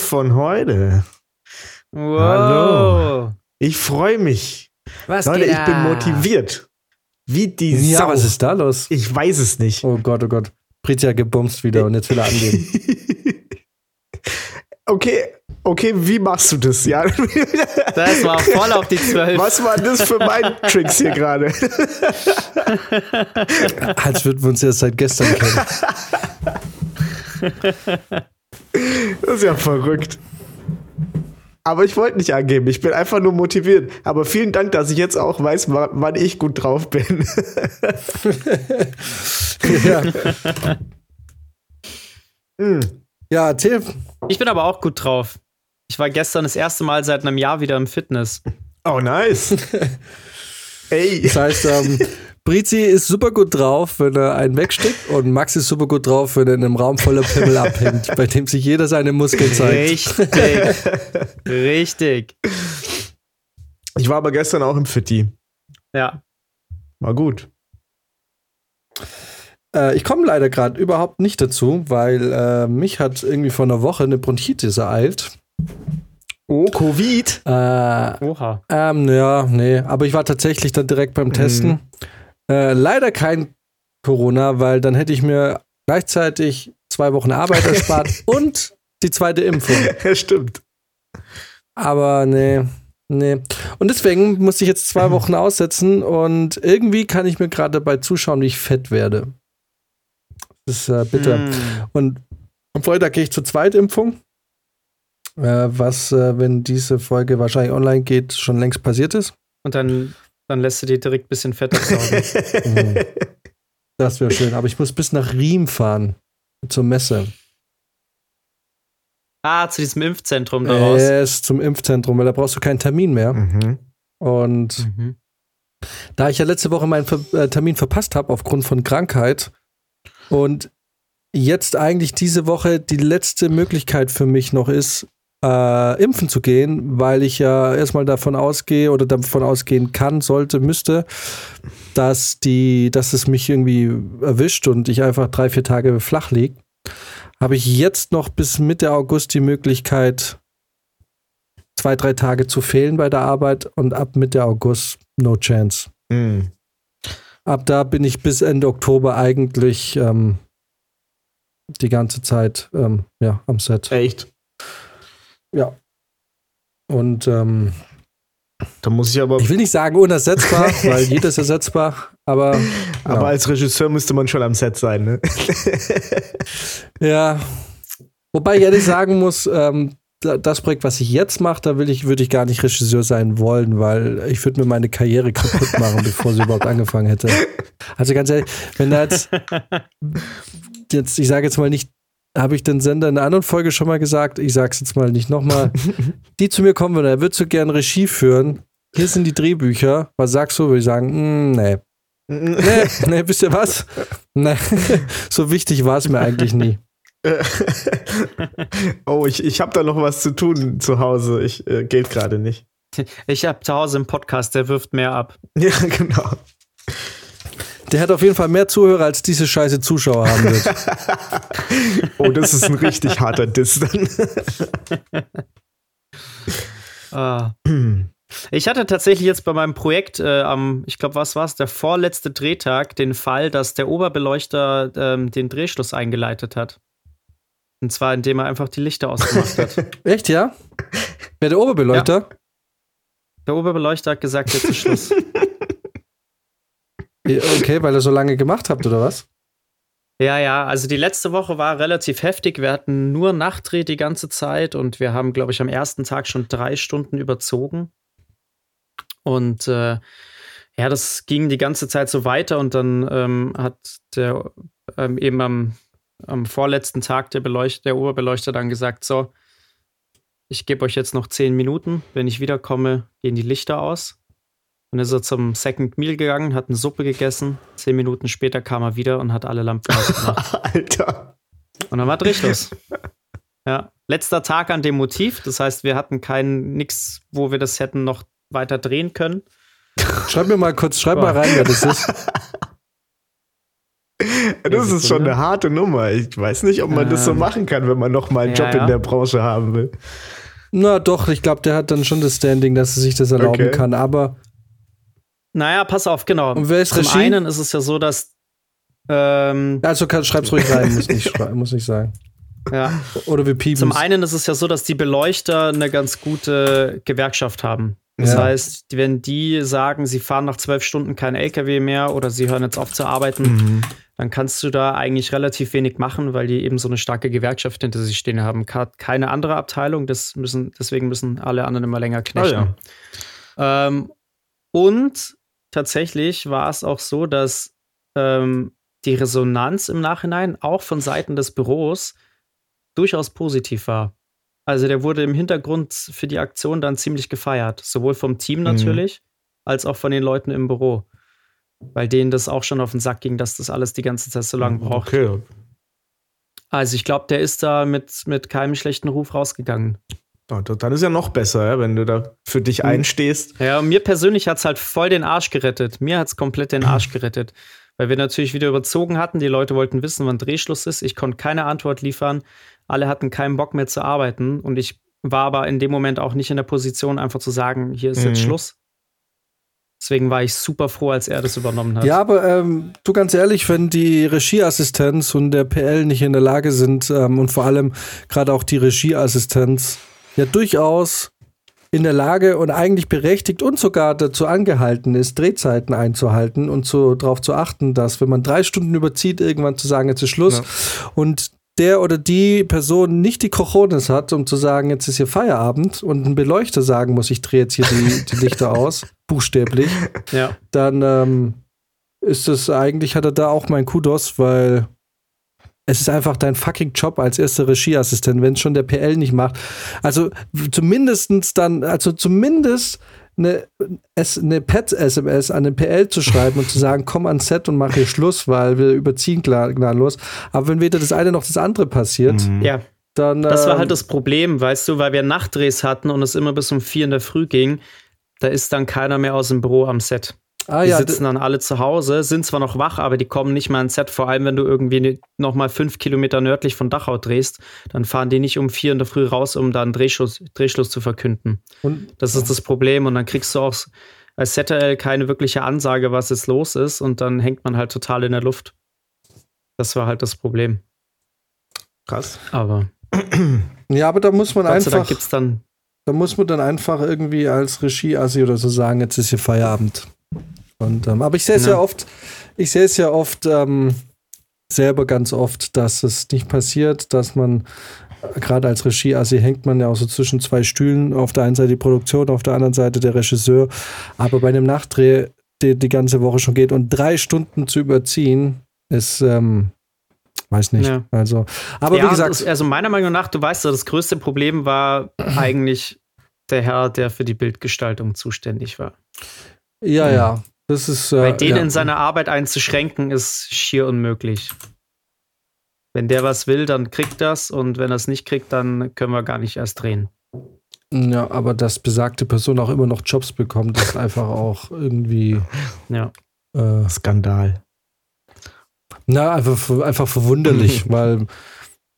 Von heute. Wow. Hallo. Ich freue mich. Was Leute, geht ich bin motiviert. Wie die Ja, Sau. was ist da los? Ich weiß es nicht. Oh Gott, oh Gott. Britja gebumst wieder und jetzt will er angehen. okay, okay, wie machst du das? Ja. Das war voll auf die Zwölf. Was waren das für mein Tricks hier gerade? Als würden wir uns erst seit gestern kennen. Das ist ja verrückt. Aber ich wollte nicht angeben. Ich bin einfach nur motiviert. Aber vielen Dank, dass ich jetzt auch weiß, wa- wann ich gut drauf bin. ja. Hm. ja, erzähl. Ich bin aber auch gut drauf. Ich war gestern das erste Mal seit einem Jahr wieder im Fitness. Oh, nice. Ey. Das heißt, ähm, Brizi ist super gut drauf, wenn er einen wegsteckt und Max ist super gut drauf, wenn er in einem Raum voller Pimmel abhängt, bei dem sich jeder seine Muskeln zeigt. Richtig. Richtig. Ich war aber gestern auch im Fitti. Ja. War gut. Äh, ich komme leider gerade überhaupt nicht dazu, weil äh, mich hat irgendwie vor einer Woche eine Bronchitis ereilt. Oh, Covid. Äh, Oha. ähm, ja, nee, aber ich war tatsächlich dann direkt beim Testen. Äh, leider kein Corona, weil dann hätte ich mir gleichzeitig zwei Wochen Arbeit erspart und die zweite Impfung. Ja, stimmt. Aber nee, nee. Und deswegen musste ich jetzt zwei Wochen aussetzen und irgendwie kann ich mir gerade dabei zuschauen, wie ich fett werde. Das ist äh, bitter. Hm. Und am Freitag gehe ich zur Zweitimpfung. Äh, was, äh, wenn diese Folge wahrscheinlich online geht, schon längst passiert ist. Und dann, dann lässt du dir direkt ein bisschen Fett absaugen. Mhm. Das wäre schön. Aber ich muss bis nach Riem fahren. Zur Messe. ah, zu diesem Impfzentrum daraus. Ist zum Impfzentrum, weil da brauchst du keinen Termin mehr. Mhm. Und Mhm. da ich ja letzte Woche meinen Ver äh, Termin verpasst habe aufgrund von Krankheit und jetzt eigentlich diese Woche die letzte Möglichkeit für mich noch ist, äh, impfen zu gehen, weil ich ja erstmal davon ausgehe oder davon ausgehen kann, sollte, müsste, dass die, dass es mich irgendwie erwischt und ich einfach drei, vier Tage flach lieg, habe ich jetzt noch bis Mitte August die Möglichkeit, zwei, drei Tage zu fehlen bei der Arbeit und ab Mitte August no chance. Mhm. Ab da bin ich bis Ende Oktober eigentlich ähm, die ganze Zeit ähm, ja, am Set. Echt. Ja. Und ähm, Da muss ich aber. ich will nicht sagen unersetzbar, weil jeder ist ersetzbar, aber, Aber ja. als Regisseur müsste man schon am Set sein, ne? ja. Wobei ich ehrlich sagen muss, ähm, da- das Projekt, was ich jetzt mache, da will ich, würde ich gar nicht Regisseur sein wollen, weil ich würde mir meine Karriere kaputt machen, bevor sie überhaupt angefangen hätte. Also ganz ehrlich, wenn da jetzt, jetzt ich sage jetzt mal nicht, habe ich den Sender in einer anderen Folge schon mal gesagt, ich sage es jetzt mal nicht nochmal, die zu mir kommen würden, er würde so gern Regie führen, hier sind die Drehbücher, was sagst du? Würde ich sagen, mm, nee. Nee, nee, wisst ihr was? Nee, so wichtig war es mir eigentlich nie. oh, ich, ich habe da noch was zu tun zu Hause. Ich äh, geht gerade nicht. Ich habe zu Hause einen Podcast, der wirft mehr ab. Ja, genau. Der hat auf jeden Fall mehr Zuhörer, als diese scheiße Zuschauer haben wird. Oh, das ist ein richtig harter Diss dann. Ah. Ich hatte tatsächlich jetzt bei meinem Projekt äh, am, ich glaube, was war es, der vorletzte Drehtag, den Fall, dass der Oberbeleuchter ähm, den Drehschluss eingeleitet hat. Und zwar, indem er einfach die Lichter ausgemacht hat. Echt, ja? Wer der Oberbeleuchter? Der Oberbeleuchter hat gesagt, jetzt ist Schluss. Okay, weil ihr so lange gemacht habt, oder was? Ja, ja, also die letzte Woche war relativ heftig. Wir hatten nur Nachtdreh die ganze Zeit und wir haben, glaube ich, am ersten Tag schon drei Stunden überzogen. Und äh, ja, das ging die ganze Zeit so weiter und dann ähm, hat der ähm, eben am, am vorletzten Tag der, Beleucht der Oberbeleuchter dann gesagt: So, ich gebe euch jetzt noch zehn Minuten. Wenn ich wiederkomme, gehen die Lichter aus. Und ist er zum Second Meal gegangen, hat eine Suppe gegessen. Zehn Minuten später kam er wieder und hat alle Lampen ausgemacht. Alter. Und dann war Drehschluss. Ja, letzter Tag an dem Motiv. Das heißt, wir hatten kein nix, wo wir das hätten noch weiter drehen können. Schreib mir mal kurz, schreib mal rein, wer das ist. Das ist schon eine harte Nummer. Ich weiß nicht, ob man ähm, das so ähm, machen kann, wenn man noch mal einen ja, Job in der Branche haben will. Na doch, ich glaube, der hat dann schon das Standing, dass er sich das erlauben okay. kann, aber. Naja, pass auf, genau. Und wer ist Zum Regie? einen ist es ja so, dass. Ähm, also kann, schreib's ruhig rein, muss nicht, muss nicht sagen. Ja. Oder wir piepen. Zum einen ist es ja so, dass die Beleuchter eine ganz gute Gewerkschaft haben. Das ja. heißt, wenn die sagen, sie fahren nach zwölf Stunden kein LKW mehr oder sie hören jetzt auf zu arbeiten, mhm. dann kannst du da eigentlich relativ wenig machen, weil die eben so eine starke Gewerkschaft hinter sich stehen haben. Keine andere Abteilung, das müssen, deswegen müssen alle anderen immer länger knechten. Oh ja. ähm, und tatsächlich war es auch so, dass ähm, die Resonanz im Nachhinein auch von Seiten des Büros durchaus positiv war. Also der wurde im Hintergrund für die Aktion dann ziemlich gefeiert. Sowohl vom Team mhm. natürlich, mhm. als auch von den Leuten im Büro. Weil denen das auch schon auf den Sack ging, dass das alles die ganze Zeit so lange braucht. Okay. Also ich glaube, der ist da mit, mit keinem schlechten Ruf rausgegangen. Dann ist ja noch besser, wenn du da für dich mhm. einstehst. Ja, und mir persönlich hat es halt voll den Arsch gerettet. Mir hat es komplett den Arsch gerettet. Weil wir natürlich wieder überzogen hatten. Die Leute wollten wissen, wann Drehschluss ist. Ich konnte keine Antwort liefern. Alle hatten keinen Bock mehr zu arbeiten und ich war aber in dem Moment auch nicht in der Position, einfach zu sagen, hier ist mhm. jetzt Schluss. Deswegen war ich super froh, als er das übernommen hat. Ja, aber ähm, du ganz ehrlich, wenn die Regieassistenz und der PL nicht in der Lage sind ähm, und vor allem gerade auch die Regieassistenz ja durchaus in der Lage und eigentlich berechtigt und sogar dazu angehalten ist, Drehzeiten einzuhalten und so darauf zu achten, dass wenn man drei Stunden überzieht, irgendwann zu sagen, jetzt ist Schluss. Ja. Und der oder die Person nicht die Cojones hat, um zu sagen, jetzt ist hier Feierabend und ein Beleuchter sagen muss, ich drehe jetzt hier die, die Lichter aus, buchstäblich, ja. dann ähm, ist es eigentlich, hat er da auch mein Kudos, weil es ist einfach dein fucking Job als erster Regieassistent, wenn es schon der PL nicht macht. Also zumindestens dann, also zumindest eine, eine Pet-SMS an den PL zu schreiben und zu sagen, komm ans Set und mach hier Schluss, weil wir überziehen gnadenlos. Aber wenn weder das eine noch das andere passiert, mhm. ja. dann. Das war halt ähm, das Problem, weißt du, weil wir Nachtdrehs hatten und es immer bis um vier in der Früh ging, da ist dann keiner mehr aus dem Büro am Set. Ah, die ja, sitzen dann alle zu Hause, sind zwar noch wach, aber die kommen nicht mal ins Set. Vor allem, wenn du irgendwie noch mal fünf Kilometer nördlich von Dachau drehst, dann fahren die nicht um vier in der Früh raus, um da einen Drehschluss, Drehschluss zu verkünden. Und? Das ist das Problem. Und dann kriegst du auch als ZL keine wirkliche Ansage, was jetzt los ist. Und dann hängt man halt total in der Luft. Das war halt das Problem. Krass. Aber. Ja, aber da muss man einfach. Da gibt's dann. Da muss man dann einfach irgendwie als Regie-Assi oder so sagen, jetzt ist hier Feierabend. Und, ähm, aber ich sehe es ja. ja. oft, ich sehe es ja oft ähm, selber ganz oft, dass es nicht passiert, dass man gerade als Regie, also hängt man ja auch so zwischen zwei Stühlen, auf der einen Seite die Produktion, auf der anderen Seite der Regisseur. Aber bei einem Nachdreh, die die ganze Woche schon geht und drei Stunden zu überziehen, ist, ähm, weiß nicht. Ja. Also, aber ja, wie gesagt. also meiner Meinung nach, du weißt, das größte Problem war eigentlich der Herr, der für die Bildgestaltung zuständig war. Ja, ja. Das ist, äh, Bei denen ja. in seiner Arbeit einzuschränken, ist schier unmöglich. Wenn der was will, dann kriegt das und wenn er es nicht kriegt, dann können wir gar nicht erst drehen. Ja, aber dass besagte Person auch immer noch Jobs bekommt, ist einfach auch irgendwie ja. Äh, Skandal. Na, einfach, einfach verwunderlich, weil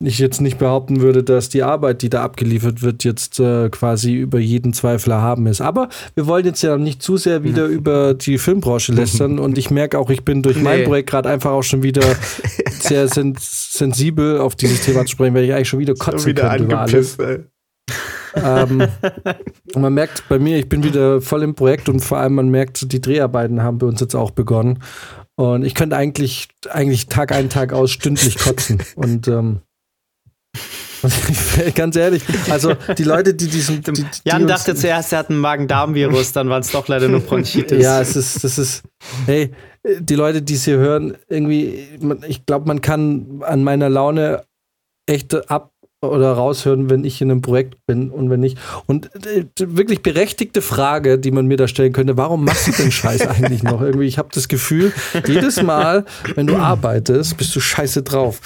ich jetzt nicht behaupten würde, dass die Arbeit, die da abgeliefert wird, jetzt äh, quasi über jeden Zweifel erhaben ist. Aber wir wollen jetzt ja nicht zu sehr wieder ja. über die Filmbranche lästern und ich merke auch, ich bin durch nee. mein Projekt gerade einfach auch schon wieder sehr sen sensibel auf dieses Thema zu sprechen, weil ich eigentlich schon wieder kotzen schon wieder könnte über alles. ähm, man merkt bei mir, ich bin wieder voll im Projekt und vor allem man merkt, die Dreharbeiten haben bei uns jetzt auch begonnen. Und ich könnte eigentlich, eigentlich Tag ein, Tag aus stündlich kotzen. Und ähm, Ganz ehrlich, also die Leute, die diesen. Die, die Jan dachte zuerst, er hat einen Magen-Darm-Virus, dann waren es doch leider nur Bronchitis. ja, es ist, das ist, hey, die Leute, die es hier hören, irgendwie, ich glaube, man kann an meiner Laune echt ab oder raushören, wenn ich in einem Projekt bin und wenn nicht. Und äh, wirklich berechtigte Frage, die man mir da stellen könnte, warum machst du den Scheiß eigentlich noch? Irgendwie, ich habe das Gefühl, jedes Mal, wenn du arbeitest, bist du scheiße drauf.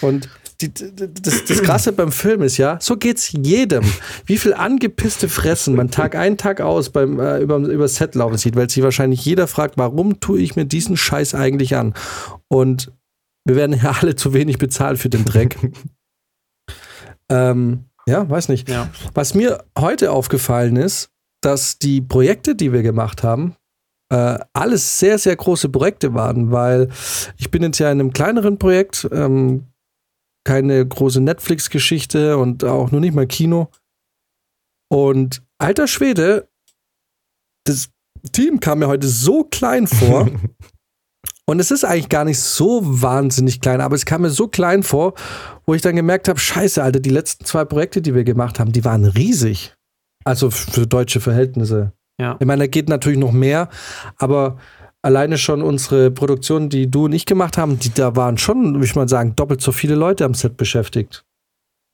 Und die, das, das Krasse beim Film ist ja, so geht's jedem. Wie viel angepisste Fressen man Tag ein, Tag aus beim äh, über, über Set laufen sieht, weil sich wahrscheinlich jeder fragt, warum tue ich mir diesen Scheiß eigentlich an? Und Wir werden ja alle zu wenig bezahlt für den Dreck. ähm, ja, weiß nicht. Ja. Was mir heute aufgefallen ist, dass die Projekte, die wir gemacht haben, äh, alles sehr, sehr große Projekte waren, weil ich bin jetzt ja in einem kleineren Projekt, ähm, keine große Netflix-Geschichte und auch nur nicht mal Kino. Und alter Schwede, das Team kam mir heute so klein vor. Und es ist eigentlich gar nicht so wahnsinnig klein, aber es kam mir so klein vor, wo ich dann gemerkt habe, scheiße, Alter, die letzten zwei Projekte, die wir gemacht haben, die waren riesig. Also für deutsche Verhältnisse. Ja. Ich meine, da geht natürlich noch mehr, aber alleine schon unsere Produktion, die du und ich gemacht haben, die, da waren schon, würde ich mal sagen, doppelt so viele Leute am Set beschäftigt.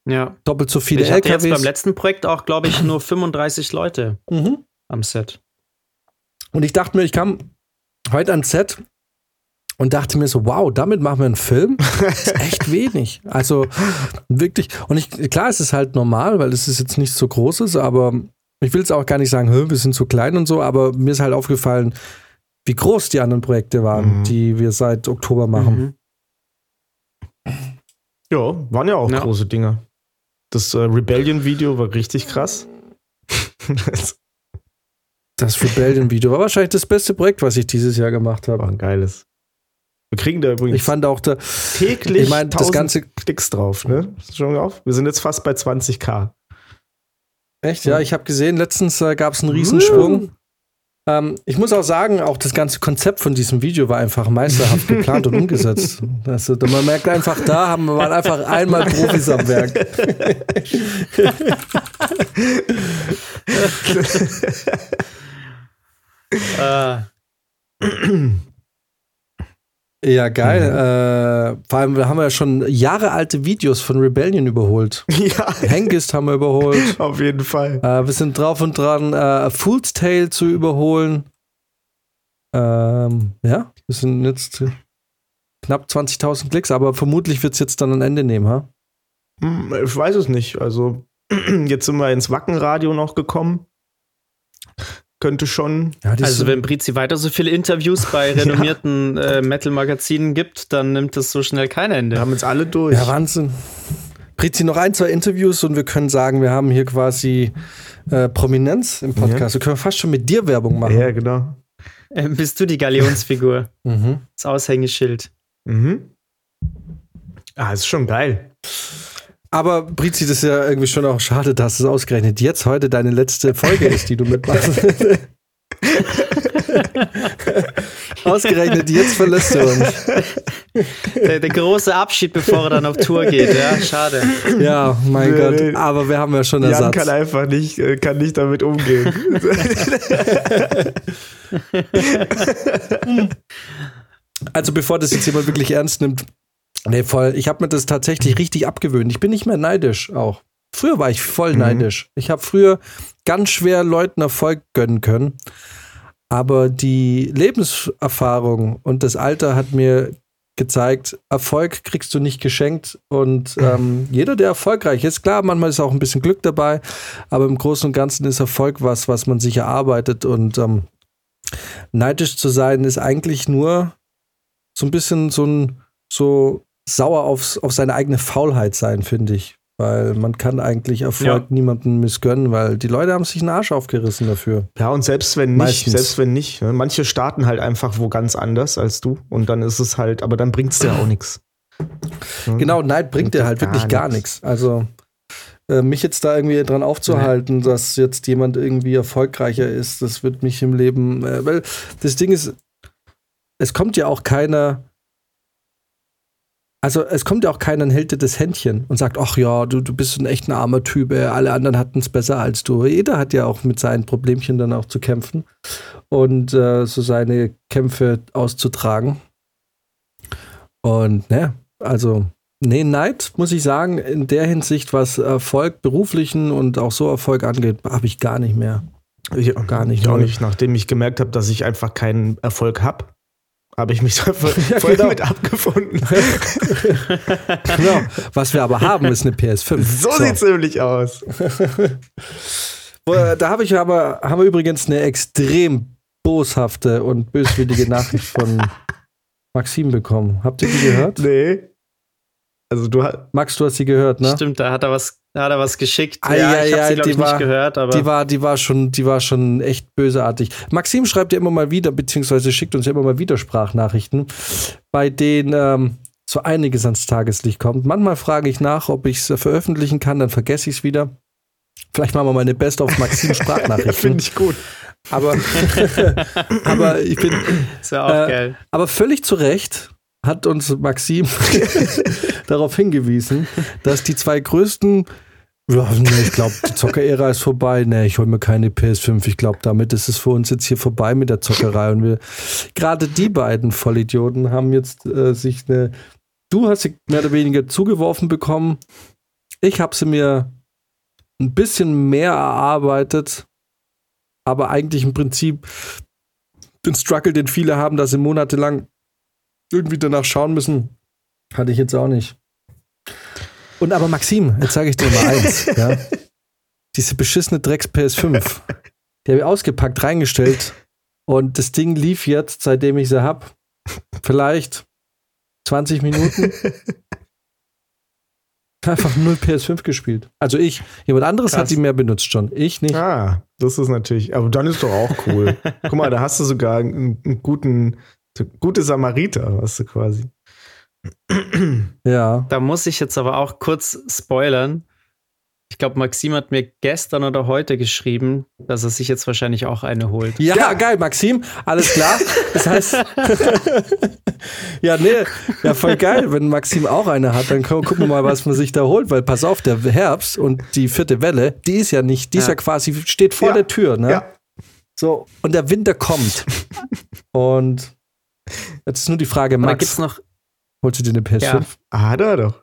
ja. Doppelt so viele Ich hatte jetzt beim LKWs. letzten Projekt auch, glaube ich, nur 35 Leute Mhm. am Set. Und ich dachte mir, ich kam heute ans Set und dachte mir so, wow, damit machen wir einen Film. Das ist echt wenig. Also wirklich. Und ich, klar, es ist halt normal, weil es ist jetzt nichts so Großes, aber ich will es auch gar nicht sagen, "Hä, wir sind so klein und so, aber mir ist halt aufgefallen, wie groß die anderen Projekte waren, Mhm. die wir seit Oktober machen. Mhm. Ja, waren ja auch Ja. große Dinge. Das äh, Rebellion-Video war richtig krass. das Rebellion-Video war wahrscheinlich das beste Projekt, was ich dieses Jahr gemacht war habe. ein geiles. Wir kriegen da übrigens Ich fand auch, da, täglich ich meine, das 1000 ganze, Klicks drauf, ne? Schon auf? Wir sind jetzt fast bei 20k. Echt, ja, ich habe gesehen, letztens äh, gab es einen Riesensprung. Ähm, ich muss auch sagen, auch das ganze Konzept von diesem Video war einfach meisterhaft geplant und umgesetzt. Also, man merkt einfach, da haben wir einfach einmal Profis am Werk. Äh, Ja, geil. Äh, vor allem, wir haben ja schon jahrealte Videos von Rebellion überholt. ja, Hengist haben wir überholt. auf jeden Fall. Äh, wir sind drauf und dran, äh, Fool's Tale zu überholen. Ähm, ja, wir sind jetzt knapp 20.000 Klicks, aber vermutlich wird es jetzt dann ein Ende nehmen, ha? Hm, Ich weiß es nicht. Also, jetzt sind wir ins Wackenradio noch gekommen. Könnte schon. Ja, also wenn Brizi weiter so viele Interviews bei renommierten äh, Metal-Magazinen gibt, dann nimmt das so schnell kein Wir Ende. haben jetzt alle durch. ja, Wahnsinn. Prizi, noch ein, zwei Interviews und wir können sagen, wir haben hier quasi äh, Prominenz im Podcast. Wir können fast schon mit dir Werbung machen. ja genau. Äh, bist du die Galionsfigur? Mhm. Das Aushängeschild. Mhm. Ah, ist schon geil. Aber Brizi, das ist ja irgendwie schon auch schade, dass es ausgerechnet jetzt heute deine letzte Folge ist, die du mitmachst. ausgerechnet jetzt verlässt du uns. Der, der große Abschied, bevor er dann auf Tour geht. Ja, schade. Ja, mein Nee, Gott. nee. Aber wir haben ja schon Jan Ersatz. kann einfach nicht, äh, kann nicht damit umgehen. Also bevor das jetzt jemand wirklich ernst nimmt, nee, voll, ich habe mir das tatsächlich richtig abgewöhnt. Ich bin nicht mehr neidisch auch. Früher war ich voll Mhm. neidisch. Ich habe früher ganz schwer Leuten Erfolg gönnen können. Aber die Lebenserfahrung und das Alter hat mir gezeigt, Erfolg kriegst du nicht geschenkt. Und ähm, jeder, der erfolgreich ist, klar, manchmal ist auch ein bisschen Glück dabei, aber im Großen und Ganzen ist Erfolg was, was man sich erarbeitet. Und ähm, neidisch zu sein ist eigentlich nur so ein bisschen so ein so sauer aufs, auf seine eigene Faulheit sein, finde ich. Weil man kann eigentlich Erfolg Ja. niemandem missgönnen, weil die Leute haben sich einen Arsch aufgerissen dafür. Ja, und selbst wenn nicht, Meistens. selbst wenn nicht, ne? manche starten halt einfach wo ganz anders als du und dann ist es halt, aber dann bringt's dir auch nichts. Genau, Neid bringt dir halt Gar wirklich gar nichts. Also äh, mich jetzt da irgendwie dran aufzuhalten, dass jetzt jemand irgendwie erfolgreicher ist, das wird mich im Leben, äh, weil das Ding ist, es kommt ja auch keiner, also es kommt ja auch keiner und hält dir das Händchen und sagt, ach ja, du, du bist ein echt ein armer Typ, alle anderen hatten es besser als du. Jeder hat ja auch mit seinen Problemchen dann auch zu kämpfen und äh, so seine Kämpfe auszutragen. Und ne, also Nee, Neid, muss ich sagen, in der Hinsicht, was Erfolg, beruflichen und auch so Erfolg angeht, habe ich gar nicht mehr. Ich, Gar nicht, Ich auch nicht. Nachdem ich gemerkt habe, dass ich einfach keinen Erfolg habe, habe ich mich da voll, Ja, voll genau. damit abgefunden. genau. Was wir aber haben, ist eine PS5. so sieht's nämlich aus. Äh, Da habe ich aber, haben wir übrigens eine extrem boshafte und böswillige Nachricht von Maxim bekommen. Habt ihr die gehört? Nee. Also du hast. Max, du hast sie gehört, ne? Stimmt, da hat er was, da hat er was geschickt. Ah, ja, ja, ich habe ja, sie, glaube die ich, war- nicht gehört, aber Die war, die war schon, die war schon echt bösartig. Maxim schreibt ja immer mal wieder, beziehungsweise schickt uns ja immer mal wieder Sprachnachrichten, bei denen ähm, so einiges ans Tageslicht kommt. Manchmal frage ich nach, ob ich es veröffentlichen kann, dann vergesse ich es wieder. Vielleicht machen wir mal eine Best of Maxim Sprachnachrichten. Finde ich gut. aber, aber ich bin, das wäre auch äh, geil. aber völlig zu Recht hat uns Maxim darauf hingewiesen, dass die zwei größten, ja, nee, ich glaube, die Zockerära ist vorbei. Nee, ich hole mir keine PS5. Ich glaube, damit ist es für uns jetzt hier vorbei mit der Zockerei. Und wir, gerade die beiden Vollidioten haben jetzt äh, sich eine, du hast sie mehr oder weniger zugeworfen bekommen. Ich habe sie mir ein bisschen mehr erarbeitet, aber eigentlich im Prinzip den Struggle, den viele haben, dass sie monatelang irgendwie danach schauen müssen, hatte ich jetzt auch nicht. Und aber Maxim, jetzt sage ich dir mal eins, ja. Diese beschissene Drecks PS5, die habe ich ausgepackt, reingestellt und das Ding lief jetzt, seitdem ich sie hab, vielleicht 20 Minuten. Einfach null PS5 gespielt. Also ich, jemand anderes Krass. hat die mehr benutzt schon. Ich nicht. Ah, das ist natürlich. Aber dann ist doch auch cool. Guck mal, da hast du sogar einen, einen guten, gute Samariter, hast du quasi. Ja. Da muss ich jetzt aber auch kurz spoilern. Ich glaube, Maxim hat mir gestern oder heute geschrieben, dass er sich jetzt wahrscheinlich auch eine holt. Ja, Ja. geil, Maxim, alles klar. Das heißt, ja, nee, ja, voll geil. Wenn Maxim auch eine hat, dann gu- gucken wir mal, was man sich da holt, weil pass auf, der Herbst und die vierte Welle, die ist ja nicht, die ist ja, Ja. quasi, steht vor Ja. der Tür, ne? Ja. So, und der Winter kommt. und jetzt ist nur die Frage, da gibt's Max, noch. holst du dir eine PS5? Ja. Ah, da doch.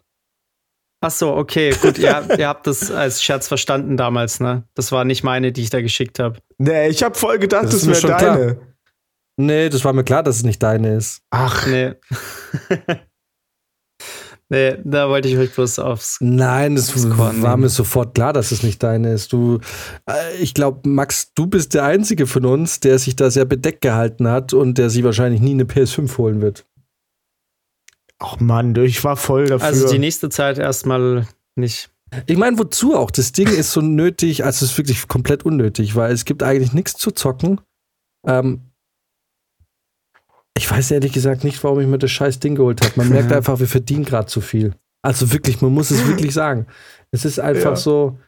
Ach so, okay, gut. ihr, ihr habt das als Scherz verstanden damals, ne? Das war nicht meine, die ich da geschickt habe. Nee, ich habe voll gedacht, Das das, ist mir wäre schon klar. deine. Nee, das war mir klar, dass es nicht deine ist. Ach, Nee. nee, da wollte ich euch bloß aufs. Nein, es war mir sofort klar, dass es nicht deine ist. Du, äh, ich glaube, Max, du bist der Einzige von uns, der sich da sehr bedeckt gehalten hat und der sich wahrscheinlich nie eine PS5 holen wird. ach Mann, ich war voll dafür. Also die nächste Zeit erstmal nicht. Ich meine, wozu auch? Das Ding ist so nötig, also es ist wirklich komplett unnötig, weil es gibt eigentlich nichts zu zocken. Ähm, ich weiß ehrlich gesagt nicht, warum ich mir das scheiß Ding geholt habe. Man merkt einfach, wir verdienen gerade zu viel. Also wirklich, man muss es wirklich sagen. Es ist einfach Ja. so,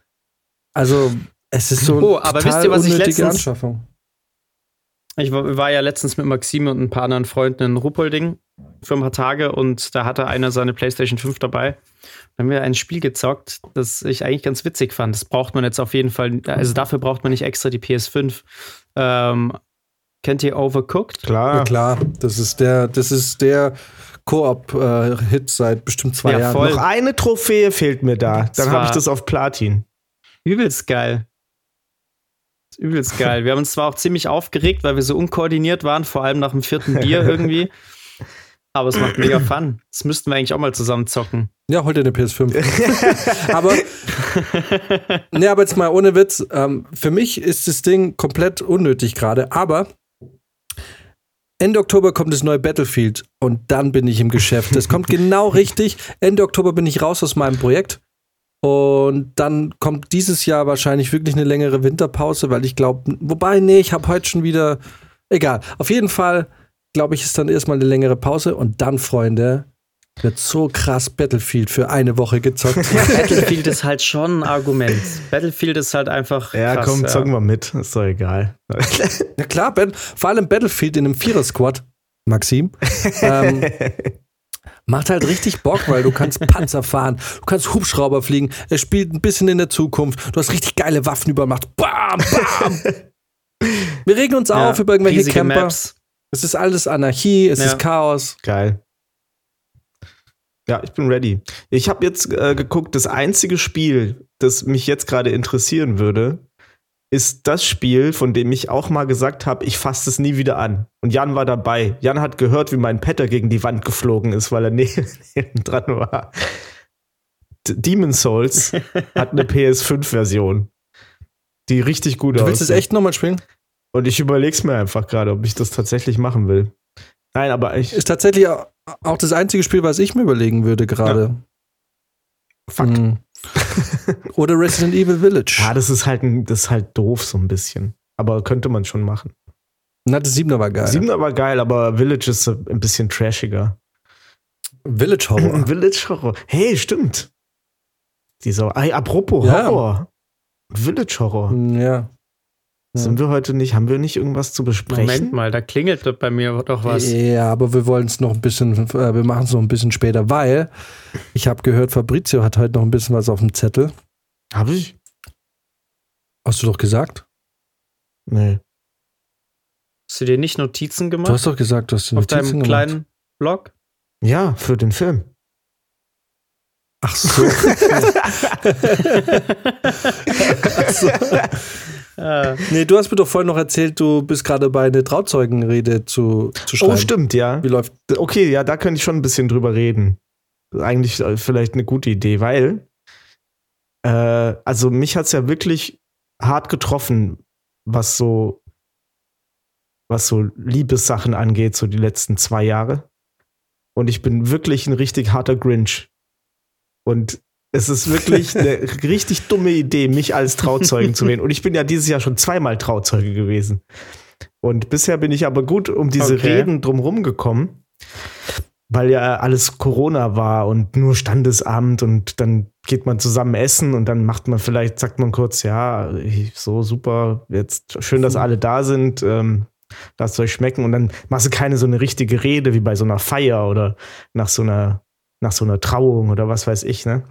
also es ist so eine Oh, aber wisst ihr, was ich letztens- Anschaffung. Ich war, war ja letztens mit Maxim und ein paar anderen Freunden in Ruppolding für ein paar Tage und da hatte einer seine PlayStation 5 dabei. Da haben wir ein Spiel gezockt, das ich eigentlich ganz witzig fand. Das braucht man jetzt auf jeden Fall, also dafür braucht man nicht extra die PS5. Ähm, kennt ihr Overcooked? Klar. Ja klar, das ist der, das ist der Koop-Hit seit bestimmt zwei Ja, Jahren. voll. Noch eine Trophäe fehlt mir da. Dann habe ich das auf Platin. Übelst geil. Übelst geil. Wir haben uns zwar auch ziemlich aufgeregt, weil wir so unkoordiniert waren, vor allem nach dem vierten Bier irgendwie. Aber es macht mega Fun. Das müssten wir eigentlich auch mal zusammen zocken. Ja, hol dir eine PS5. aber, nee, aber jetzt mal ohne Witz. Ähm, für mich ist das Ding komplett unnötig gerade. Aber Ende Oktober kommt das neue Battlefield und dann bin ich im Geschäft. Das kommt genau richtig. Ende Oktober bin ich raus aus meinem Projekt. Und dann kommt dieses Jahr wahrscheinlich wirklich eine längere Winterpause, weil ich glaube, wobei, nee, ich habe heute schon wieder. Egal. Auf jeden Fall, glaube ich, ist dann erstmal eine längere Pause und dann, Freunde, wird so krass Battlefield für eine Woche gezockt. Battlefield ist halt schon ein Argument. Battlefield ist halt einfach. Ja, krass, komm, zocken wir mit. Ist doch egal. ja klar, Ben, vor allem Battlefield in einem Vierer-Squad, Maxim, ähm, macht halt richtig Bock, weil du kannst Panzer fahren, du kannst Hubschrauber fliegen, es spielt ein bisschen in der Zukunft, du hast richtig geile Waffen übermacht. Bam, bam! Wir regen uns Ja, auf über irgendwelche Camper. Maps. Es ist alles Anarchie, es Ja. ist Chaos. Geil. Ja, ich bin ready. Ich habe jetzt äh, geguckt, das einzige Spiel, das mich jetzt gerade interessieren würde, ist das Spiel, von dem ich auch mal gesagt habe, ich fasse es nie wieder an. Und Jan war dabei. Jan hat gehört, wie mein Petter gegen die Wand geflogen ist, weil er neben, neben dran war. Demon Souls hat eine PS5-Version, die richtig gut Du willst es aussieht. echt nochmal spielen? Und ich überleg's mir einfach gerade, ob ich das tatsächlich machen will. Nein, aber ich. Ist tatsächlich auch das einzige Spiel, was ich mir überlegen würde gerade. Ja. Fakt. Mhm. Oder Resident Evil Village. Ja, das ist halt, ein, das ist halt doof so ein bisschen. Aber könnte man schon machen. Na, das Siebener war geil. Siebener war geil, aber Village ist ein bisschen trashiger. Village Horror. Village Horror. Hey, stimmt. Dieser, ey, apropos ja. Horror. Village Horror. Ja. Sind wir heute nicht, haben wir nicht irgendwas zu besprechen? Moment mal, da klingelt bei mir doch was. Ja, aber wir wollen es noch ein bisschen, äh, wir machen es noch ein bisschen später, weil ich habe gehört, Fabrizio hat heute noch ein bisschen was auf dem Zettel. Habe ich? Hast du doch gesagt? Nee. Hast du dir nicht Notizen gemacht? Du hast doch gesagt, du hast dir Notizen gemacht. Auf deinem kleinen Blog? Ja, für den Film. Ach so. Ach so. Nee, du hast mir doch vorhin noch erzählt, du bist gerade bei einer Trauzeugenrede zu, zu schreiben. Oh, stimmt, ja. Wie läuft? Okay, ja, da könnte ich schon ein bisschen drüber reden. Eigentlich äh, vielleicht eine gute Idee, weil äh, also mich hat es ja wirklich hart getroffen, was so was so Liebessachen angeht, so die letzten zwei Jahre. Und ich bin wirklich ein richtig harter Grinch. Und es ist wirklich eine richtig dumme Idee, mich als Trauzeugen zu wählen. Und ich bin ja dieses Jahr schon zweimal Trauzeuge gewesen. Und bisher bin ich aber gut um diese okay. Reden drumherum gekommen, weil ja alles Corona war und nur Standesamt und dann geht man zusammen essen und dann macht man vielleicht, sagt man kurz, ja, so super, jetzt schön, dass alle da sind, ähm, lasst euch schmecken und dann machst du keine so eine richtige Rede wie bei so einer Feier oder nach so einer, nach so einer Trauung oder was weiß ich, ne?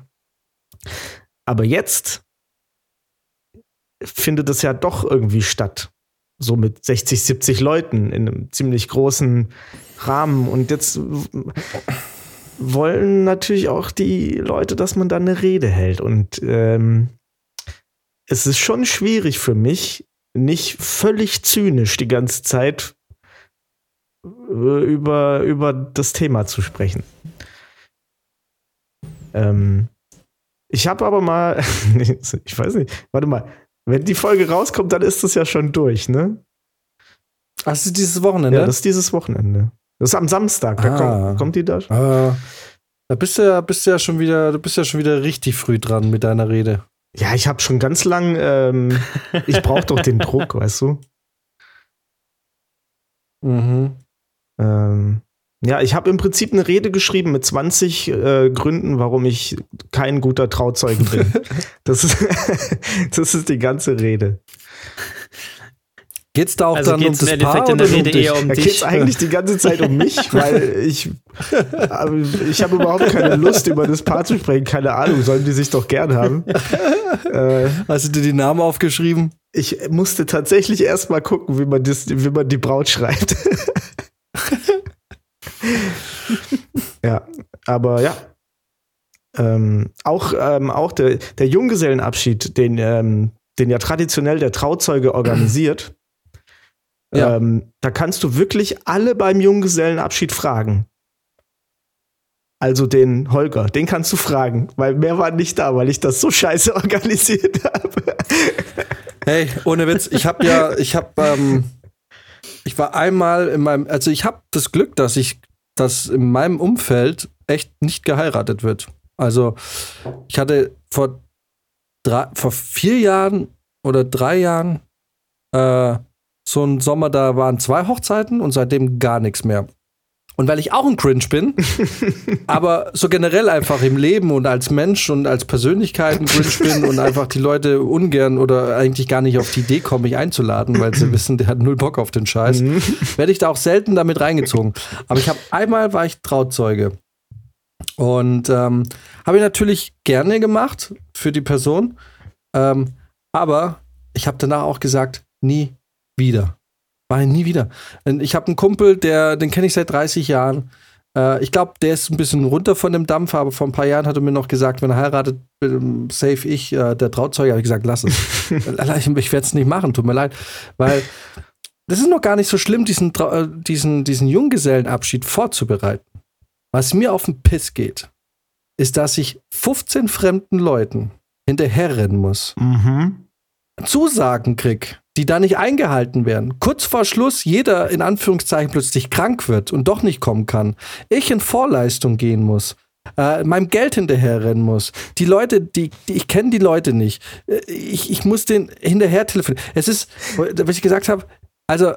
Aber jetzt findet es ja doch irgendwie statt. So mit 60, 70 Leuten in einem ziemlich großen Rahmen. Und jetzt wollen natürlich auch die Leute, dass man da eine Rede hält. Und ähm, es ist schon schwierig für mich, nicht völlig zynisch die ganze Zeit äh, über, über das Thema zu sprechen. Ähm, ich habe aber mal, ich weiß nicht, warte mal, wenn die Folge rauskommt, dann ist das ja schon durch, ne? Ach, das ist dieses Wochenende? Ja, das ist dieses Wochenende. Das ist am Samstag, da ah. kommt, kommt, die da. Ah. Da bist du ja, bist du ja schon wieder, du bist ja schon wieder richtig früh dran mit deiner Rede. Ja, ich habe schon ganz lang, ähm, ich brauche doch den Druck, weißt du? Mhm. Ähm, ja, ich habe im Prinzip eine Rede geschrieben mit 20 äh, Gründen, warum ich kein guter Trauzeuge bin. das, ist, das ist die ganze Rede. Geht's da auch also dann um das Paar oder um eher um da geht's eigentlich die ganze Zeit um mich, weil ich ich habe überhaupt keine Lust über das Paar zu sprechen, keine Ahnung, sollen die sich doch gern haben. äh, Hast du dir die Namen aufgeschrieben? Ich musste tatsächlich erst mal gucken, wie man das wie man die Braut schreibt. ja, aber ja. Ähm, auch ähm, auch der, der Junggesellenabschied, den, ähm, den ja traditionell der Trauzeuge organisiert, ja. Ähm, da kannst du wirklich alle beim Junggesellenabschied fragen. Also den Holger, den kannst du fragen, weil mehr war nicht da, weil ich das so scheiße organisiert habe. Hey, ohne Witz, ich habe ja, ich habe, ähm, ich war einmal in meinem, also ich habe das Glück, dass ich dass in meinem Umfeld echt nicht geheiratet wird. Also ich hatte vor, drei, vor vier Jahren oder drei Jahren äh, so einen Sommer, da waren zwei Hochzeiten und seitdem gar nichts mehr. Und weil ich auch ein Cringe bin, aber so generell einfach im Leben und als Mensch und als Persönlichkeit ein Cringe bin und einfach die Leute ungern oder eigentlich gar nicht auf die Idee kommen, mich einzuladen, weil sie wissen, der hat null Bock auf den Scheiß, mhm. werde ich da auch selten damit reingezogen. Aber ich habe einmal war ich Trauzeuge. Und ähm, habe ich natürlich gerne gemacht für die Person. Ähm, aber ich habe danach auch gesagt, nie wieder. War nie wieder. Ich habe einen Kumpel, der, den kenne ich seit 30 Jahren. Äh, ich glaube, der ist ein bisschen runter von dem Dampf, aber vor ein paar Jahren hat er mir noch gesagt, wenn er heiratet, safe ich, äh, der Trauzeuge, habe ich gesagt, lass es. ich ich werde es nicht machen, tut mir leid. Weil das ist noch gar nicht so schlimm, diesen, äh, diesen, diesen Junggesellenabschied vorzubereiten. Was mir auf den Piss geht, ist, dass ich 15 fremden Leuten hinterherrennen muss. Mhm. Zusagen krieg, die da nicht eingehalten werden. Kurz vor Schluss jeder in Anführungszeichen plötzlich krank wird und doch nicht kommen kann. Ich in Vorleistung gehen muss. Äh, meinem Geld hinterherrennen muss. Die Leute, die, die ich kenne die Leute nicht. Äh, ich, ich muss den hinterher telefonieren. Es ist, was ich gesagt habe, also,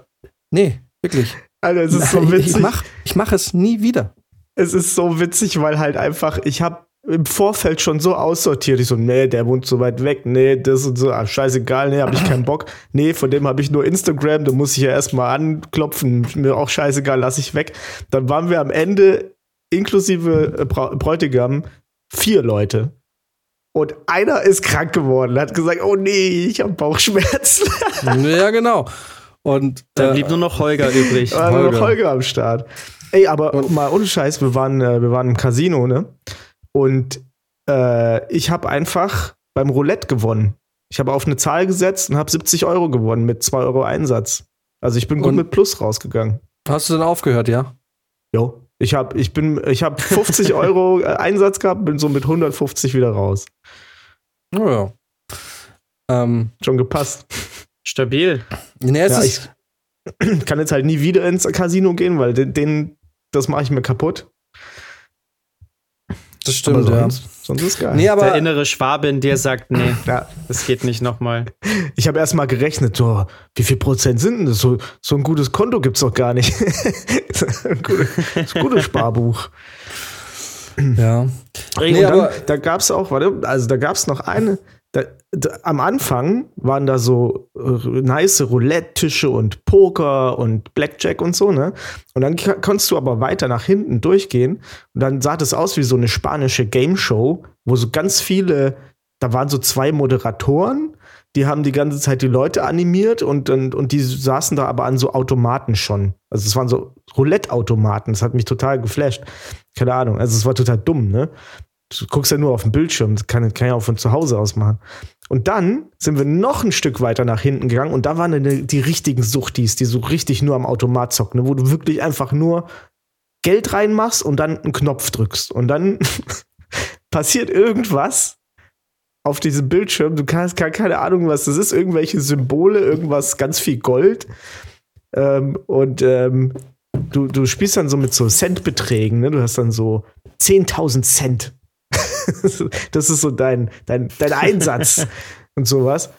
nee, wirklich. Alter, es ist so witzig. Ich mach, ich mach es nie wieder. Es ist so witzig, weil halt einfach, ich habe im Vorfeld schon so aussortiert. Ich so, nee, der wohnt so weit weg, nee, das und so, ah, scheißegal, nee, hab ich keinen Bock. Nee, von dem habe ich nur Instagram, da muss ich ja erstmal anklopfen, mir auch scheißegal, lass ich weg. Dann waren wir am Ende, inklusive äh, Bräutigam, vier Leute. Und einer ist krank geworden, hat gesagt, oh nee, ich habe Bauchschmerzen. ja, genau. Und dann äh, blieb nur noch Holger übrig. War Holger. nur noch Holger am Start. Ey, aber und, mal ohne Scheiß, wir waren, äh, wir waren im Casino, ne? Und äh, ich habe einfach beim Roulette gewonnen. Ich habe auf eine Zahl gesetzt und habe 70 Euro gewonnen mit 2 Euro Einsatz. Also ich bin gut und mit Plus rausgegangen. Hast du dann aufgehört, ja? Jo. Ich habe ich ich hab 50 Euro äh, Einsatz gehabt, bin so mit 150 wieder raus. Oh ja. Ähm, Schon gepasst. Stabil. Nee, ja, ich kann jetzt halt nie wieder ins Casino gehen, weil den, den das mache ich mir kaputt. Das stimmt, sonst, ja. Sonst ist geil. Nee, aber Der innere Schwabe in dir sagt, nee, ja. das geht nicht nochmal. Ich habe erst mal gerechnet, so, wie viel Prozent sind denn das? So, so ein gutes Konto gibt's doch gar nicht. ein gutes, gutes Sparbuch. Ja. Nee, dann, da gab's auch, warte, also da gab's noch eine, am Anfang waren da so äh, nice Roulette-Tische und Poker und Blackjack und so, ne? Und dann konntest du aber weiter nach hinten durchgehen und dann sah das aus wie so eine spanische Game Show, wo so ganz viele, da waren so zwei Moderatoren, die haben die ganze Zeit die Leute animiert und, und, und die saßen da aber an so Automaten schon. Also es waren so Roulette-Automaten, das hat mich total geflasht. Keine Ahnung, also es war total dumm, ne? Du guckst ja nur auf den Bildschirm, das kann, kann ich auch von zu Hause aus machen. Und dann sind wir noch ein Stück weiter nach hinten gegangen und da waren dann die richtigen Suchtis, die so richtig nur am Automat zocken, ne, wo du wirklich einfach nur Geld reinmachst und dann einen Knopf drückst. Und dann passiert irgendwas auf diesem Bildschirm. Du hast keine Ahnung, was das ist. Irgendwelche Symbole, irgendwas, ganz viel Gold. Ähm, und ähm, du, du spielst dann so mit so Centbeträgen. Ne? Du hast dann so 10.000 Cent das ist so dein, dein, dein Einsatz und sowas.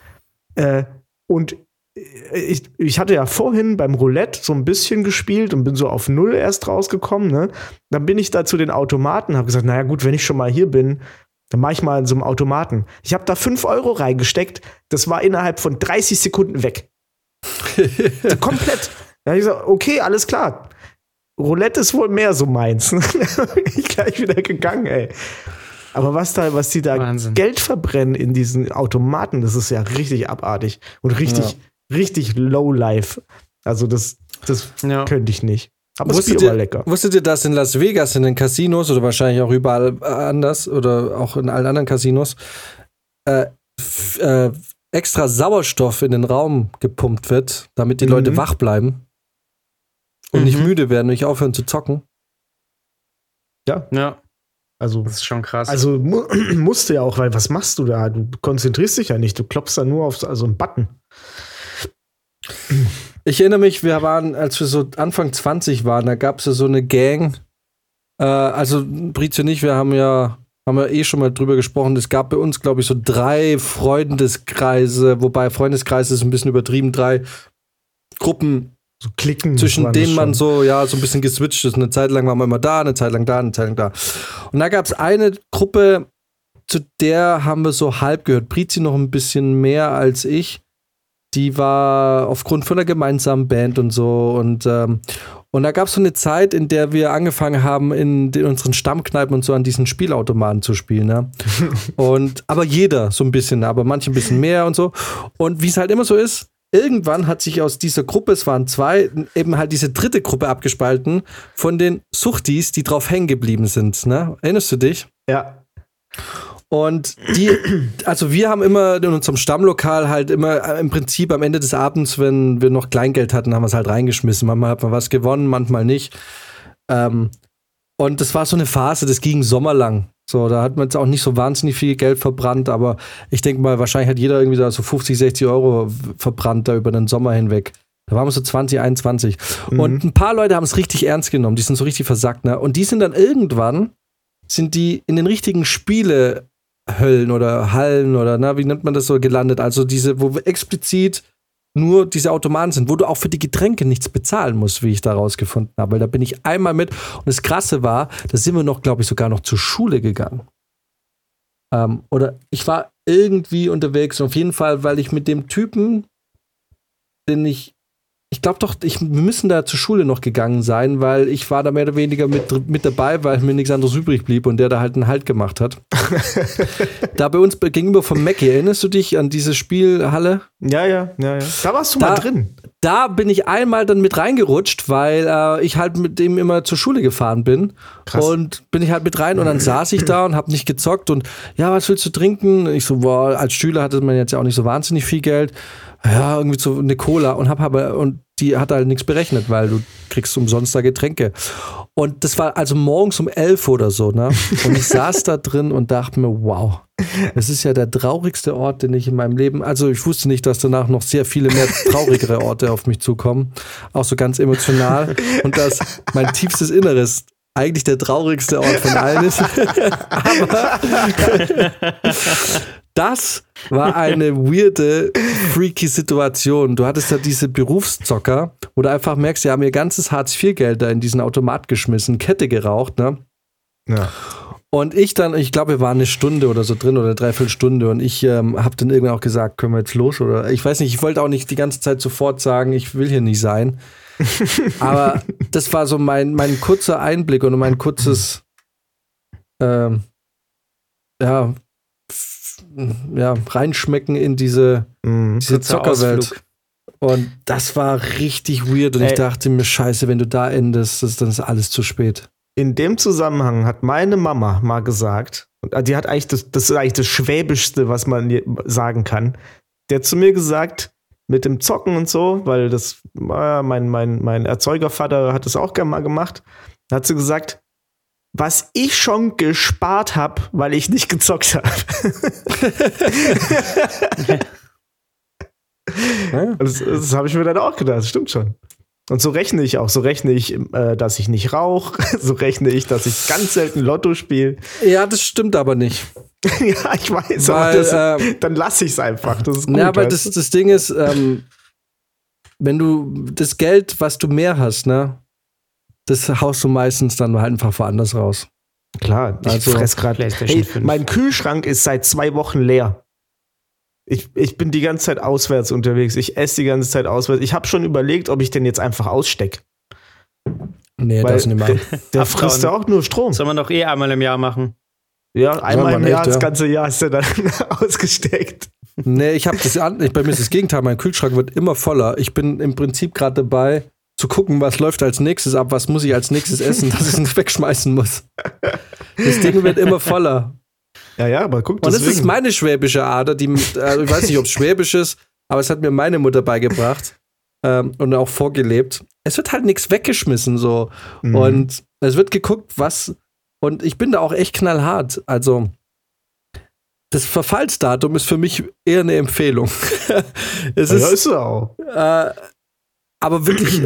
Äh, und ich, ich hatte ja vorhin beim Roulette so ein bisschen gespielt und bin so auf Null erst rausgekommen. Ne? Dann bin ich da zu den Automaten, habe gesagt, naja gut, wenn ich schon mal hier bin, dann mache ich mal in so einem Automaten. Ich habe da 5 Euro reingesteckt, das war innerhalb von 30 Sekunden weg. Komplett. Da habe ich gesagt, okay, alles klar. Roulette ist wohl mehr so meins. ich gleich wieder gegangen, ey. Aber was da, was die da Wahnsinn. Geld verbrennen in diesen Automaten, das ist ja richtig abartig und richtig, ja. richtig low life. Also das, das ja. könnte ich nicht. Aber wusstet, ihr, lecker. wusstet ihr, dass in Las Vegas in den Casinos oder wahrscheinlich auch überall anders oder auch in allen anderen Casinos äh, äh, extra Sauerstoff in den Raum gepumpt wird, damit die mhm. Leute wach bleiben und mhm. nicht müde werden und nicht aufhören zu zocken? Ja. Ja. Also, das ist schon krass. Also mu musst du ja auch, weil was machst du da? Du konzentrierst dich ja nicht, du klopfst da nur auf so also einen Button. Ich erinnere mich, wir waren, als wir so Anfang 20 waren, da gab es ja so eine Gang. Äh, also Britz und ich, wir haben ja, haben ja eh schon mal drüber gesprochen. Es gab bei uns, glaube ich, so drei Freundeskreise, wobei Freundeskreise ist ein bisschen übertrieben, drei Gruppen, so klicken. Zwischen denen man so, ja, so ein bisschen geswitcht ist. Eine Zeit lang waren wir immer da, eine Zeit lang da, eine Zeit lang da. Und da gab es eine Gruppe, zu der haben wir so halb gehört. Prizi noch ein bisschen mehr als ich. Die war aufgrund von der gemeinsamen Band und so. Und, ähm, und da gab es so eine Zeit, in der wir angefangen haben, in, in unseren Stammkneipen und so an diesen Spielautomaten zu spielen. Ja? und aber jeder so ein bisschen, aber manche ein bisschen mehr und so. Und wie es halt immer so ist, irgendwann hat sich aus dieser Gruppe, es waren zwei, eben halt diese dritte Gruppe abgespalten von den Suchtis, die drauf hängen geblieben sind. Ne? Erinnerst du dich? Ja. Und die, also wir haben immer in unserem Stammlokal halt immer äh, im Prinzip am Ende des Abends, wenn wir noch Kleingeld hatten, haben wir es halt reingeschmissen. Manchmal hat man was gewonnen, manchmal nicht. Ähm, und das war so eine Phase, das ging sommerlang. So, da hat man jetzt auch nicht so wahnsinnig viel Geld verbrannt, aber ich denke mal, wahrscheinlich hat jeder irgendwie so 50, 60 Euro verbrannt da über den Sommer hinweg. Da waren wir so 20, 21. Mhm. Und ein paar Leute haben es richtig ernst genommen, die sind so richtig versackt, ne? Und die sind dann irgendwann, sind die in den richtigen Spielehöllen oder Hallen oder, na, wie nennt man das so, gelandet? Also diese, wo explizit nur diese Automaten sind, wo du auch für die Getränke nichts bezahlen musst, wie ich da rausgefunden habe. Weil da bin ich einmal mit. Und das Krasse war, da sind wir noch, glaube ich, sogar noch zur Schule gegangen. Ähm, oder ich war irgendwie unterwegs. Auf jeden Fall, weil ich mit dem Typen, den ich ich glaube doch, ich, wir müssen da zur Schule noch gegangen sein, weil ich war da mehr oder weniger mit, mit dabei, weil mir nichts anderes übrig blieb und der da halt einen Halt gemacht hat. da bei uns gegenüber vom Mackie, erinnerst du dich an diese Spielhalle? Ja, ja, ja, ja. Da warst du da, mal drin. Da bin ich einmal dann mit reingerutscht, weil äh, ich halt mit dem immer zur Schule gefahren bin. Krass. Und bin ich halt mit rein und dann saß ich da und hab nicht gezockt und ja, was willst du trinken? Ich so, boah, als Schüler hatte man jetzt ja auch nicht so wahnsinnig viel Geld ja, irgendwie so eine Cola und hab aber, und die hat halt nichts berechnet, weil du kriegst umsonst da Getränke. Und das war also morgens um elf oder so, ne? Und ich saß da drin und dachte mir, wow, es ist ja der traurigste Ort, den ich in meinem Leben, also ich wusste nicht, dass danach noch sehr viele mehr traurigere Orte auf mich zukommen. Auch so ganz emotional. Und dass mein tiefstes Inneres eigentlich der traurigste Ort von allen ist. Aber das war eine weirde, freaky Situation. Du hattest ja diese Berufszocker, wo du einfach merkst, die haben ihr ganzes Hartz-IV-Geld da in diesen Automat geschmissen, Kette geraucht, ne? Ja. Und ich dann, ich glaube, wir waren eine Stunde oder so drin oder dreiviertel Stunde und ich ähm, habe dann irgendwann auch gesagt, können wir jetzt los oder ich weiß nicht, ich wollte auch nicht die ganze Zeit sofort sagen, ich will hier nicht sein. Aber das war so mein, mein kurzer Einblick und mein kurzes, ähm, ja, ja, reinschmecken in diese, mhm, diese Zockerwelt. Und das war richtig weird und Ey. ich dachte mir, scheiße, wenn du da endest, das, dann ist alles zu spät. In dem Zusammenhang hat meine Mama mal gesagt, und die hat eigentlich das, das ist eigentlich das Schwäbischste, was man sagen kann. Der hat zu mir gesagt, mit dem Zocken und so, weil das, äh, mein, mein, mein Erzeugervater hat das auch gerne mal gemacht. Hat sie gesagt, was ich schon gespart habe, weil ich nicht gezockt habe. das, das habe ich mir dann auch gedacht, das stimmt schon. Und so rechne ich auch. So rechne ich, äh, dass ich nicht rauche. So rechne ich, dass ich ganz selten Lotto spiele. Ja, das stimmt aber nicht. ja, ich weiß, Weil, das, äh, dann lasse ich es einfach. Das ist gut. Ja, aber das, das Ding ist, ähm, wenn du das Geld, was du mehr hast, ne, das haust du meistens dann halt einfach woanders raus. Klar, ich also, fress gerade hey, Mein Kühlschrank ist seit zwei Wochen leer. Ich, ich bin die ganze Zeit auswärts unterwegs. Ich esse die ganze Zeit auswärts. Ich habe schon überlegt, ob ich den jetzt einfach ausstecke. Nee, Weil das nicht mal. Der, frisst ja auch nur Strom. Soll man doch eh einmal im Jahr machen. Ja, einmal ja, im Jahr, echt, das ganze Jahr ist er dann ausgesteckt. Nee, ich habe das, bei mir ist das Gegenteil. Mein Kühlschrank wird immer voller. Ich bin im Prinzip gerade dabei, zu gucken, was läuft als nächstes ab, was muss ich als nächstes essen, dass ich es nicht wegschmeißen muss. Das Ding wird immer voller. Ja, ja, aber guck Und das ist meine schwäbische Ader, die, äh, ich weiß nicht, ob es schwäbisch ist, aber es hat mir meine Mutter beigebracht ähm, und auch vorgelebt. Es wird halt nichts weggeschmissen so. Mhm. Und es wird geguckt, was. Und ich bin da auch echt knallhart. Also, das Verfallsdatum ist für mich eher eine Empfehlung. es ist, ja, ist auch. Äh, aber wirklich,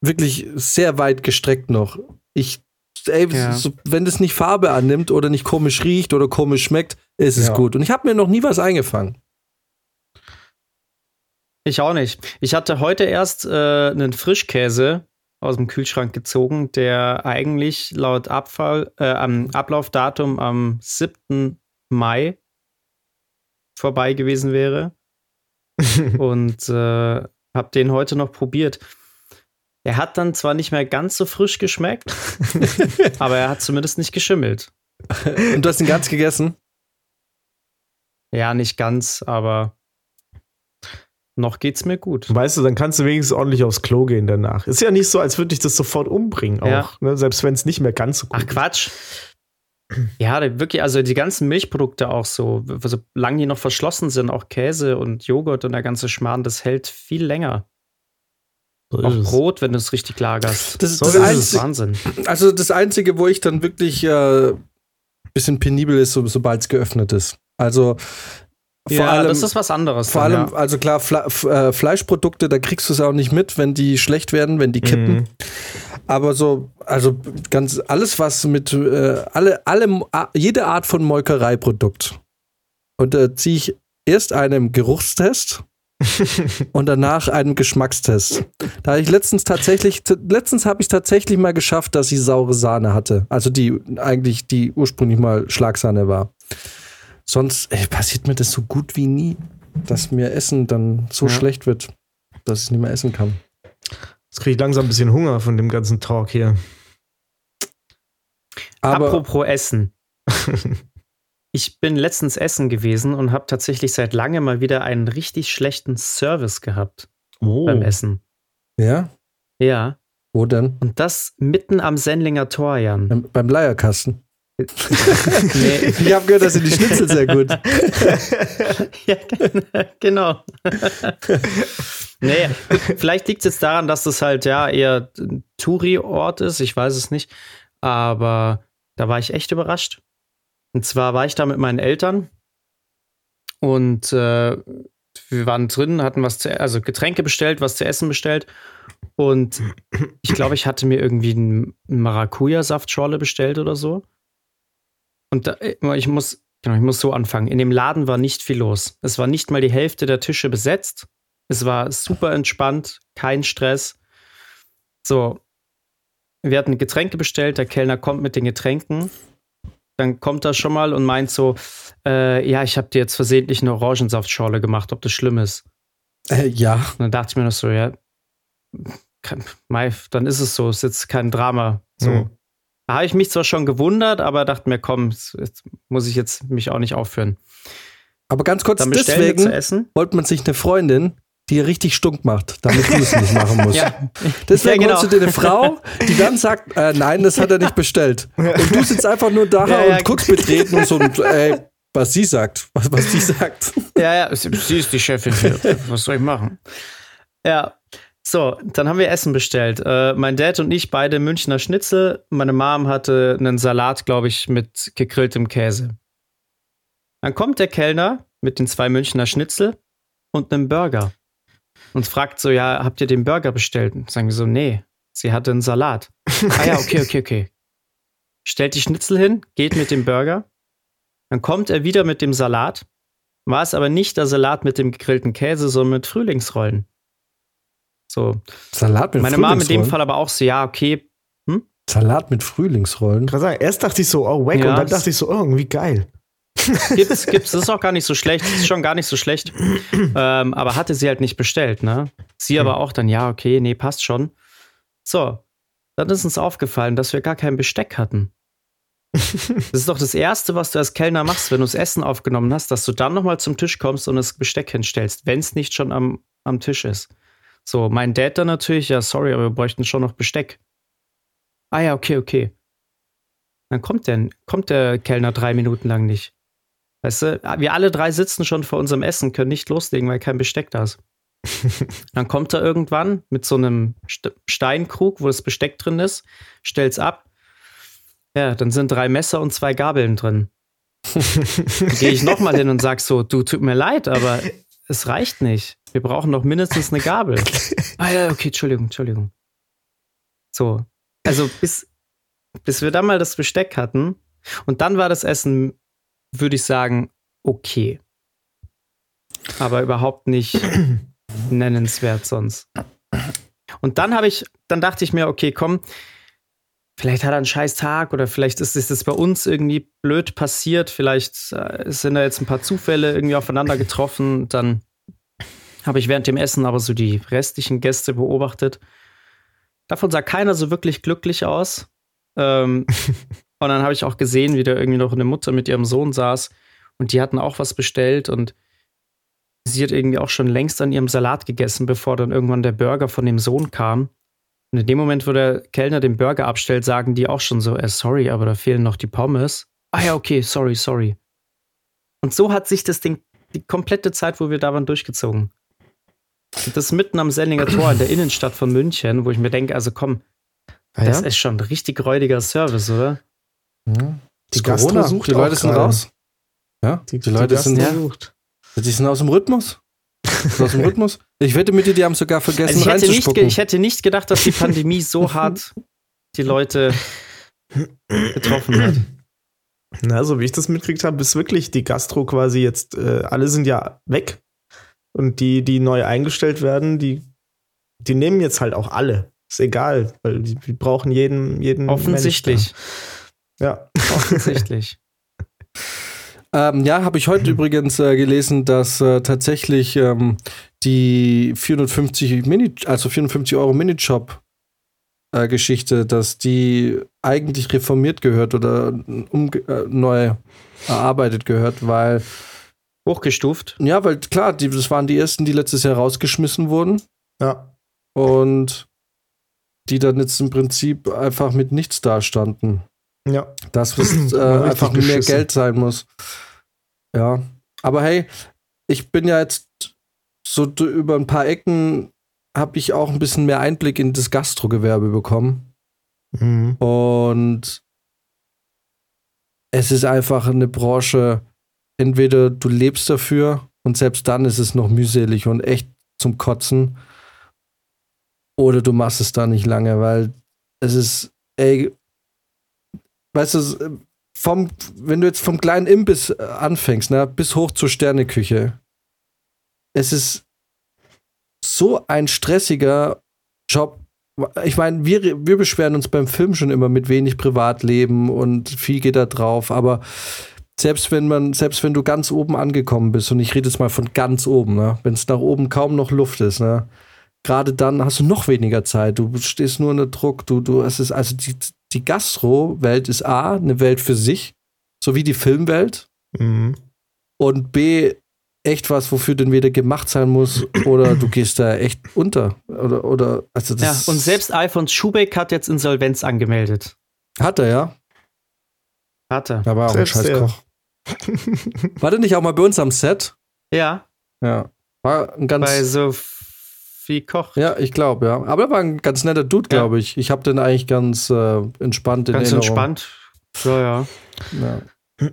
wirklich sehr weit gestreckt noch. Ich, ey, ja. so, wenn das nicht Farbe annimmt oder nicht komisch riecht oder komisch schmeckt, ist es ja. gut. Und ich habe mir noch nie was eingefangen. Ich auch nicht. Ich hatte heute erst äh, einen Frischkäse aus dem Kühlschrank gezogen, der eigentlich laut Abfall, äh, am Ablaufdatum am 7. Mai vorbei gewesen wäre. Und äh, hab den heute noch probiert. Er hat dann zwar nicht mehr ganz so frisch geschmeckt, aber er hat zumindest nicht geschimmelt. Und du hast ihn ganz gegessen? Ja, nicht ganz, aber noch geht's mir gut. Weißt du, dann kannst du wenigstens ordentlich aufs Klo gehen danach. Ist ja nicht so, als würde ich das sofort umbringen, auch, ja. ne? selbst wenn es nicht mehr ganz so gut Ach Quatsch. Ja, wirklich, also die ganzen Milchprodukte auch so, solange die noch verschlossen sind, auch Käse und Joghurt und der ganze Schmarrn, das hält viel länger. So auch Brot, wenn du es richtig lagerst. Das, ist, das, das ist Wahnsinn. Also das Einzige, wo ich dann wirklich äh, bisschen penibel ist, so, sobald es geöffnet ist. Also vor ja, allem, das ist was anderes. Vor dann, allem, ja. also klar, Fle äh, Fleischprodukte, da kriegst du es auch nicht mit, wenn die schlecht werden, wenn die kippen. Mhm. Aber so, also ganz alles, was mit äh, alle, alle, jede Art von Molkereiprodukt. Und da ziehe ich erst einem Geruchstest und danach einen Geschmackstest. Da habe ich letztens tatsächlich, letztens habe ich tatsächlich mal geschafft, dass ich saure Sahne hatte. Also die eigentlich, die ursprünglich mal Schlagsahne war. Sonst ey, passiert mir das so gut wie nie, dass mir Essen dann so ja. schlecht wird, dass ich nicht mehr essen kann. Jetzt kriege ich langsam ein bisschen Hunger von dem ganzen Talk hier. Aber Apropos Essen. ich bin letztens essen gewesen und habe tatsächlich seit langem mal wieder einen richtig schlechten Service gehabt oh. beim Essen. Ja? Ja. Wo denn? Und das mitten am Sendlinger Tor, Jan. Beim, beim Leierkasten. Nee. Ich habe gehört, dass sind die Schnitzel sehr gut. ja, genau. nee, vielleicht liegt es jetzt daran, dass das halt ja eher ein Touri-Ort ist. Ich weiß es nicht. Aber da war ich echt überrascht. Und zwar war ich da mit meinen Eltern und äh, wir waren drin, hatten was zu, also Getränke bestellt, was zu essen bestellt. Und ich glaube, ich hatte mir irgendwie eine Maracuja-Saftschorle bestellt oder so. Und da, äh, ich muss, genau, ich muss so anfangen. In dem Laden war nicht viel los. Es war nicht mal die Hälfte der Tische besetzt. Es war super entspannt, kein Stress. So, wir hatten Getränke bestellt, der Kellner kommt mit den Getränken dann kommt er schon mal und meint so, äh, ja, ich habe dir jetzt versehentlich eine Orangensaftschorle gemacht, ob das schlimm ist. Äh, ja. Und dann dachte ich mir noch so, ja, dann ist es so, ist jetzt kein Drama. So. Mhm. Da habe ich mich zwar schon gewundert, aber dachte mir, komm, jetzt muss ich jetzt mich auch nicht aufführen. Aber ganz kurz, deswegen wollte man sich eine Freundin die richtig stunk macht, damit du es nicht machen musst. Ja. Deswegen ja, genau. du dir eine Frau, die dann sagt, äh, nein, das hat er nicht bestellt. Und du sitzt einfach nur da ja, und guckst betreten und so, und, ey, was sie sagt, was, was sie sagt. Ja, ja, sie ist die Chefin. Was soll ich machen? Ja, so, dann haben wir Essen bestellt. Äh, mein Dad und ich beide Münchner Schnitzel. Meine Mom hatte einen Salat, glaube ich, mit gegrilltem Käse. Dann kommt der Kellner mit den zwei Münchner Schnitzel und einem Burger und fragt so, ja, habt ihr den Burger bestellt? Und sagen wir so, nee, sie hatte einen Salat. ah ja, okay, okay, okay. Stellt die Schnitzel hin, geht mit dem Burger. Dann kommt er wieder mit dem Salat. War es aber nicht der Salat mit dem gegrillten Käse, sondern mit Frühlingsrollen. So. Salat mit Meine Mom in dem Fall aber auch so, ja, okay. Hm? Salat mit Frühlingsrollen. Kann sagen, erst dachte ich so, oh, wack, ja, und dann dachte ich so, oh, irgendwie geil. Gibt's, gibt's, das ist auch gar nicht so schlecht, das ist schon gar nicht so schlecht. Ähm, aber hatte sie halt nicht bestellt, ne? Sie aber auch dann, ja, okay, nee, passt schon. So, dann ist uns aufgefallen, dass wir gar kein Besteck hatten. Das ist doch das Erste, was du als Kellner machst, wenn du das Essen aufgenommen hast, dass du dann nochmal zum Tisch kommst und das Besteck hinstellst, wenn es nicht schon am, am Tisch ist. So, mein Dad dann natürlich, ja, sorry, aber wir bräuchten schon noch Besteck. Ah ja, okay, okay. Dann kommt der, kommt der Kellner drei Minuten lang nicht. Weißt du, wir alle drei sitzen schon vor unserem Essen, können nicht loslegen, weil kein Besteck da ist. Dann kommt er irgendwann mit so einem Steinkrug, wo das Besteck drin ist, stellt's ab. Ja, dann sind drei Messer und zwei Gabeln drin. Gehe ich nochmal hin und sag so, du tut mir leid, aber es reicht nicht. Wir brauchen doch mindestens eine Gabel. ah ja, okay, Entschuldigung, Entschuldigung. So. Also bis, bis wir dann mal das Besteck hatten und dann war das Essen würde ich sagen, okay. Aber überhaupt nicht nennenswert sonst. Und dann habe ich, dann dachte ich mir, okay, komm, vielleicht hat er einen scheiß Tag oder vielleicht ist es bei uns irgendwie blöd passiert, vielleicht äh, sind da jetzt ein paar Zufälle irgendwie aufeinander getroffen. Dann habe ich während dem Essen aber so die restlichen Gäste beobachtet. Davon sah keiner so wirklich glücklich aus. Ähm, Und dann habe ich auch gesehen, wie da irgendwie noch eine Mutter mit ihrem Sohn saß und die hatten auch was bestellt und sie hat irgendwie auch schon längst an ihrem Salat gegessen, bevor dann irgendwann der Burger von dem Sohn kam. Und in dem Moment, wo der Kellner den Burger abstellt, sagen die auch schon so, äh, sorry, aber da fehlen noch die Pommes. Ah ja, okay, sorry, sorry. Und so hat sich das Ding die komplette Zeit, wo wir da waren, durchgezogen. Und das mitten am Sellinger Tor in der Innenstadt von München, wo ich mir denke, also komm, ah, das ja? ist schon ein richtig räudiger Service, oder? Ja. Die Gastro Gastro sucht Die Leute auch sind gerade. raus. Ja, die, Leute Gastro sind, sucht. die sind aus dem Rhythmus. Sind aus dem Rhythmus. Ich wette mit dir, die haben sogar vergessen Also ich, hätte nicht, ich hätte nicht gedacht, dass die Pandemie so hart die Leute getroffen hat. Na, so wie ich das mitgekriegt habe, ist wirklich die Gastro quasi jetzt, äh, alle sind ja weg. Und die, die neu eingestellt werden, die, die nehmen jetzt halt auch alle. Ist egal, weil die, die brauchen jeden, jeden Offensichtlich. Ja. Offensichtlich. Ähm, ja, habe ich heute übrigens äh, gelesen, dass äh, tatsächlich ähm, die 450 Mini, also 450 Euro Minijob äh, Geschichte, dass die eigentlich reformiert gehört oder um, äh, neu erarbeitet gehört, weil Hochgestuft. ja, weil klar, die, das waren die ersten, die letztes Jahr rausgeschmissen wurden Ja. und die dann jetzt im Prinzip einfach mit nichts dastanden. Ja. Das was, äh, einfach mehr. Geld sein muss. Ja. Aber hey, ich bin ja jetzt so über ein paar Ecken habe ich auch ein bisschen mehr Einblick in das Gastrogewerbe bekommen. Mhm. Und es ist einfach eine Branche, entweder du lebst dafür und selbst dann ist es noch mühselig und echt zum Kotzen. Oder du machst es da nicht lange, weil es ist, ey, weißt du, es, vom, wenn du jetzt vom kleinen Imbiss äh, anfängst, ne, bis hoch zur Sterneküche, es ist so ein stressiger Job. Ich meine, wir, wir beschweren uns beim Film schon immer mit wenig Privatleben und viel geht da drauf, aber selbst wenn man, selbst wenn du ganz oben angekommen bist, und ich rede jetzt mal von ganz oben, ne, wenn es nach oben kaum noch Luft ist, ne, gerade dann hast du noch weniger Zeit. Du stehst nur unter Druck. Du, du, es ist, also die, die Gastro-Welt ist A, eine Welt für sich, so wie die Filmwelt, Mhm. und B, echt was, wofür du entweder gemacht sein muss oder du gehst da echt unter. Oder, oder also Ja, das und selbst Alfons Schubeck hat jetzt Insolvenz angemeldet. hat er, ja. Hat er. War auch Selbst ein scheiß. Koch. War der nicht auch mal bei uns am Set? Ja, Ja. War ein ganz. bei Sophie Koch. ja, ich glaube, ja. Aber er war ein ganz netter Dude, Ja. glaube ich. Ich habe den eigentlich ganz äh, entspannt in Ganz Erinnerung. entspannt. Ja, ja. Ja.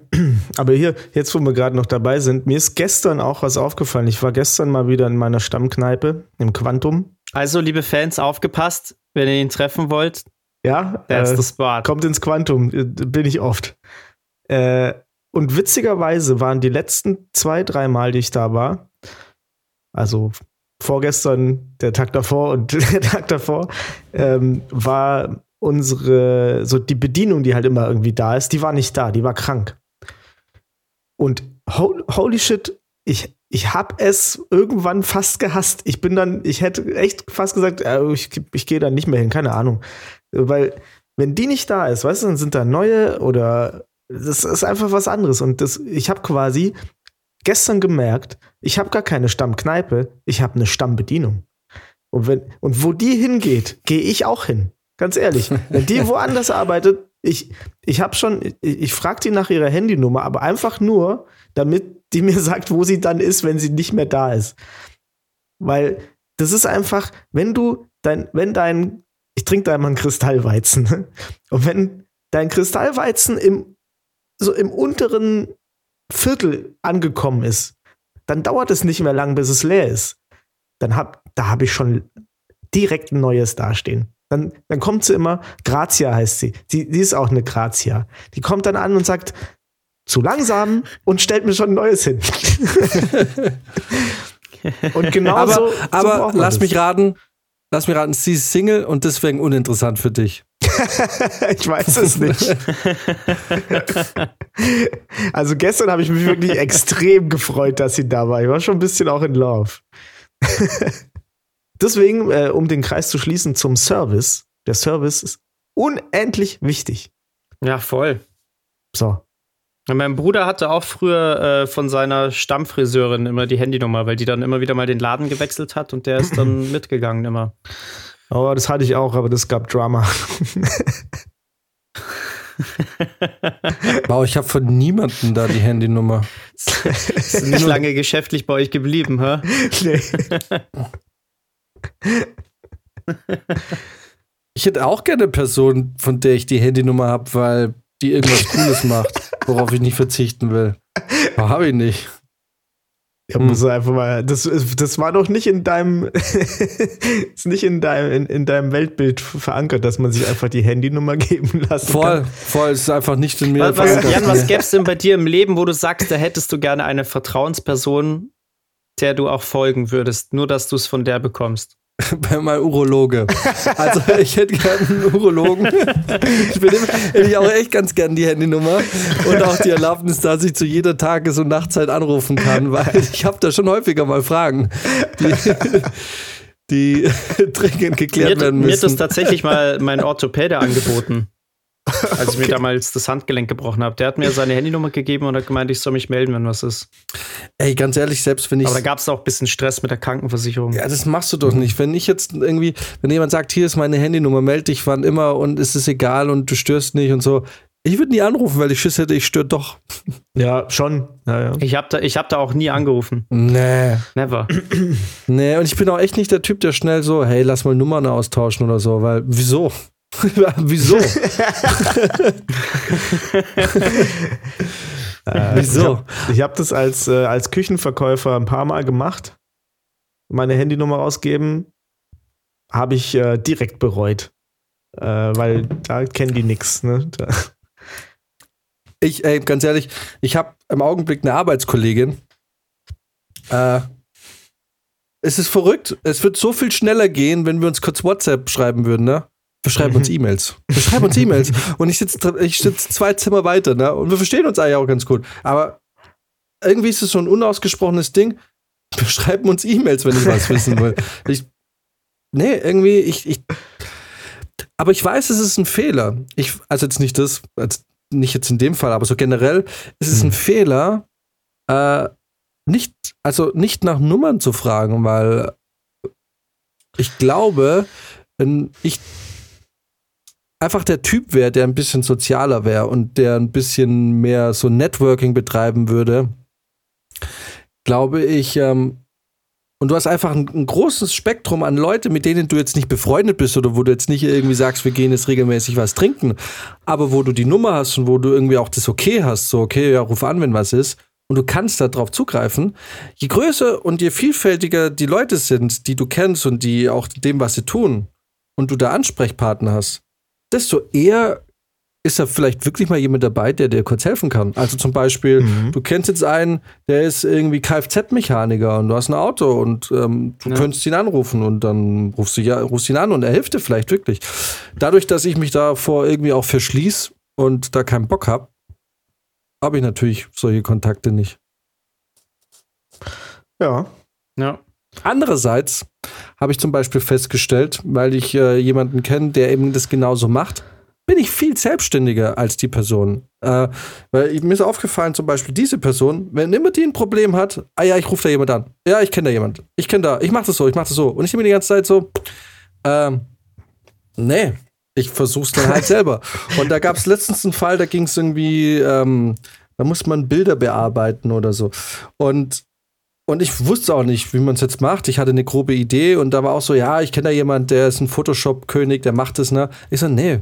Aber hier, jetzt wo wir gerade noch dabei sind, mir ist gestern auch was aufgefallen. Ich war gestern mal wieder in meiner Stammkneipe im Quantum. Also, liebe Fans, aufgepasst, wenn ihr ihn treffen wollt, Ja, that's äh, the spot. kommt ins Quantum, äh, bin ich oft. Äh, und witzigerweise waren die letzten zwei, drei Mal, die ich da war, also vorgestern, der Tag davor und der Tag davor, ähm, war unsere, so die Bedienung, die halt immer irgendwie da ist, die war nicht da, die war krank. Und ho holy shit, ich, ich hab es irgendwann fast gehasst. Ich bin dann, ich hätte echt fast gesagt, äh, ich, ich gehe da nicht mehr hin, keine Ahnung. Weil, wenn die nicht da ist, weißt du, dann sind da neue oder das ist einfach was anderes. Und das, ich habe quasi gestern gemerkt, ich habe gar keine Stammkneipe, ich habe eine Stammbedienung. Und, wenn, und wo die hingeht, gehe ich auch hin. Ganz ehrlich. Wenn die woanders arbeitet, ich, ich habe schon, ich, ich frage die nach ihrer Handynummer, aber einfach nur, damit die mir sagt, wo sie dann ist, wenn sie nicht mehr da ist. Weil das ist einfach, wenn du dein, wenn dein, ich trinke da immer einen Kristallweizen, ne? und wenn dein Kristallweizen im, so im unteren Viertel angekommen ist, dann dauert es nicht mehr lang, bis es leer ist. Dann hab, da habe ich schon direkt ein neues dastehen. Dann, dann kommt sie immer, Grazia heißt sie. Die, die ist auch eine Grazia. Die kommt dann an und sagt, zu langsam und stellt mir schon ein neues hin. und genau aber so, aber lass das. mich raten, lass mich raten, sie ist Single und deswegen uninteressant für dich. ich weiß es nicht. also gestern habe ich mich wirklich extrem gefreut, dass sie da war. Ich war schon ein bisschen auch in Love. Deswegen, äh, um den Kreis zu schließen zum Service, der Service ist unendlich wichtig. Ja, voll. So. Mein Bruder hatte auch früher äh, von seiner Stammfriseurin immer die Handynummer, weil die dann immer wieder mal den Laden gewechselt hat und der ist dann mitgegangen immer. Oh, das hatte ich auch, aber das gab Drama. Wow, ich habe von niemandem da die Handynummer. Ist nicht lange geschäftlich bei euch geblieben, hä? nee. Ich hätte auch gerne eine Person, von der ich die Handynummer habe, weil die irgendwas Cooles macht, worauf ich nicht verzichten will. Habe ich nicht. Ja, muss hm. einfach mal, das, das war doch nicht in deinem, ist nicht in deinem, in, in, deinem Weltbild verankert, dass man sich einfach die Handynummer geben lassen voll, kann. Voll, ist einfach nicht in mir was, verankert. Jan, was gäbe es denn bei dir im Leben, wo du sagst, da hättest du gerne eine Vertrauensperson, der du auch folgen würdest, nur dass du es von der bekommst? bei meinem Urologe. Also ich hätte gerne einen Urologen. Ich bin immer, hätte ich auch echt ganz gern die Handynummer und auch die Erlaubnis, dass ich zu jeder Tages- und Nachtzeit anrufen kann, weil ich habe da schon häufiger mal Fragen, die, die dringend geklärt mir, werden müssen. Mir hat das tatsächlich mal mein Orthopäde angeboten. Als ich okay. mir damals das Handgelenk gebrochen habe. Der hat mir seine Handynummer gegeben und hat gemeint, ich soll mich melden, wenn was ist. Ey, ganz ehrlich, selbst wenn ich. Aber da gab es auch ein bisschen Stress mit der Krankenversicherung. Ja, das machst du doch nicht. Wenn ich jetzt irgendwie, wenn jemand sagt, hier ist meine Handynummer, melde dich wann immer und es ist egal und du störst nicht und so. Ich würde nie anrufen, weil ich Schiss hätte, ich störe doch. Ja, schon. Ja, ja. Ich habe da, hab da auch nie angerufen. Nee. Never. nee, und ich bin auch echt nicht der Typ, der schnell so, hey, lass mal Nummern austauschen oder so, weil wieso? Wieso? äh, Wieso? Ich habe hab das als, äh, als Küchenverkäufer ein paar Mal gemacht. Meine Handynummer ausgeben, habe ich äh, direkt bereut. Äh, weil da kennen die nichts. Ne? Ich, ey, ganz ehrlich, ich habe im Augenblick eine Arbeitskollegin. Äh, es ist verrückt. Es wird so viel schneller gehen, wenn wir uns kurz WhatsApp schreiben würden, ne? Wir schreiben uns E-Mails. Wir schreiben uns E-Mails. Und ich sitze ich sitz zwei Zimmer weiter, ne? Und wir verstehen uns eigentlich auch ganz gut. Aber irgendwie ist es so ein unausgesprochenes Ding. Wir schreiben uns E-Mails, wenn ich was wissen will. Ich, nee, irgendwie, ich, ich. Aber ich weiß, es ist ein Fehler. Ich, also jetzt nicht das, nicht jetzt in dem Fall, aber so generell ist es ein hm. Fehler, äh, nicht, also nicht nach Nummern zu fragen, weil ich glaube, wenn ich einfach der Typ wäre, der ein bisschen sozialer wäre und der ein bisschen mehr so Networking betreiben würde, glaube ich, ähm, und du hast einfach ein, ein, großes Spektrum an Leute, mit denen du jetzt nicht befreundet bist oder wo du jetzt nicht irgendwie sagst, wir gehen jetzt regelmäßig was trinken, aber wo du die Nummer hast und wo du irgendwie auch das Okay hast, so okay, ja, ruf an, wenn was ist. Und du kannst darauf zugreifen. Je größer und je vielfältiger die Leute sind, die du kennst und die auch dem, was sie tun, und du da Ansprechpartner hast, desto eher ist da vielleicht wirklich mal jemand dabei, der dir kurz helfen kann. Also zum Beispiel, mhm. du kennst jetzt einen, der ist irgendwie Kfz-Mechaniker und du hast ein Auto und ähm, du ja. könntest ihn anrufen und dann rufst du ja, rufst ihn an und er hilft dir vielleicht wirklich. Dadurch, dass ich mich davor irgendwie auch verschließe und da keinen Bock habe, habe ich natürlich solche Kontakte nicht. Ja. Ja. Andererseits habe ich zum Beispiel festgestellt, weil ich äh, jemanden kenne, der eben das genauso macht, bin ich viel selbstständiger als die Person. Äh, weil mir ist aufgefallen, zum Beispiel diese Person, wenn immer die ein Problem hat, ah ja, ich rufe da jemand an. Ja, ich kenne da jemand. Ich kenne da, ich mache das so, ich mache das so. Und ich bin die ganze Zeit so, ähm, nee, ich versuch's dann halt selber. Und da gab es letztens einen Fall, da ging es irgendwie, ähm, da muss man Bilder bearbeiten oder so. Und und ich wusste auch nicht, wie man es jetzt macht. Ich hatte eine grobe Idee und da war auch so, ja, ich kenne da jemand, der ist ein Photoshop-König, der macht das, ne? Ich so, nee,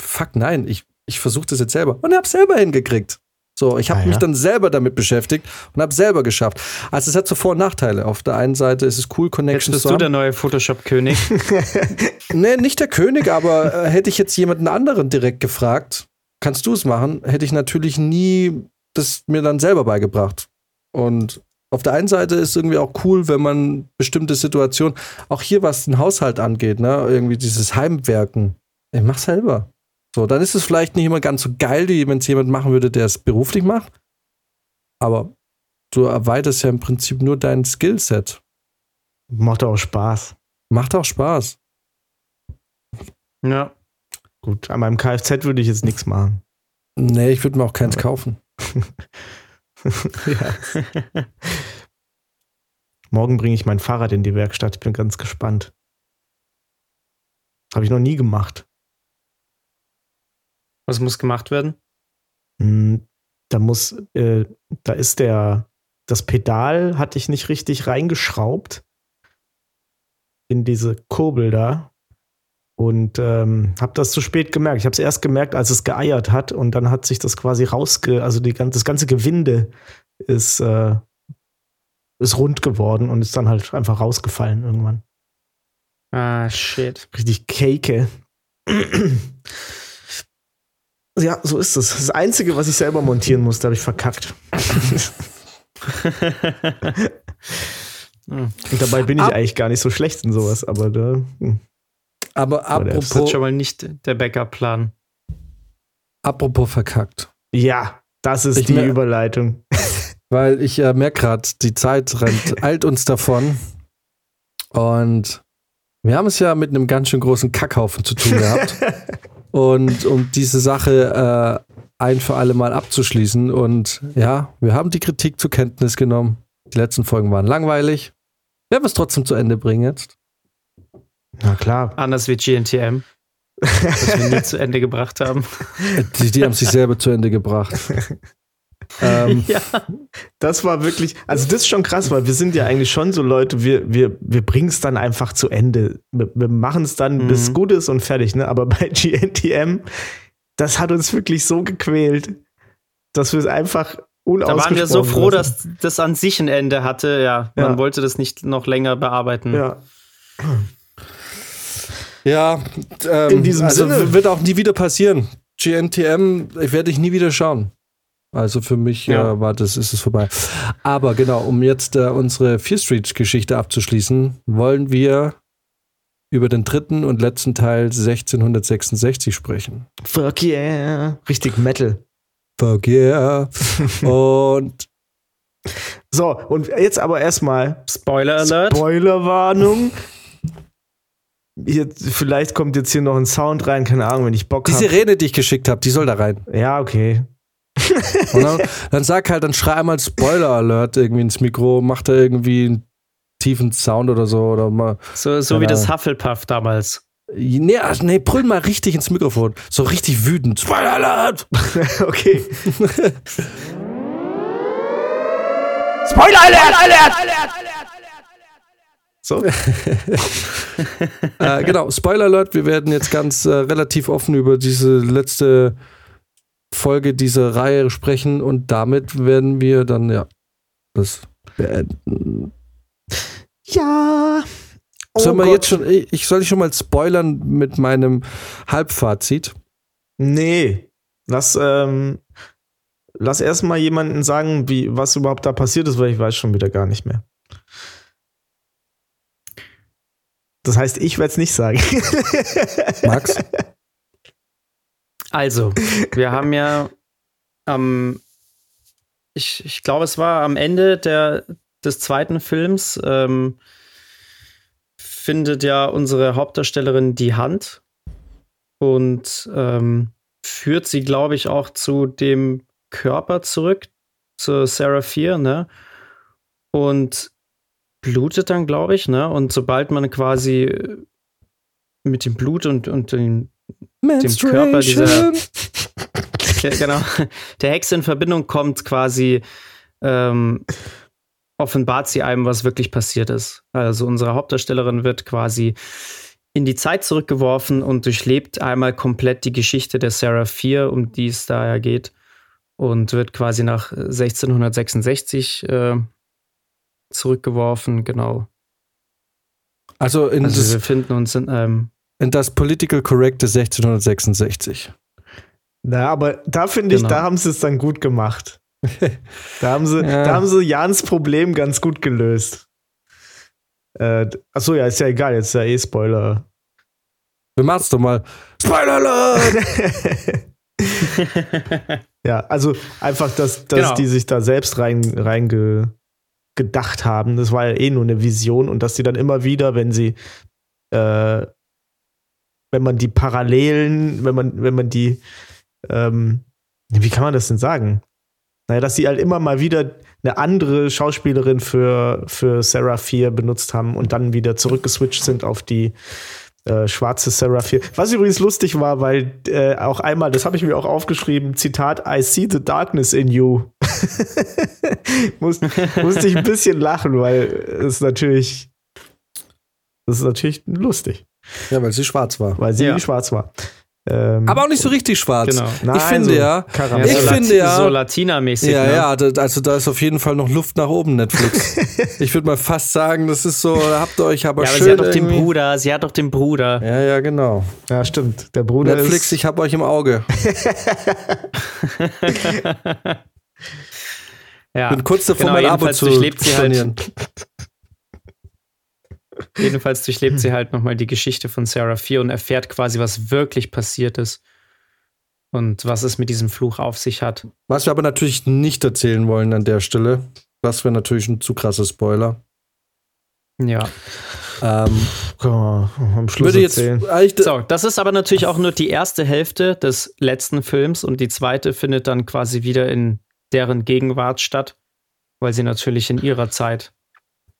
fuck, nein, ich, ich versuche das jetzt selber. Und hab's selber hingekriegt. So, ich habe ah, ja. mich dann selber damit beschäftigt und habe selber geschafft. Also es hat so Vor- und Nachteile. Auf der einen Seite ist es cool, Connections Jetzt bist du der neue Photoshop-König. nee, nicht der König, aber äh, hätte ich jetzt jemanden anderen direkt gefragt, kannst du es machen, hätte ich natürlich nie das mir dann selber beigebracht. Und auf der einen Seite ist es irgendwie auch cool, wenn man bestimmte Situationen, auch hier was den Haushalt angeht, ne, irgendwie dieses Heimwerken, ich mach selber. So, dann ist es vielleicht nicht immer ganz so geil, wie wenn es jemand machen würde, der es beruflich macht. Aber du erweiterst ja im Prinzip nur dein Skillset. Macht auch Spaß. Macht auch Spaß. Ja. Gut, an meinem Kfz würde ich jetzt nichts machen. Nee, ich würde mir auch keins kaufen. ja. Morgen bringe ich mein Fahrrad in die Werkstatt. Ich bin ganz gespannt. Habe ich noch nie gemacht. Was muss gemacht werden? Hm, da muss, äh, da ist der, das Pedal hatte ich nicht richtig reingeschraubt in diese Kurbel da. Und ähm, habe das zu spät gemerkt. Ich habe es erst gemerkt, als es geeiert hat und dann hat sich das quasi rausge... Also die, das ganze Gewinde ist, äh, ist rund geworden und ist dann halt einfach rausgefallen irgendwann. Ah, shit. Richtig Cake. Ja, so ist es. Das Einzige, was ich selber montieren musste, habe ich verkackt. Und dabei bin ich Ab eigentlich gar nicht so schlecht in sowas, aber da. Hm. Aber apropos. Das ist schon mal nicht der Backup-Plan. Apropos verkackt. Ja, das ist ich die Überleitung. Weil ich äh, merke gerade, die Zeit rennt, eilt uns davon. Und wir haben es ja mit einem ganz schön großen Kackhaufen zu tun gehabt. Und um diese Sache äh, ein für alle Mal abzuschließen. Und ja, wir haben die Kritik zur Kenntnis genommen. Die letzten Folgen waren langweilig. Wir werden es trotzdem zu Ende bringen jetzt. Na klar. Anders wie GNTM. das wir nie zu Ende gebracht haben. Die, die haben sich selber zu Ende gebracht. ähm, ja. Das war wirklich, also das ist schon krass, weil wir sind ja eigentlich schon so Leute, wir, wir, wir bringen es dann einfach zu Ende. Wir, wir machen es dann, mhm. bis es gut ist und fertig, ne? Aber bei GNTM, das hat uns wirklich so gequält, dass wir es einfach unausgesprochen Da waren wir so froh, lassen. dass das an sich ein Ende hatte, ja. Man ja. wollte das nicht noch länger bearbeiten. Ja. Ja, ähm, in diesem also Sinne wird auch nie wieder passieren. GNTM, ich werde ich nie wieder schauen. Also für mich ja. äh, war das, ist es vorbei. Aber genau, um jetzt äh, unsere Fear Street-Geschichte abzuschließen, wollen wir über den dritten und letzten Teil 1666 sprechen. Fuck yeah. Richtig Metal. Fuck yeah. und so, und jetzt aber erstmal Spoiler Alert. Spoilerwarnung. Hier, vielleicht kommt jetzt hier noch ein Sound rein, keine Ahnung, wenn ich Bock habe. Die Sirene, die ich geschickt habe, die soll da rein. Ja, okay. dann, dann, sag halt, dann schrei einmal Spoiler Alert irgendwie ins Mikro, mach da irgendwie einen tiefen Sound oder so. Oder mal, so so wie das Hufflepuff damals. Nee, nee, brüll mal richtig ins Mikrofon. So richtig wütend. Spoiler Alert! okay. Spoiler Alert! Alert! Alert! So. äh, genau, Spoiler Alert, wir werden jetzt ganz äh, relativ offen über diese letzte Folge dieser Reihe sprechen und damit werden wir dann ja das beenden. Ja. Oh Sollen wir jetzt schon, ich soll ich schon mal spoilern mit meinem Halbfazit? Nee. Lass, ähm, lass erstmal jemanden sagen, wie, was überhaupt da passiert ist, weil ich weiß schon wieder gar nicht mehr. Das heißt, ich werde es nicht sagen. Max? Also, wir haben ja am, ich, ich glaube, es war am Ende der, des zweiten Films, ähm, findet ja unsere Hauptdarstellerin die Hand und ähm, führt sie, glaube ich, auch zu dem Körper zurück, zu Sarah 4, ne? Und blutet dann, glaube ich, ne? Und sobald man quasi mit dem Blut und, und den dem Körper dieser genau, der Hexe in Verbindung kommt, quasi ähm, offenbart sie einem, was wirklich passiert ist. Also unsere Hauptdarstellerin wird quasi in die Zeit zurückgeworfen und durchlebt einmal komplett die Geschichte der Sarah 4, um die es da ja geht, und wird quasi nach 1666 äh, zurückgeworfen, genau. Also, in also wir finden uns in einem in das Political Correcte 1666. Na, aber da finde ich, genau. da haben sie es dann gut gemacht. da haben sie, ja. da haben sie Jans Problem ganz gut gelöst. Äh, achso, ja, ist ja egal, jetzt ist ja eh Spoiler. Wir machen's doch mal. Spoiler Alert! ja, also einfach, dass, dass genau. die sich da selbst rein, rein ge, gedacht haben. Das war ja eh nur eine Vision und dass sie dann immer wieder, wenn sie äh, wenn man die Parallelen, wenn man, wenn man die, ähm, wie kann man das denn sagen? Naja, dass sie halt immer mal wieder eine andere Schauspielerin für, für Sarah 4 benutzt haben und dann wieder zurückgeswitcht sind auf die äh, schwarze Sarah 4. Was übrigens lustig war, weil äh, auch einmal, das habe ich mir auch aufgeschrieben, Zitat, I see the darkness in you. Muss, musste ich ein bisschen lachen, weil es natürlich, das ist natürlich lustig. Ja, weil sie schwarz war. Weil sie Ja. schwarz war. Ähm, Aber auch nicht so richtig schwarz. Genau. nein, ich finde so ja, Karamell. ich so finde ja- So Latina-mäßig. ja, ne? ja, also da ist auf jeden Fall noch Luft nach oben, Netflix. ich würde mal fast sagen, das ist so, da habt ihr euch aber Ja, aber schön sie hat doch den Bruder, sie hat doch den Bruder. Ja, ja, genau. Ja, stimmt. Der Bruder Netflix, ist. ich hab euch im Auge. Ja, Bin kurz davor, genau, mein Abo zu durchlebt sie halt. Jedenfalls durchlebt sie halt nochmal die Geschichte von Sarah 4 und erfährt quasi, was wirklich passiert ist und was es mit diesem Fluch auf sich hat. Was wir aber natürlich nicht erzählen wollen an der Stelle, das wäre natürlich ein zu krasser Spoiler. Ja. Ähm, Kann man am Schluss würde jetzt So, das ist aber natürlich auch nur die erste Hälfte des letzten Films und die zweite findet dann quasi wieder in deren Gegenwart statt, weil sie natürlich in ihrer Zeit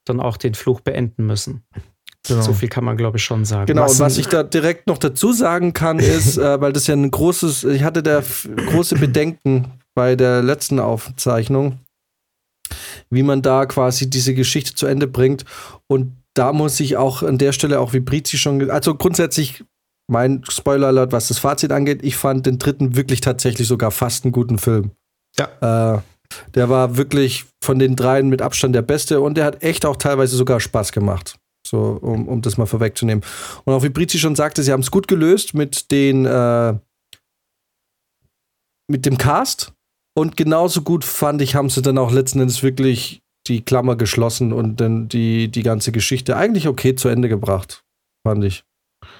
dann auch den Fluch beenden müssen. Genau. So viel kann man, glaube ich, schon sagen. Genau, und Massen- was ich da direkt noch dazu sagen kann, ist, äh, weil das ja ein großes, ich hatte da große Bedenken bei der letzten Aufzeichnung, wie man da quasi diese Geschichte zu Ende bringt. Und da muss ich auch an der Stelle, auch wie Brizi schon, also grundsätzlich, mein Spoiler-Alert, was das Fazit angeht, ich fand den dritten wirklich tatsächlich sogar fast einen guten Film. Ja. Äh, der war wirklich von den dreien mit Abstand der beste und der hat echt auch teilweise sogar Spaß gemacht. So, um, um das mal vorwegzunehmen. Und auch wie Brizi schon sagte, sie haben es gut gelöst mit den äh, mit dem Cast. Und genauso gut fand ich, haben sie dann auch letzten Endes wirklich die Klammer geschlossen und dann die, die ganze Geschichte eigentlich okay zu Ende gebracht. Fand ich.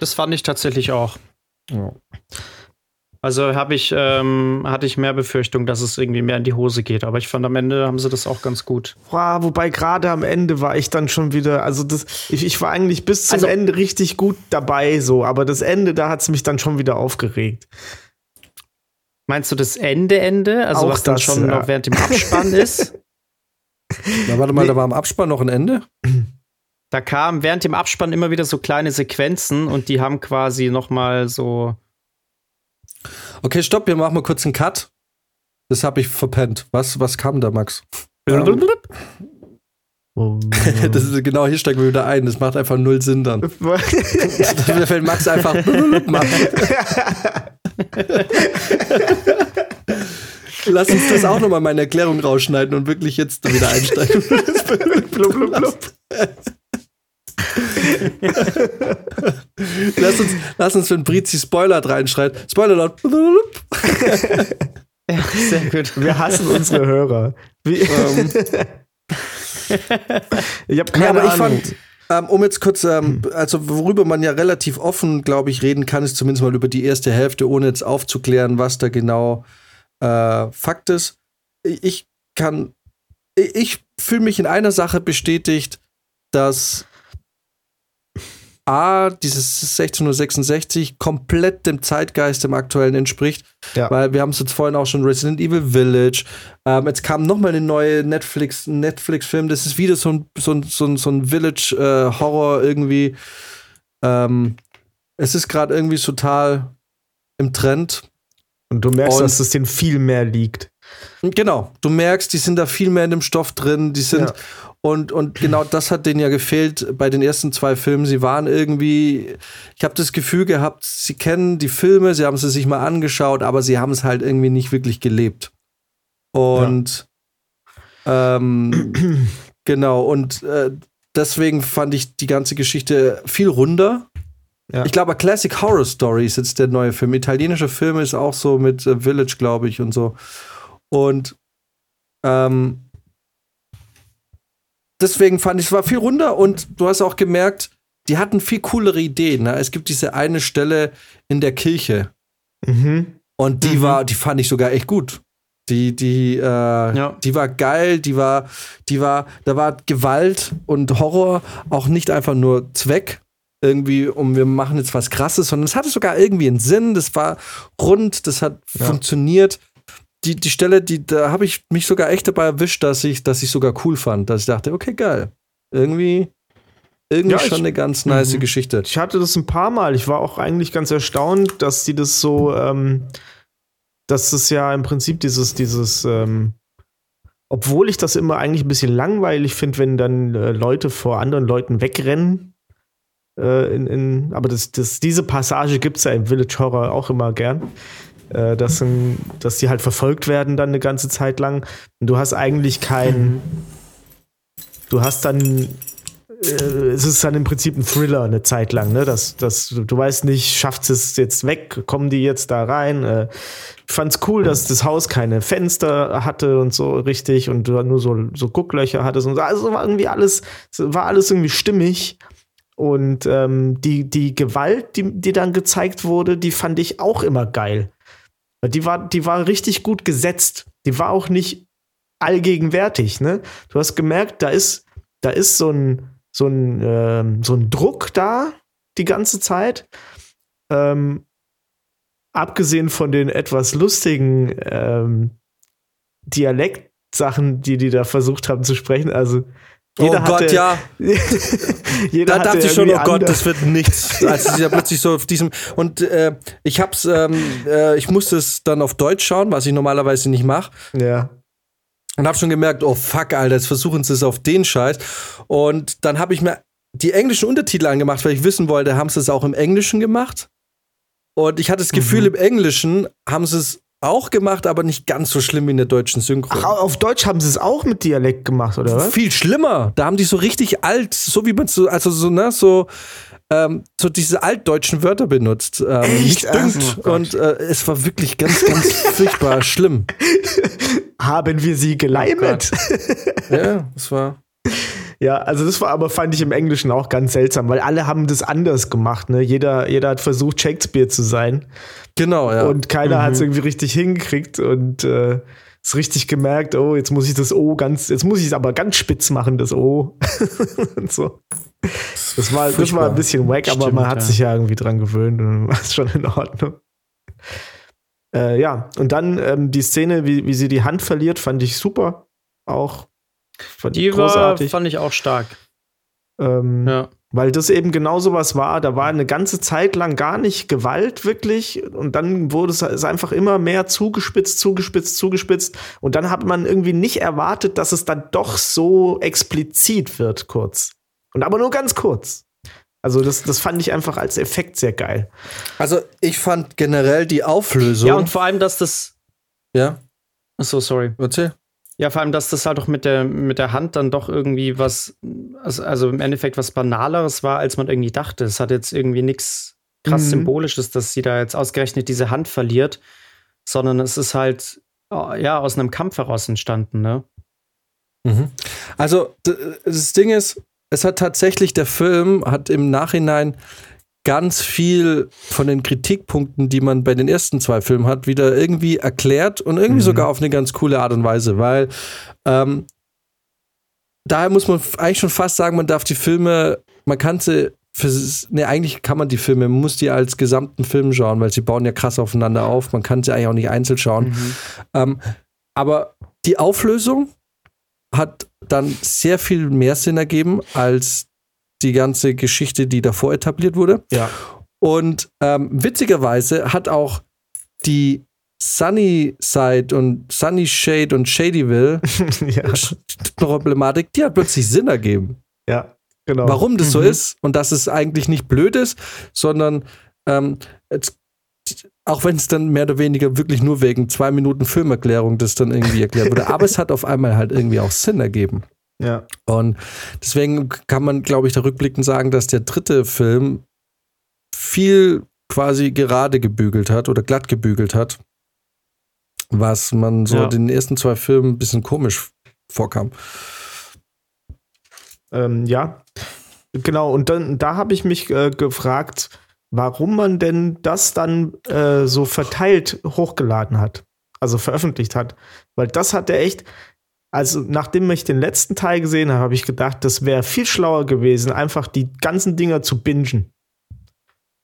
Das fand ich tatsächlich auch. Ja. Also habe ich, ähm, hatte ich mehr Befürchtung, dass es irgendwie mehr in die Hose geht. Aber ich fand am Ende haben sie das auch ganz gut. Boah, wobei gerade am Ende war ich dann schon wieder, also das, ich, ich war eigentlich bis zum Also- Ende richtig gut dabei, so, aber das Ende, da hat es mich dann schon wieder aufgeregt. Meinst du das Ende, Ende? Also Auch was dann das, schon ja. noch während dem Abspann ist? Na, warte mal, Nee. da war am Abspann noch ein Ende. Da kamen während dem Abspann immer wieder so kleine Sequenzen und die haben quasi noch mal so Okay, stopp, wir machen mal kurz einen Cut. Das habe ich verpennt. Was, was kam da, Max? Das ist genau, hier steigen wir wieder ein. Das macht einfach null Sinn dann. da fällt Max einfach. Lass uns das auch nochmal meine Erklärung rausschneiden und wirklich jetzt wieder einsteigen. blub, blub, blub. Lass, uns, lass uns, wenn Brizi Spoiler reinschreit, Spoiler laut. ja, sehr gut. Wir hassen unsere Hörer. Wie, Ähm, ich habe ja, keine aber ich Ahnung. fand, ähm, um jetzt kurz, ähm, also worüber man ja relativ offen, glaube ich, reden kann, ist zumindest mal über die erste Hälfte, ohne jetzt aufzuklären, was da genau äh, Fakt ist. Ich kann, ich, ich fühle mich in einer Sache bestätigt, dass A, dieses 1666 komplett dem Zeitgeist im aktuellen entspricht. Ja. Weil wir haben es jetzt vorhin auch schon Resident Evil Village. Ähm, jetzt kam noch mal eine neue Netflix, Netflix-Film. Das ist wieder so ein, so ein, so ein, so ein Village-Horror irgendwie. Ähm, es ist gerade irgendwie total im Trend. Und du merkst, Und- dass es denen viel mehr liegt. Genau, du merkst, die sind da viel mehr in dem Stoff drin, die sind Ja. und, und genau das hat denen ja gefehlt bei den ersten zwei Filmen. Sie waren irgendwie, ich habe das Gefühl gehabt, sie kennen die Filme, sie haben sie sich mal angeschaut, aber sie haben es halt irgendwie nicht wirklich gelebt. Und ähm, genau, und äh, deswegen fand ich die ganze Geschichte viel runder. Ja. Ich glaube, Classic Horror Story ist jetzt der neue Film. Italienischer Film ist auch so mit äh, Village, glaube ich, und so. Und ähm, deswegen fand ich, es war viel runder und du hast auch gemerkt, die hatten viel coolere Ideen. Ne? Es gibt diese eine Stelle in der Kirche Mhm. und die Mhm. war, die fand ich sogar echt gut. Die, die, äh, Ja. die war geil, die war, die war, da war Gewalt und Horror auch nicht einfach nur Zweck, irgendwie, um wir machen jetzt was krasses, sondern es hatte sogar irgendwie einen Sinn, das war rund, das hat Ja. funktioniert. Die, die Stelle, die, da habe ich mich sogar echt dabei erwischt, dass ich, dass ich sogar cool fand, dass ich dachte, okay, geil. Irgendwie, irgendwie Ja, ich- schon eine ganz nice Mhm. Geschichte. Ich hatte das ein paar Mal. Ich war auch eigentlich ganz erstaunt, dass die das so, ähm, dass das ja im Prinzip dieses, dieses, ähm, obwohl ich das immer eigentlich ein bisschen langweilig finde, wenn dann äh, Leute vor anderen Leuten wegrennen, Äh, in, in, aber das, das, diese Passage gibt es ja im Village Horror auch immer gern. Äh, dass, dass die halt verfolgt werden dann eine ganze Zeit lang. Und du hast eigentlich kein. Du hast dann äh, es ist dann im Prinzip ein Thriller eine Zeit lang, ne? Das, das, du weißt nicht, schafft es jetzt weg, kommen die jetzt da rein? Äh, ich fand's cool, dass das Haus keine Fenster hatte und so richtig und nur so, so Gucklöcher hattest und so. Also war irgendwie alles, war alles irgendwie stimmig. Und ähm, die, die Gewalt, die, die dann gezeigt wurde, die fand ich auch immer geil. Die war, die war richtig gut gesetzt. Die war auch nicht allgegenwärtig, ne? Du hast gemerkt, da ist, da ist so ein, so ein, ähm, so ein Druck da die ganze Zeit. Ähm, abgesehen von den etwas lustigen ähm, Dialektsachen, die die da versucht haben zu sprechen. Also jeder oh Gott, ja. da dachte ich schon, oh Gott, das wird nichts. Als ich ja plötzlich so auf diesem und äh, ich hab's, ähm, äh, ich musste es dann auf Deutsch schauen, was ich normalerweise nicht mache. Ja. Und hab schon gemerkt, oh fuck, Alter, jetzt versuchen sie es auf den Scheiß. Und dann habe ich mir die englischen Untertitel angemacht, weil ich wissen wollte, haben sie es auch im Englischen gemacht? Und ich hatte das Gefühl, mhm. im Englischen haben sie es auch gemacht, aber nicht ganz so schlimm wie in der deutschen Synchro. Ach, auf Deutsch haben sie es auch mit Dialekt gemacht, oder was? Viel schlimmer. Da haben die so richtig alt, so wie man so, also so, ne, so, ähm, so diese altdeutschen Wörter benutzt. Ähm, Echt? Nicht dünkt. Oh und äh, es war wirklich ganz, ganz furchtbar schlimm. Haben wir sie geleimet? Oh ja, es war. Ja, also das war aber, fand ich im Englischen auch ganz seltsam, weil alle haben das anders gemacht. Ne? Jeder, jeder hat versucht, Shakespeare zu sein. Genau, ja. Und keiner mhm. hat es irgendwie richtig hingekriegt und äh, ist richtig gemerkt, oh, jetzt muss ich das O ganz, jetzt muss ich es aber ganz spitz machen, das O. und so. Das war, das war ein bisschen wack, aber man hat ja. sich ja irgendwie dran gewöhnt und war schon in Ordnung. Äh, ja, und dann ähm, die Szene, wie, wie sie die Hand verliert, fand ich super. Auch Fand die großartig. War, fand ich auch stark. Ähm, ja. Weil das eben genau so was war. Da war eine ganze Zeit lang gar nicht Gewalt wirklich. Und dann wurde es einfach immer mehr zugespitzt, zugespitzt, zugespitzt. Und dann hat man irgendwie nicht erwartet, dass es dann doch so explizit wird, kurz. Und aber nur ganz kurz. Also das, das fand ich einfach als Effekt sehr geil. Also ich fand generell die Auflösung. Ja, und vor allem, dass das. Ja. Achso, sorry. Erzähl. Ja, vor allem, dass das halt auch mit der, mit der Hand dann doch irgendwie was, also im Endeffekt was Banaleres war, als man irgendwie dachte. Es hat jetzt irgendwie nichts krass mhm. Symbolisches, dass sie da jetzt ausgerechnet diese Hand verliert, sondern es ist halt, oh, ja, aus einem Kampf heraus entstanden, ne? Mhm. Also, das Ding ist, es hat tatsächlich, der Film hat im Nachhinein ganz viel von den Kritikpunkten, die man bei den ersten zwei Filmen hat, wieder irgendwie erklärt und irgendwie mhm. sogar auf eine ganz coole Art und Weise, weil ähm, daher muss man eigentlich schon fast sagen, man darf die Filme, man kann sie für, ne, eigentlich kann man die Filme, man muss die als gesamten Film schauen, weil sie bauen ja krass aufeinander auf. Man kann sie eigentlich auch nicht einzeln schauen. Mhm. Ähm, aber die Auflösung hat dann sehr viel mehr Sinn ergeben als die ganze Geschichte, die davor etabliert wurde. Ja. Und ähm, witzigerweise hat auch die Sunny Side und Sunny Shade und Shadyville ja. Problematik, die hat plötzlich Sinn ergeben. Ja, genau. Warum das mhm. so ist und dass es eigentlich nicht blöd ist, sondern ähm, jetzt, auch wenn es dann mehr oder weniger wirklich nur wegen zwei Minuten Filmerklärung das dann irgendwie erklärt wurde, aber es hat auf einmal halt irgendwie auch Sinn ergeben. Ja. Und deswegen kann man, glaube ich, da rückblickend sagen, dass der dritte Film viel quasi gerade gebügelt hat oder glatt gebügelt hat, was man so ja. den ersten zwei Filmen ein bisschen komisch vorkam. Ähm, ja, genau. Und dann da habe ich mich äh, gefragt, warum man denn das dann äh, so verteilt hochgeladen hat, also veröffentlicht hat, weil das hat er echt also, nachdem ich den letzten Teil gesehen habe, habe ich gedacht, das wäre viel schlauer gewesen, einfach die ganzen Dinger zu bingen.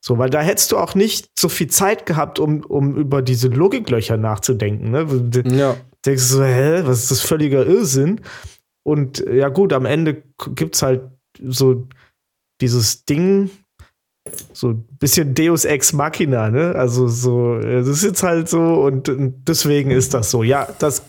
So, weil da hättest du auch nicht so viel Zeit gehabt, um, um über diese Logiklöcher nachzudenken. Ne? Du ja. denkst so, hä, was ist das völliger Irrsinn? Und ja, gut, am Ende gibt es halt so dieses Ding, so ein bisschen Deus Ex Machina, ne? Also so, das ist jetzt halt so und, und deswegen ist das so. Ja, das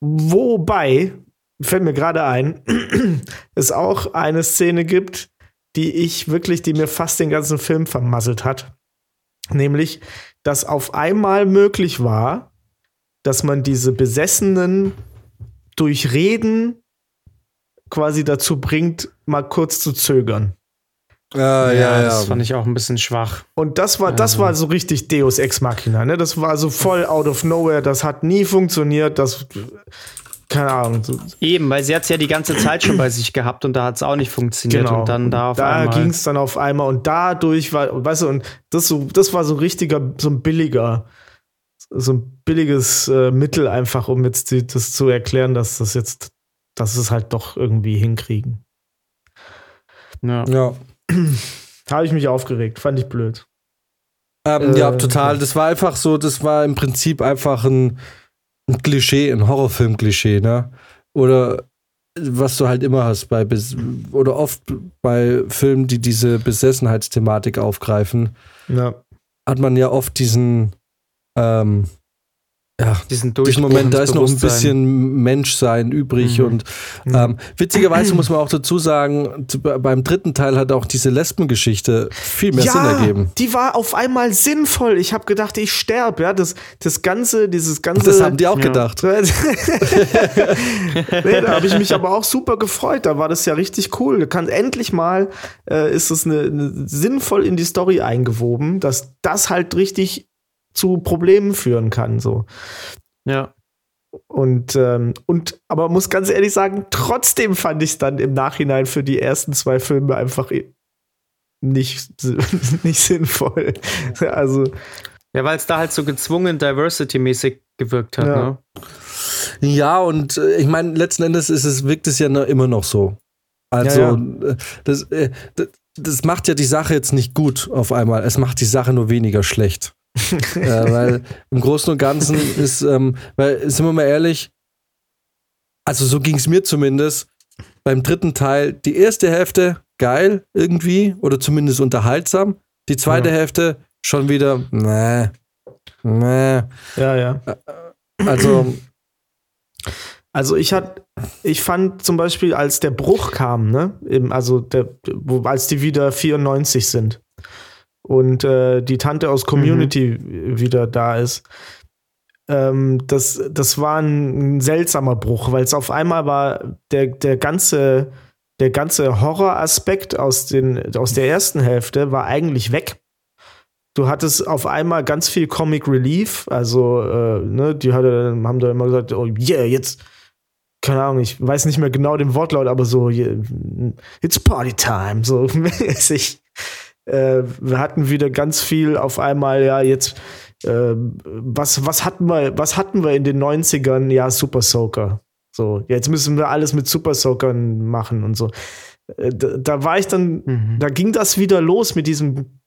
Wobei, fällt mir gerade ein, es auch eine Szene gibt, die ich wirklich, die mir fast den ganzen Film vermasselt hat. Nämlich, dass auf einmal möglich war, dass man diese Besessenen durch Reden quasi dazu bringt, mal kurz zu zögern. Ah, ja, ja, das fand ich auch ein bisschen schwach. Und das war, das Also- war so richtig Deus Ex Machina, ne? Das war so voll out of nowhere, das hat nie funktioniert, das, keine Ahnung. Eben, weil sie hat es ja die ganze Zeit schon bei sich gehabt und da hat es auch nicht funktioniert. genau. Und dann da auf da einmal. ging es dann auf einmal und dadurch war, weißt du, und das so, das war so richtiger, so ein billiger, so ein billiges äh, Mittel einfach, um jetzt die, das zu erklären, dass das jetzt, dass es halt doch irgendwie hinkriegen. Ja. Ja. Habe ich mich aufgeregt, fand ich blöd. Ähm, Äh, ja, total. Das war einfach so, das war im Prinzip einfach ein, ein Klischee, ein Horrorfilm-Klischee, ne? Oder was du halt immer hast bei Bes oder oft bei Filmen, die diese Besessenheitsthematik aufgreifen, Ja. hat man ja oft diesen ähm, ja, Diesen, diesen Moment, da ist noch ein bisschen Menschsein übrig Mhm. und ähm, witzigerweise muss man auch dazu sagen, beim dritten Teil hat auch diese Lesbengeschichte viel mehr Sinn ergeben. die war auf einmal sinnvoll. Ich habe gedacht, ich sterbe. Ja, das, das ganze, dieses ganze. Das haben die auch Ja. gedacht. nee, da habe ich mich aber auch super gefreut. Da war das ja richtig cool. Du kannst endlich mal äh, ist es eine, eine sinnvoll in die Story eingewoben, dass das halt richtig zu Problemen führen kann. So. Ja. Und, ähm, und aber muss ganz ehrlich sagen, trotzdem fand ich es dann im Nachhinein für die ersten zwei Filme einfach nicht, nicht sinnvoll. Also, Ja, weil es da halt so gezwungen Diversity-mäßig gewirkt hat, Ja. ne? Ja, und äh, ich meine, letzten Endes ist es, wirkt es ja immer noch so. Also, Ja, äh, Das, äh, das, das macht ja die Sache jetzt nicht gut auf einmal. Es macht die Sache nur weniger schlecht. äh, weil im Großen und Ganzen ist, ähm, weil, sind wir mal ehrlich, also so ging es mir zumindest beim dritten Teil. Die erste Hälfte geil irgendwie oder zumindest unterhaltsam. Die zweite Ja. Hälfte schon wieder, nee, nee. ja, ja. Also, Also ich hat, ich fand zum Beispiel, als der Bruch kam, ne, also der, als die wieder 94 sind und äh, die Tante aus Community wieder da ist, ähm, das, das war ein, seltsamer Bruch, weil es auf einmal war der, der ganze, der ganze Horroraspekt aus, den, aus der ersten Hälfte war eigentlich weg. Du hattest auf einmal ganz viel Comic Relief, also äh, ne, die hatte, haben da immer gesagt, oh yeah, jetzt, keine Ahnung, ich weiß nicht mehr genau den Wortlaut, aber so, it's Party Time, so mäßig. Äh, wir hatten wieder ganz viel auf einmal, ja, jetzt, äh, was, was hatten wir, was hatten wir in den 90ern? Ja, Super Soaker. So, jetzt müssen wir alles mit Super Soakern machen und so. Äh, da, da war ich dann, Mhm. da ging das wieder los mit diesem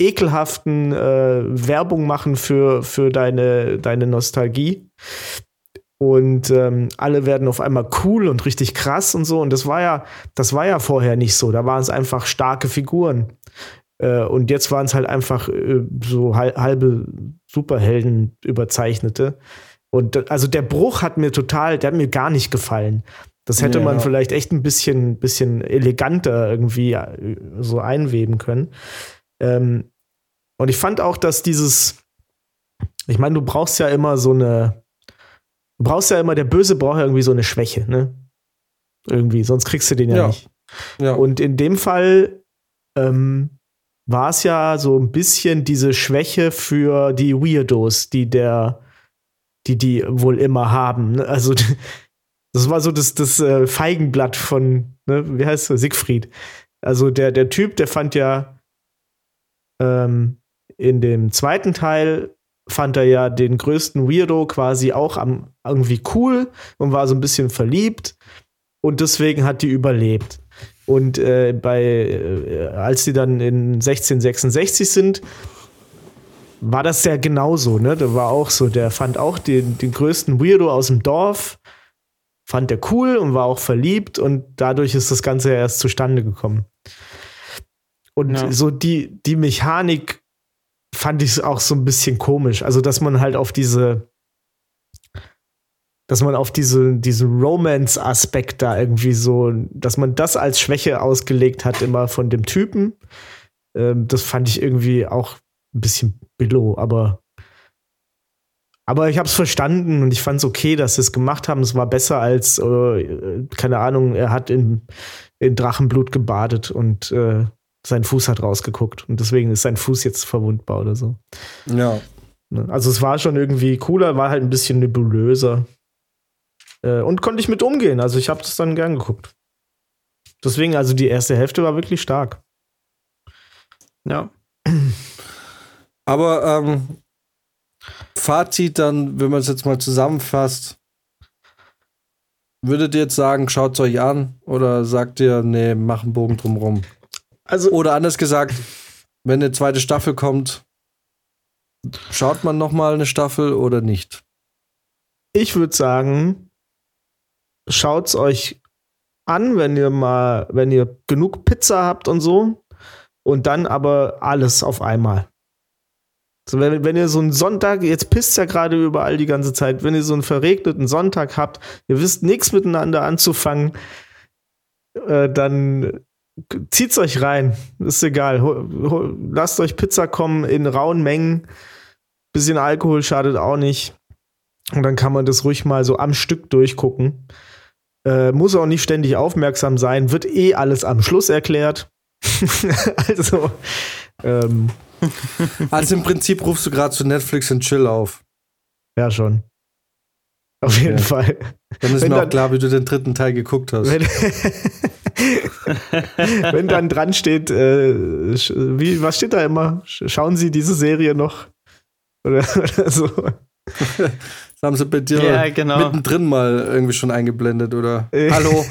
ekelhaften äh, Werbung machen für, für deine, deine Nostalgie. Und ähm, alle werden auf einmal cool und richtig krass und so. Und das war ja, das war ja vorher nicht so. Da waren es einfach starke Figuren. Äh, und jetzt waren es halt einfach äh, so hal halbe Superhelden überzeichnete. Und also der Bruch hat mir total, der hat mir gar nicht gefallen. Das hätte Ja. man vielleicht echt ein bisschen, bisschen eleganter irgendwie so einweben können. Ähm, und ich fand auch, dass dieses, ich meine, du brauchst ja immer so eine, du brauchst ja immer, der Böse braucht ja irgendwie so eine Schwäche, ne? Irgendwie, sonst kriegst du den ja, Ja. nicht. ja. Und in dem Fall ähm, war es ja so ein bisschen diese Schwäche für die Weirdos, die der, die die wohl immer haben. Ne? Also das war so das, das äh, Feigenblatt von, ne? wie heißt er, Siegfried. Also der, der Typ, der fand ja ähm, in dem zweiten Teil fand er ja den größten Weirdo quasi auch am, irgendwie cool und war so ein bisschen verliebt und deswegen hat die überlebt. Und äh, bei, äh, als die dann in 1666 sind, war das ja genauso, ne? Da war auch so, der fand auch den, den größten Weirdo aus dem Dorf, fand der cool und war auch verliebt und dadurch ist das Ganze ja erst zustande gekommen. Und Ja. so die, die Mechanik fand ich auch so ein bisschen komisch. Also, dass man halt auf diese, dass man auf diese, diesen Romance-Aspekt da irgendwie so, dass man das als Schwäche ausgelegt hat, immer von dem Typen. Ähm, das fand ich irgendwie auch ein bisschen billow, aber aber ich habe es verstanden und ich fand es okay, dass sie es gemacht haben. Es war besser als, äh, keine Ahnung, er hat in, in Drachenblut gebadet und äh, sein Fuß hat rausgeguckt. Und deswegen ist sein Fuß jetzt verwundbar oder so. Ja. Ne? Also es war schon irgendwie cooler, war halt ein bisschen nebulöser. Äh, und konnte ich mit umgehen. Also ich habe das dann gern geguckt. Deswegen, also die erste Hälfte war wirklich stark. Ja. Aber ähm, Fazit dann, wenn man es jetzt mal zusammenfasst, würdet ihr jetzt sagen, schaut es euch an oder sagt ihr, nee, mach einen Bogen drumrum? Also, Oder anders gesagt, wenn eine zweite Staffel kommt, schaut man noch mal eine Staffel oder nicht? ich würde sagen, schaut's euch an, wenn ihr mal, wenn ihr genug Pizza habt und so. Und dann aber alles auf einmal. So, wenn, wenn ihr so einen Sonntag, jetzt pisst ja gerade überall die ganze Zeit, wenn ihr so einen verregneten Sonntag habt, ihr wisst nichts miteinander anzufangen, äh, dann zieht's euch rein. Ist egal. Hol, hol, lasst euch Pizza kommen in rauen Mengen. Bisschen Alkohol schadet auch nicht. Und dann kann man das ruhig mal so am Stück durchgucken. Äh, muss auch nicht ständig aufmerksam sein, wird eh alles am Schluss erklärt. also, ähm, Also im Prinzip rufst du gerade zu Netflix und Chill auf. ja, schon. Auf jeden Okay. Fall. Dann ist Wenn mir auch dann- klar, wie du den dritten Teil geguckt hast. Wenn, wenn dann dran steht, äh, wie, was steht da immer? Sch- Schauen Sie diese Serie noch? Oder, oder so. Das haben sie bei dir Ja, genau. mittendrin mal irgendwie schon eingeblendet, oder? Äh. Hallo,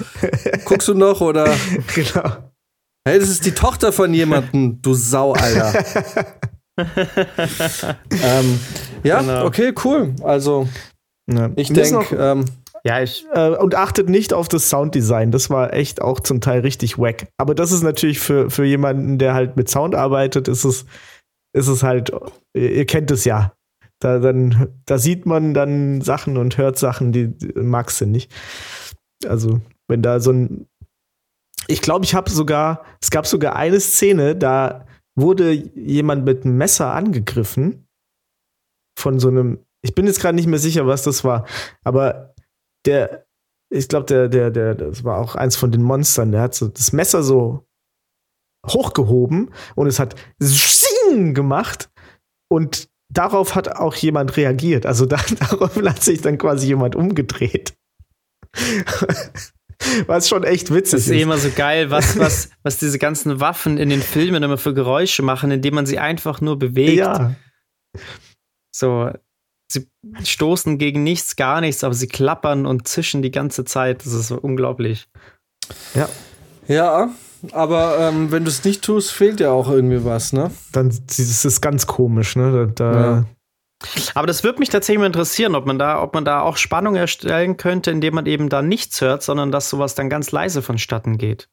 guckst du noch, oder? genau. Hey, das ist die Tochter von jemandem, du Sau, Alter. ähm, ja, Genau. okay, cool. Also, Ja. ich denke, ähm, Ja, ich, äh, und achtet nicht auf das Sounddesign. Das war echt auch zum Teil richtig wack. Aber das ist natürlich für, für jemanden, der halt mit Sound arbeitet, ist es, ist es halt, ihr kennt es ja. Da, dann, da sieht man dann Sachen und hört Sachen, die, magst du nicht. Also, wenn da so ein. Ich glaube, ich habe sogar, es gab sogar eine Szene, da wurde jemand mit einem Messer angegriffen. Von so einem, ich bin jetzt gerade nicht mehr sicher, was das war, aber der, ich glaube, der, der, der, das war auch eins von den Monstern, der hat so das Messer so hochgehoben und es hat gemacht und darauf hat auch jemand reagiert. Also da, darauf hat sich dann quasi jemand umgedreht. Was schon echt witzig das ist. ist eh immer so geil, was, was, was diese ganzen Waffen in den Filmen immer für Geräusche machen, indem man sie einfach nur bewegt. ja, So, sie stoßen gegen nichts, gar nichts, aber sie klappern und zischen die ganze Zeit. Das ist so unglaublich. ja, aber ähm, wenn du es nicht tust, fehlt ja auch irgendwie was, ne? dann das ist ganz komisch, ne? Da, da Ja. Aber das würde mich tatsächlich mal interessieren, ob man da, ob man da auch Spannung erstellen könnte, indem man eben da nichts hört, sondern dass sowas dann ganz leise vonstatten geht.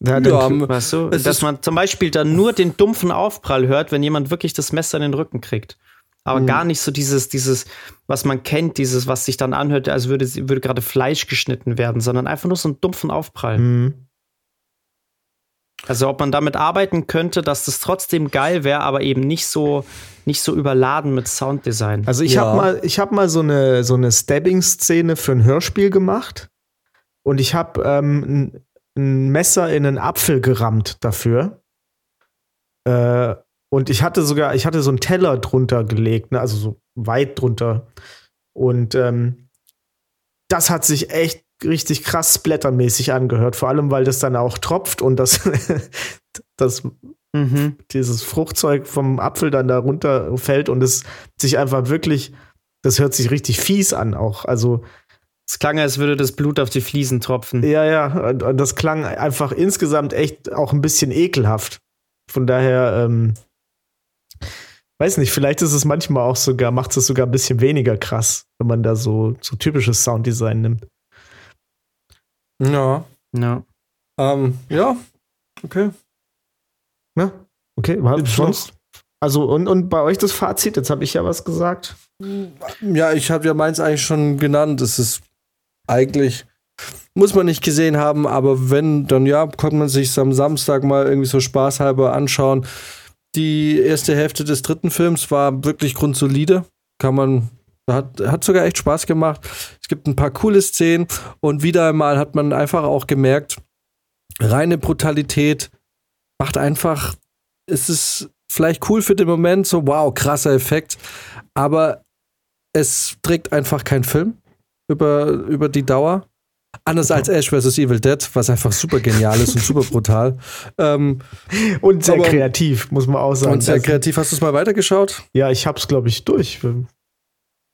ja, dann, Ja, Weißt du? Dass man zum Beispiel dann nur den dumpfen Aufprall hört, wenn jemand wirklich das Messer in den Rücken kriegt. Aber Mhm. gar nicht so dieses, dieses, was man kennt, dieses, was sich dann anhört, als würde, würde gerade Fleisch geschnitten werden, sondern einfach nur so einen dumpfen Aufprall. Mhm. Also ob man damit arbeiten könnte, dass das trotzdem geil wäre, aber eben nicht so, nicht so überladen mit Sounddesign. Also ich Ja. habe mal, ich habe mal so eine so eine Stabbing-Szene für ein Hörspiel gemacht und ich habe ähm, ein, ein Messer in einen Apfel gerammt dafür. Äh, und ich hatte sogar, ich hatte so einen Teller drunter gelegt, ne, also so weit drunter. Und ähm, das hat sich echt richtig krass splattermäßig angehört, vor allem weil das dann auch tropft und das, das mhm. dieses Fruchtzeug vom Apfel dann da runterfällt und es sich einfach wirklich, das hört sich richtig fies an auch. Also, Es klang, als würde das Blut auf die Fliesen tropfen. ja, ja, das klang einfach insgesamt echt auch ein bisschen ekelhaft. Von daher, ähm, weiß nicht, vielleicht ist es manchmal auch sogar, macht es sogar ein bisschen weniger krass, wenn man da so, so typisches Sounddesign nimmt. Ja. Ja. Ähm, ja, okay. Ja, okay, war sonst Also, und, und bei euch das Fazit? Jetzt habe ich ja was gesagt. Ja, ich habe ja meins eigentlich schon genannt. Es ist eigentlich, muss man nicht gesehen haben, aber wenn, dann ja, konnte man sich am Samstag mal irgendwie so spaßhalber anschauen. Die erste Hälfte des dritten Films war wirklich grundsolide. Kann man, hat, hat sogar echt Spaß gemacht. Es gibt ein paar coole Szenen und wieder einmal hat man einfach auch gemerkt, reine Brutalität macht einfach, es ist vielleicht cool für den Moment, so wow, krasser Effekt, aber es trägt einfach keinen Film über, über die Dauer. Anders als Ash vs. Evil Dead, was einfach super genial ist und super brutal. Ähm, Und sehr kreativ, muss man auch sagen. und sehr kreativ. Hast du es mal weitergeschaut? Ja, ich hab's, glaube ich, durch.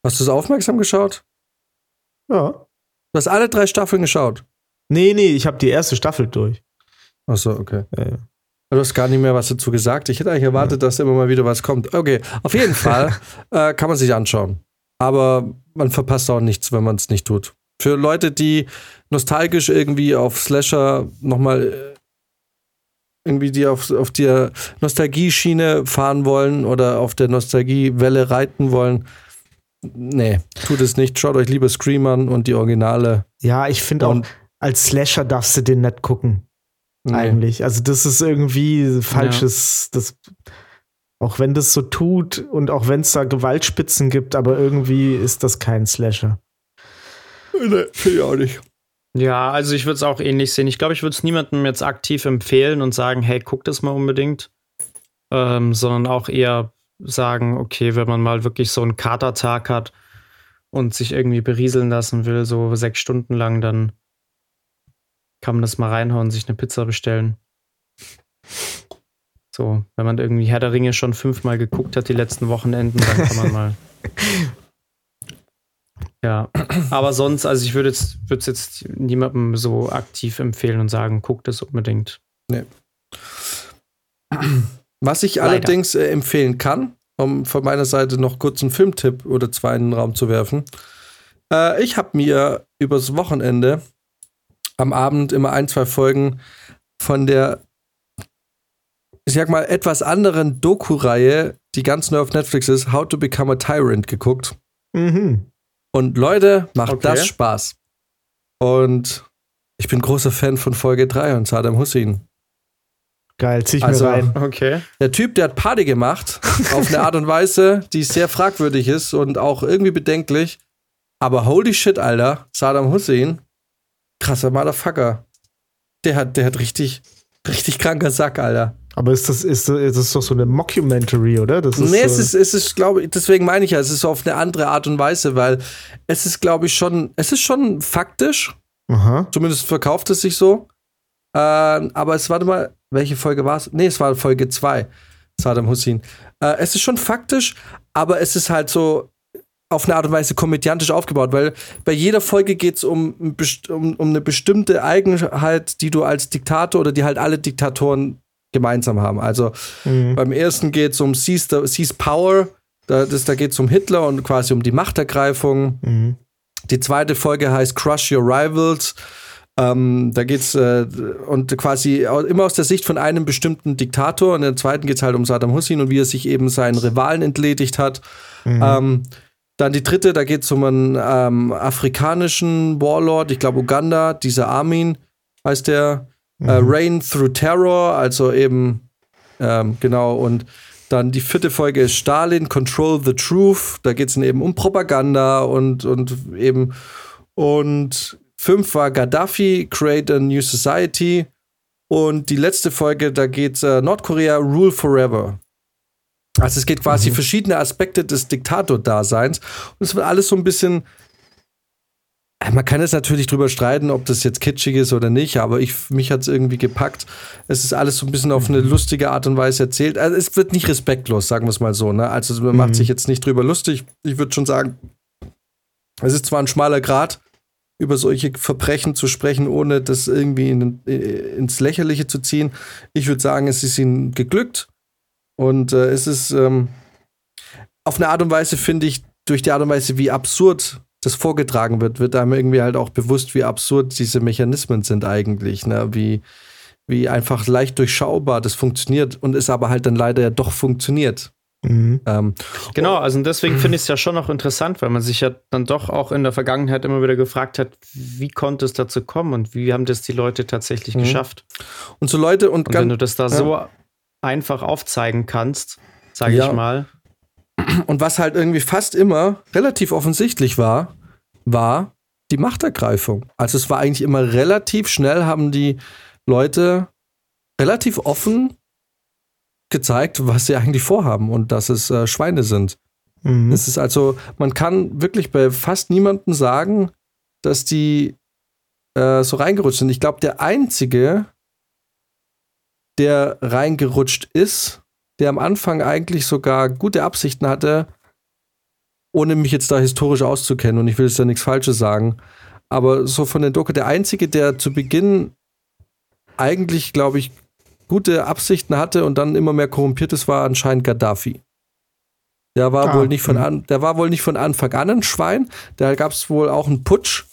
Hast du es aufmerksam geschaut? Ja. Du hast alle drei Staffeln geschaut. Nee, nee, ich habe die erste Staffel durch. Achso, okay. Ja, ja. Du hast gar nicht mehr was dazu gesagt. Ich hätte eigentlich erwartet, dass immer mal wieder was kommt. Okay, auf jeden Fall äh, kann man sich anschauen. Aber man verpasst auch nichts, wenn man es nicht tut. Für Leute, die nostalgisch irgendwie auf Slasher nochmal äh, irgendwie die auf, auf der Nostalgie-Schiene fahren wollen oder auf der Nostalgie-Welle reiten wollen, nee, tut es nicht. Schaut euch lieber Scream an und die Originale. Ja, ich finde auch, als Slasher darfst du den nicht gucken, Nee. eigentlich. Also, das ist irgendwie falsches, das, auch wenn das so tut und auch wenn es da Gewaltspitzen gibt, aber irgendwie ist das kein Slasher. Nee, finde ich auch nicht. Ja, also ich würde es auch ähnlich sehen. Ich glaube, ich würde es niemandem jetzt aktiv empfehlen und sagen, hey, guck das mal unbedingt. Ähm, sondern auch eher sagen, okay, wenn man mal wirklich so einen Katertag hat und sich irgendwie berieseln lassen will, so sechs Stunden lang, dann kann man das mal reinhauen, sich eine Pizza bestellen. So, wenn man irgendwie Herr der Ringe schon fünfmal geguckt hat die letzten Wochenenden, dann kann man mal. Ja, aber sonst, also ich würde jetzt, würde es jetzt niemandem so aktiv empfehlen und sagen, guckt es unbedingt. Was ich Leider. allerdings äh, empfehlen kann, um von meiner Seite noch kurz einen Filmtipp oder zwei in den Raum zu werfen. Äh, ich habe mir übers Wochenende am Abend immer ein, zwei Folgen von der, ich sag mal, etwas anderen Doku-Reihe, die ganz neu auf Netflix ist, How to Become a Tyrant geguckt. Mhm. Und Leute, macht Okay. das Spaß. Und ich bin großer Fan von Folge 3 und Saddam Hussein. Geil, zieh ich Also- mir rein. Okay. Der Typ, der hat Party gemacht, auf eine Art und Weise, die sehr fragwürdig ist und auch irgendwie bedenklich. Aber holy shit, Alter, Saddam Hussein, krasser Motherfucker. Der hat, der hat richtig, richtig kranker Sack, Alter. Aber ist das, ist, das- ist das doch so eine Mockumentary, oder? Das nee, es so- ist, es ist, glaube ich, deswegen meine ich ja, es ist auf eine andere Art und Weise, weil es ist, glaube ich, schon, es ist schon faktisch, Aha. Zumindest verkauft es sich so. Ähm, aber es, warte mal, welche Folge war es? Nee, es war Folge 2, Saddam Hussein. Äh, es ist schon faktisch, aber es ist halt so auf eine Art und Weise komödiantisch aufgebaut, weil bei jeder Folge geht es um, um, um eine bestimmte Eigenheit, die du als Diktator oder die halt alle Diktatoren gemeinsam haben. Also Mhm. beim ersten geht es um Seize, the- Seize Power, da, das, da geht es um Hitler und quasi um die Machtergreifung. Mhm. Die zweite Folge heißt Crush Your Rivals. Ähm, da geht's äh, und quasi immer aus der Sicht von einem bestimmten Diktator. Und in der zweiten geht's halt um Saddam Hussein und wie er sich eben seinen Rivalen entledigt hat. Mhm. Ähm, dann die dritte, da geht's um einen ähm, afrikanischen Warlord, ich glaube Uganda, dieser Armin heißt der. Äh, Mhm. Reign Through Terror, also eben, ähm, genau, und dann die vierte Folge ist Stalin, Control the Truth. Da geht es eben um Propaganda und, und eben. Und fünf war Gaddafi, Create a New Society. Und die letzte Folge, da geht äh, Nordkorea, Rule Forever. Also es geht quasi Mhm. verschiedene Aspekte des Diktator-Daseins. Und es wird alles so ein bisschen. Äh, Man kann jetzt natürlich drüber streiten, ob das jetzt kitschig ist oder nicht, aber ich, mich hat es irgendwie gepackt. Es ist alles so ein bisschen auf eine lustige Art und Weise erzählt. Also es wird nicht respektlos, sagen wir es mal so. Ne? Also man Mhm. macht sich jetzt nicht drüber lustig. Ich würde schon sagen, es ist zwar ein schmaler Grad, über solche Verbrechen zu sprechen, ohne das irgendwie in, äh, ins Lächerliche zu ziehen. Ich würde sagen, es ist ihnen geglückt. Und äh, es ist ähm, auf eine Art und Weise, finde ich, durch die Art und Weise, wie absurd das vorgetragen wird, wird einem irgendwie halt auch bewusst, wie absurd diese Mechanismen sind eigentlich. Ne? Wie, wie einfach leicht durchschaubar das funktioniert und es aber halt dann leider ja doch funktioniert. Mhm. Ähm, genau, also deswegen finde ich es ja schon noch interessant, weil man sich ja dann doch auch in der Vergangenheit immer wieder gefragt hat, wie konnte es dazu kommen und wie haben das die Leute tatsächlich mhm. geschafft? Und so Leute und, und wenn du das da ja. so einfach aufzeigen kannst, sage ja. ich mal. Und was halt irgendwie fast immer relativ offensichtlich war, war die Machtergreifung. Also es war eigentlich immer relativ schnell, haben die Leute relativ offen gezeigt, was sie eigentlich vorhaben und dass es äh, Schweine sind. Mhm. Es ist also, man kann wirklich bei fast niemandem sagen, dass die äh, so reingerutscht sind. Ich glaube, der einzige, der reingerutscht ist, der am Anfang eigentlich sogar gute Absichten hatte, ohne mich jetzt da historisch auszukennen und ich will jetzt da nichts Falsches sagen, aber so von den Doku, der einzige, der zu Beginn eigentlich, glaube ich, gute Absichten hatte und dann immer mehr korrumpiert ist, war anscheinend Gaddafi. Der war ah, wohl nicht von mhm. an, der war wohl nicht von Anfang an ein Schwein. Da gab es wohl auch einen Putsch,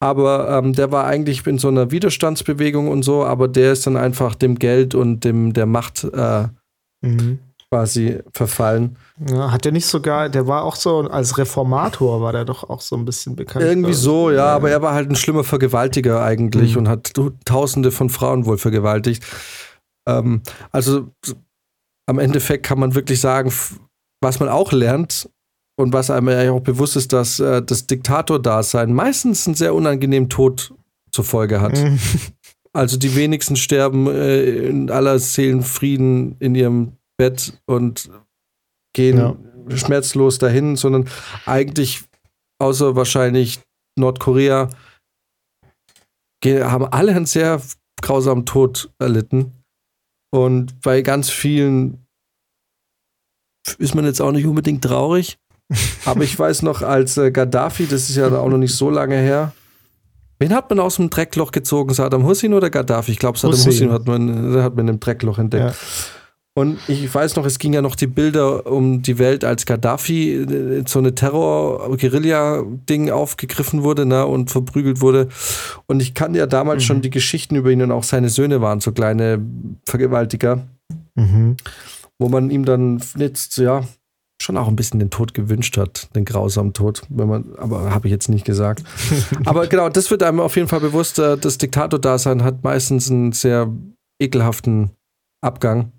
aber ähm, der war eigentlich in so einer Widerstandsbewegung und so, aber der ist dann einfach dem Geld und dem der Macht äh, mhm. quasi verfallen. Ja, hat der nicht sogar, der war auch so als Reformator, war der doch auch so ein bisschen bekannt. Irgendwie so, ja, ja, aber er war halt ein schlimmer Vergewaltiger eigentlich mhm. und hat Tausende von Frauen wohl vergewaltigt. Ähm, also am Endeffekt kann man wirklich sagen, was man auch lernt und was einem ja auch bewusst ist, dass äh, das Diktator-Dasein meistens einen sehr unangenehmen Tod zur Folge hat. Mhm. Also die wenigsten sterben äh, in aller Seelenfrieden in ihrem Bett und gehen ja. schmerzlos dahin, sondern eigentlich, außer wahrscheinlich Nordkorea, haben alle einen sehr grausamen Tod erlitten. Und bei ganz vielen ist man jetzt auch nicht unbedingt traurig. Aber ich weiß noch, als äh, Gaddafi, das ist ja auch noch nicht so lange her, Wen hat man aus dem Dreckloch gezogen? Saddam Hussein oder Gaddafi? Ich glaube, Saddam Hussein, Hussein hat, man, hat man im Dreckloch entdeckt. Ja. Und ich weiß noch, es ging ja noch die Bilder um die Welt, als Gaddafi äh, so eine Terror-Guerilla-Ding aufgegriffen wurde ne, und verprügelt wurde. Und ich kannte ja damals mhm. schon die Geschichten über ihn und auch seine Söhne waren so kleine Vergewaltiger. Mhm. Wo man ihm dann jetzt, ja, schon auch ein bisschen den Tod gewünscht hat, den grausamen Tod, wenn man, aber habe ich jetzt nicht gesagt. aber genau, das wird einem auf jeden Fall bewusst, äh, das Diktator-Dasein hat meistens einen sehr ekelhaften Abgang.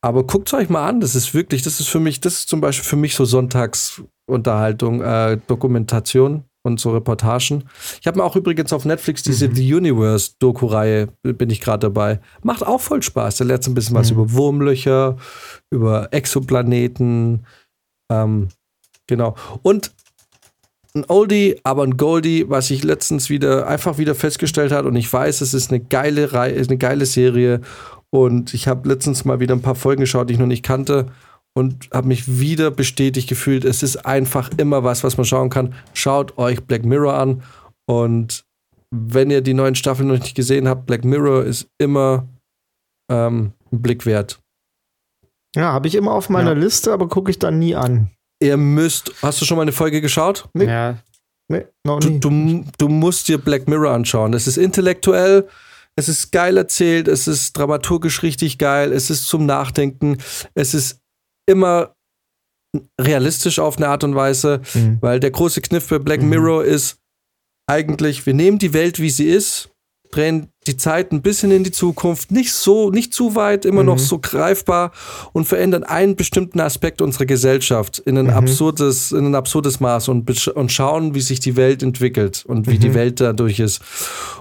Aber guckt es euch mal an, das ist wirklich, das ist für mich, das ist zum Beispiel für mich so Sonntagsunterhaltung, äh, Dokumentation und so Reportagen. Ich habe mir auch übrigens auf Netflix diese mhm. The Universe Doku-Reihe, bin ich gerade dabei. Macht auch voll Spaß. Da lernt ein bisschen mhm. was über Wurmlöcher, über Exoplaneten. Ähm, genau. Und ein Oldie, aber ein Goldie, was ich letztens wieder einfach wieder festgestellt habe und ich weiß, es ist eine geile Reihe, eine geile Serie und ich habe letztens mal wieder ein paar Folgen geschaut, die ich noch nicht kannte und habe mich wieder bestätigt gefühlt. Es ist einfach immer was, was man schauen kann. Schaut euch Black Mirror an und wenn ihr die neuen Staffeln noch nicht gesehen habt, Black Mirror ist immer ähm, ein Blick wert. Ja, habe ich immer auf meiner ja. Liste, aber gucke ich dann nie an. Ihr müsst. Hast du schon mal eine Folge geschaut? Nee. Ja. Nee, noch nie. Du, du, du musst dir Black Mirror anschauen. Das ist intellektuell, es ist geil erzählt, es ist dramaturgisch richtig geil, es ist zum Nachdenken, es ist immer realistisch auf eine Art und Weise, mhm. weil der große Kniff bei Black mhm. Mirror ist eigentlich, wir nehmen die Welt, wie sie ist, drehen die Zeit ein bisschen in die Zukunft, nicht so, nicht zu weit, immer mhm. noch so greifbar und verändern einen bestimmten Aspekt unserer Gesellschaft in ein mhm. absurdes, in ein absurdes Maß und, und schauen, wie sich die Welt entwickelt und wie mhm. die Welt dadurch ist.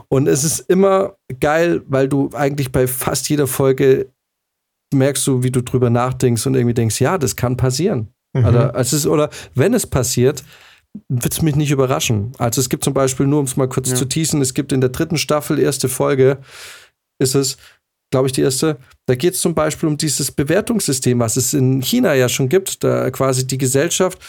Und es ist immer geil, weil du eigentlich bei fast jeder Folge merkst du, wie du drüber nachdenkst und irgendwie denkst, ja, das kann passieren. Mhm. Oder, es ist, oder wenn es passiert, wird es mich nicht überraschen. Also es gibt zum Beispiel, nur um es mal kurz ja. zu teasen, es gibt in der dritten Staffel, erste Folge, ist es, glaube ich, die erste, da geht es zum Beispiel um dieses Bewertungssystem, was es in China ja schon gibt, da quasi die Gesellschaft,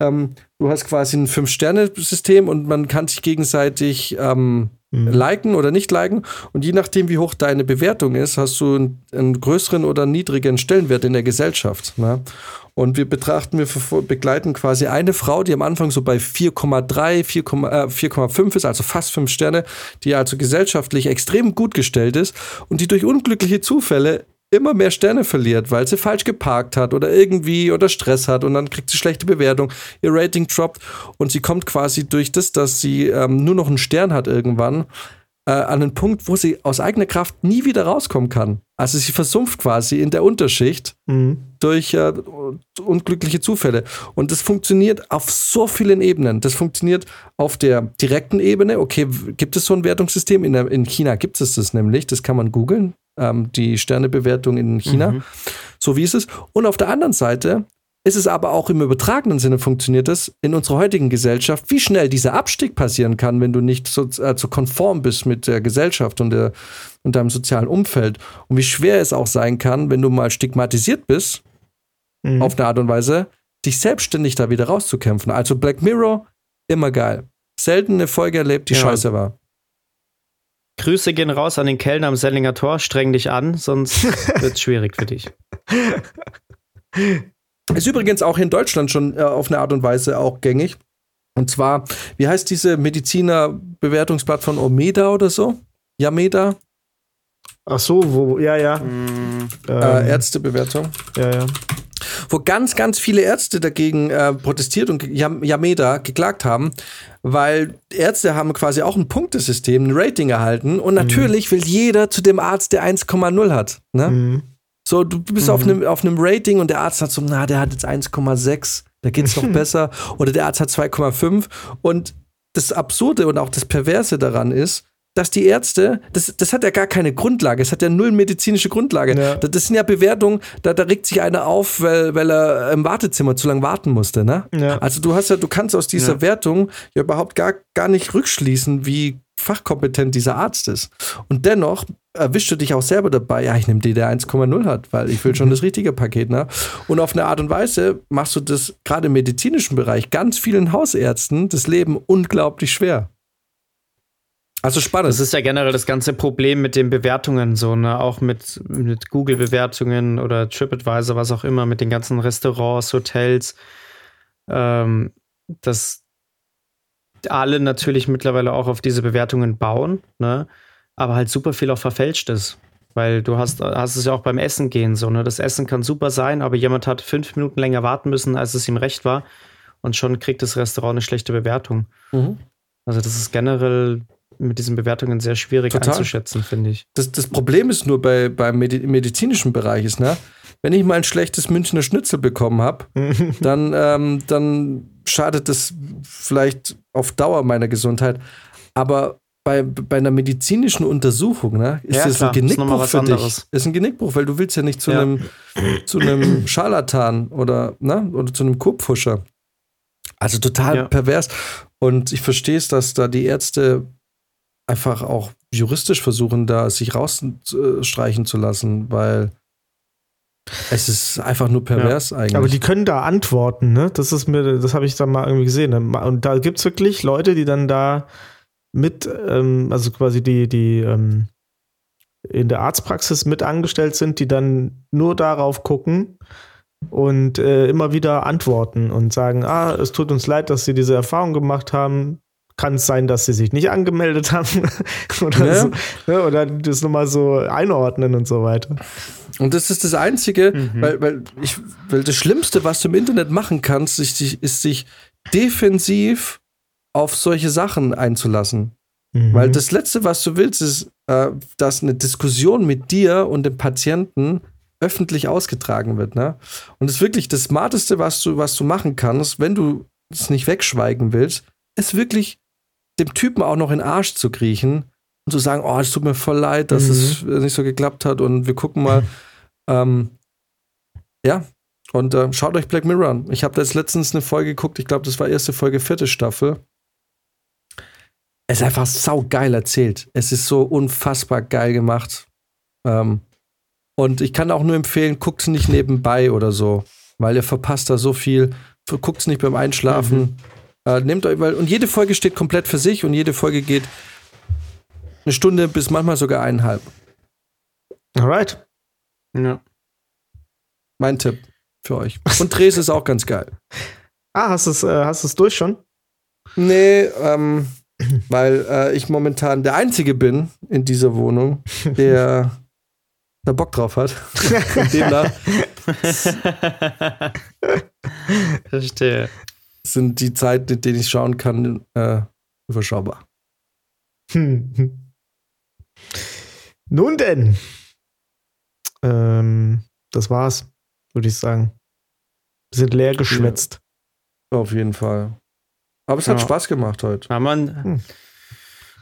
ähm, du hast quasi ein Fünf-Sterne-System und man kann sich gegenseitig ähm, mhm. liken oder nicht liken. Und je nachdem, wie hoch deine Bewertung ist, hast du einen, einen größeren oder niedrigen Stellenwert in der Gesellschaft. Ne? Und wir betrachten, wir begleiten quasi eine Frau, die am Anfang so bei 4,3, 4,5 ist, also fast 5 Sterne, die also gesellschaftlich extrem gut gestellt ist und die durch unglückliche Zufälle immer mehr Sterne verliert, weil sie falsch geparkt hat oder irgendwie oder Stress hat und dann kriegt sie schlechte Bewertung, ihr Rating droppt und sie kommt quasi durch das, dass sie ähm, nur noch einen Stern hat irgendwann, äh, an einen Punkt, wo sie aus eigener Kraft nie wieder rauskommen kann. Also sie versumpft quasi in der Unterschicht mhm. durch äh, unglückliche Zufälle. Und das funktioniert auf so vielen Ebenen. Das funktioniert auf der direkten Ebene. Okay, gibt es so ein Wertungssystem? In, der, in China gibt es das nämlich. Das kann man googeln ähm, die Sternebewertung in China. Mhm. So wie ist es. Und auf der anderen Seite ist es aber auch im übertragenen Sinne funktioniert es in unserer heutigen Gesellschaft, wie schnell dieser Abstieg passieren kann, wenn du nicht so, äh, so konform bist mit der Gesellschaft und, der, und deinem sozialen Umfeld. Und wie schwer es auch sein kann, wenn du mal stigmatisiert bist, mhm. auf eine Art und Weise, dich selbstständig da wieder rauszukämpfen. Also Black Mirror, immer geil. Selten eine Folge erlebt, die ja. scheiße war. Grüße gehen raus an den Kellner am Sellinger Tor. Streng dich an, sonst wird es schwierig für dich. Ist übrigens auch in Deutschland schon äh, auf eine Art und Weise auch gängig. Und zwar, wie heißt diese Mediziner-Bewertungsplattform Omeda oder so? Yameda? Ach so, wo, ja, ja. Mm, äh, Ärztebewertung. Ja, ja wo ganz, ganz viele Ärzte dagegen äh, protestiert und Yameda geklagt haben, weil Ärzte haben quasi auch ein Punktesystem, ein Rating erhalten und mhm. natürlich mhm. will jeder zu dem Arzt, der 1,0 hat. Ne? Mhm. So, du bist mhm. auf, einem, auf einem Rating und der Arzt hat so, na, der hat jetzt 1,6, da geht's noch besser. Oder der Arzt hat 2,5 und das Absurde und auch das Perverse daran ist, dass die Ärzte, das, das hat ja gar keine Grundlage, es hat ja null medizinische Grundlage. Ja. Das, das, sind ja Bewertungen, da, da regt sich einer auf, weil, weil er im Wartezimmer zu lange warten musste. Ne? Ja. Also du hast ja, du kannst aus dieser ja. Wertung ja überhaupt gar, gar nicht rückschließen, wie fachkompetent dieser Arzt ist. Und dennoch erwischst du dich auch selber dabei, ja, ich nehme die, der 1,0 hat, weil ich will schon mhm. das richtige Paket. Ne? Und auf eine Art und Weise machst du das gerade im medizinischen Bereich ganz vielen Hausärzten das Leben unglaublich schwer. Also spannend. Das ist ja generell das ganze Problem mit den Bewertungen, so, ne? Auch mit, mit Google-Bewertungen oder TripAdvisor, was auch immer, mit den ganzen Restaurants, Hotels, ähm, dass alle natürlich mittlerweile auch auf diese Bewertungen bauen, ne? Aber halt super viel auch verfälscht ist. Weil du hast, hast es ja auch beim Essen gehen so, ne? Das Essen kann super sein, aber jemand hat fünf Minuten länger warten müssen, als es ihm recht war. Und schon kriegt das Restaurant eine schlechte Bewertung. Mhm. Also, das ist generell mit diesen Bewertungen sehr schwierig Total. einzuschätzen, finde ich. Das, das Problem ist nur bei, beim Medi medizinischen Bereich ist, ne? Wenn ich mal ein schlechtes Münchner Schnitzel bekommen habe, dann, ähm, dann schadet das vielleicht auf Dauer meiner Gesundheit. Aber bei, bei einer medizinischen Untersuchung, ne, ist ja, das klar, ein Genickbruch für anderes. dich. Ist ein Genickbruch, weil du willst ja nicht zu ja. einem zu einem Scharlatan oder, ne, oder zu einem Kurpfuscher. Also total ja. pervers. Und ich verstehe es, dass da die Ärzte einfach auch juristisch versuchen, da sich rausstreichen zu lassen, weil es ist einfach nur pervers ja. eigentlich. Aber die können da antworten, ne? Das ist mir, das habe ich dann mal irgendwie gesehen. Und da gibt es wirklich Leute, die dann da mit, ähm, also quasi die, die ähm, in der Arztpraxis mit angestellt sind, die dann nur darauf gucken und äh, immer wieder antworten und sagen, ah, es tut uns leid, dass sie diese Erfahrung gemacht haben kann es sein, dass sie sich nicht angemeldet haben oder, ja. so, ne? oder das nochmal so einordnen und so weiter. Und das ist das Einzige, mhm. weil, weil, ich, weil das Schlimmste, was du im Internet machen kannst, ist, ist sich defensiv auf solche Sachen einzulassen. Mhm. Weil das Letzte, was du willst, ist, äh, dass eine Diskussion mit dir und dem Patienten öffentlich ausgetragen wird. Ne? Und das ist wirklich das Smarteste, was du, was du machen kannst, wenn du es nicht wegschweigen willst, ist wirklich dem Typen auch noch in den Arsch zu kriechen und zu sagen, oh, es tut mir voll leid, dass mhm. es nicht so geklappt hat und wir gucken mal. ähm, ja, und äh, schaut euch Black Mirror an. Ich habe da jetzt letztens eine Folge geguckt, ich glaube, das war erste Folge, vierte Staffel. Es ist einfach saugeil erzählt. Es ist so unfassbar geil gemacht. Ähm, und ich kann auch nur empfehlen, guckt es nicht nebenbei oder so, weil ihr verpasst da so viel. Guckt es nicht beim Einschlafen. Mhm. Äh, nehmt euch, weil, und jede Folge steht komplett für sich und jede Folge geht eine Stunde bis manchmal sogar eineinhalb. Alright. Ja. Mein Tipp für euch. Und Dres ist auch ganz geil. Ah, hast du es äh, hast du's durch schon? Nee, ähm, weil äh, ich momentan der Einzige bin in dieser Wohnung, der da Bock drauf hat. Verstehe. Sind die Zeiten, in denen ich schauen kann, äh, überschaubar. Hm. Nun denn. Ähm, das war's, würde ich sagen. Wir sind leer geschwätzt. Auf jeden Fall. Aber es hat Ja. Spaß gemacht heute. Haben wir ein, Hm.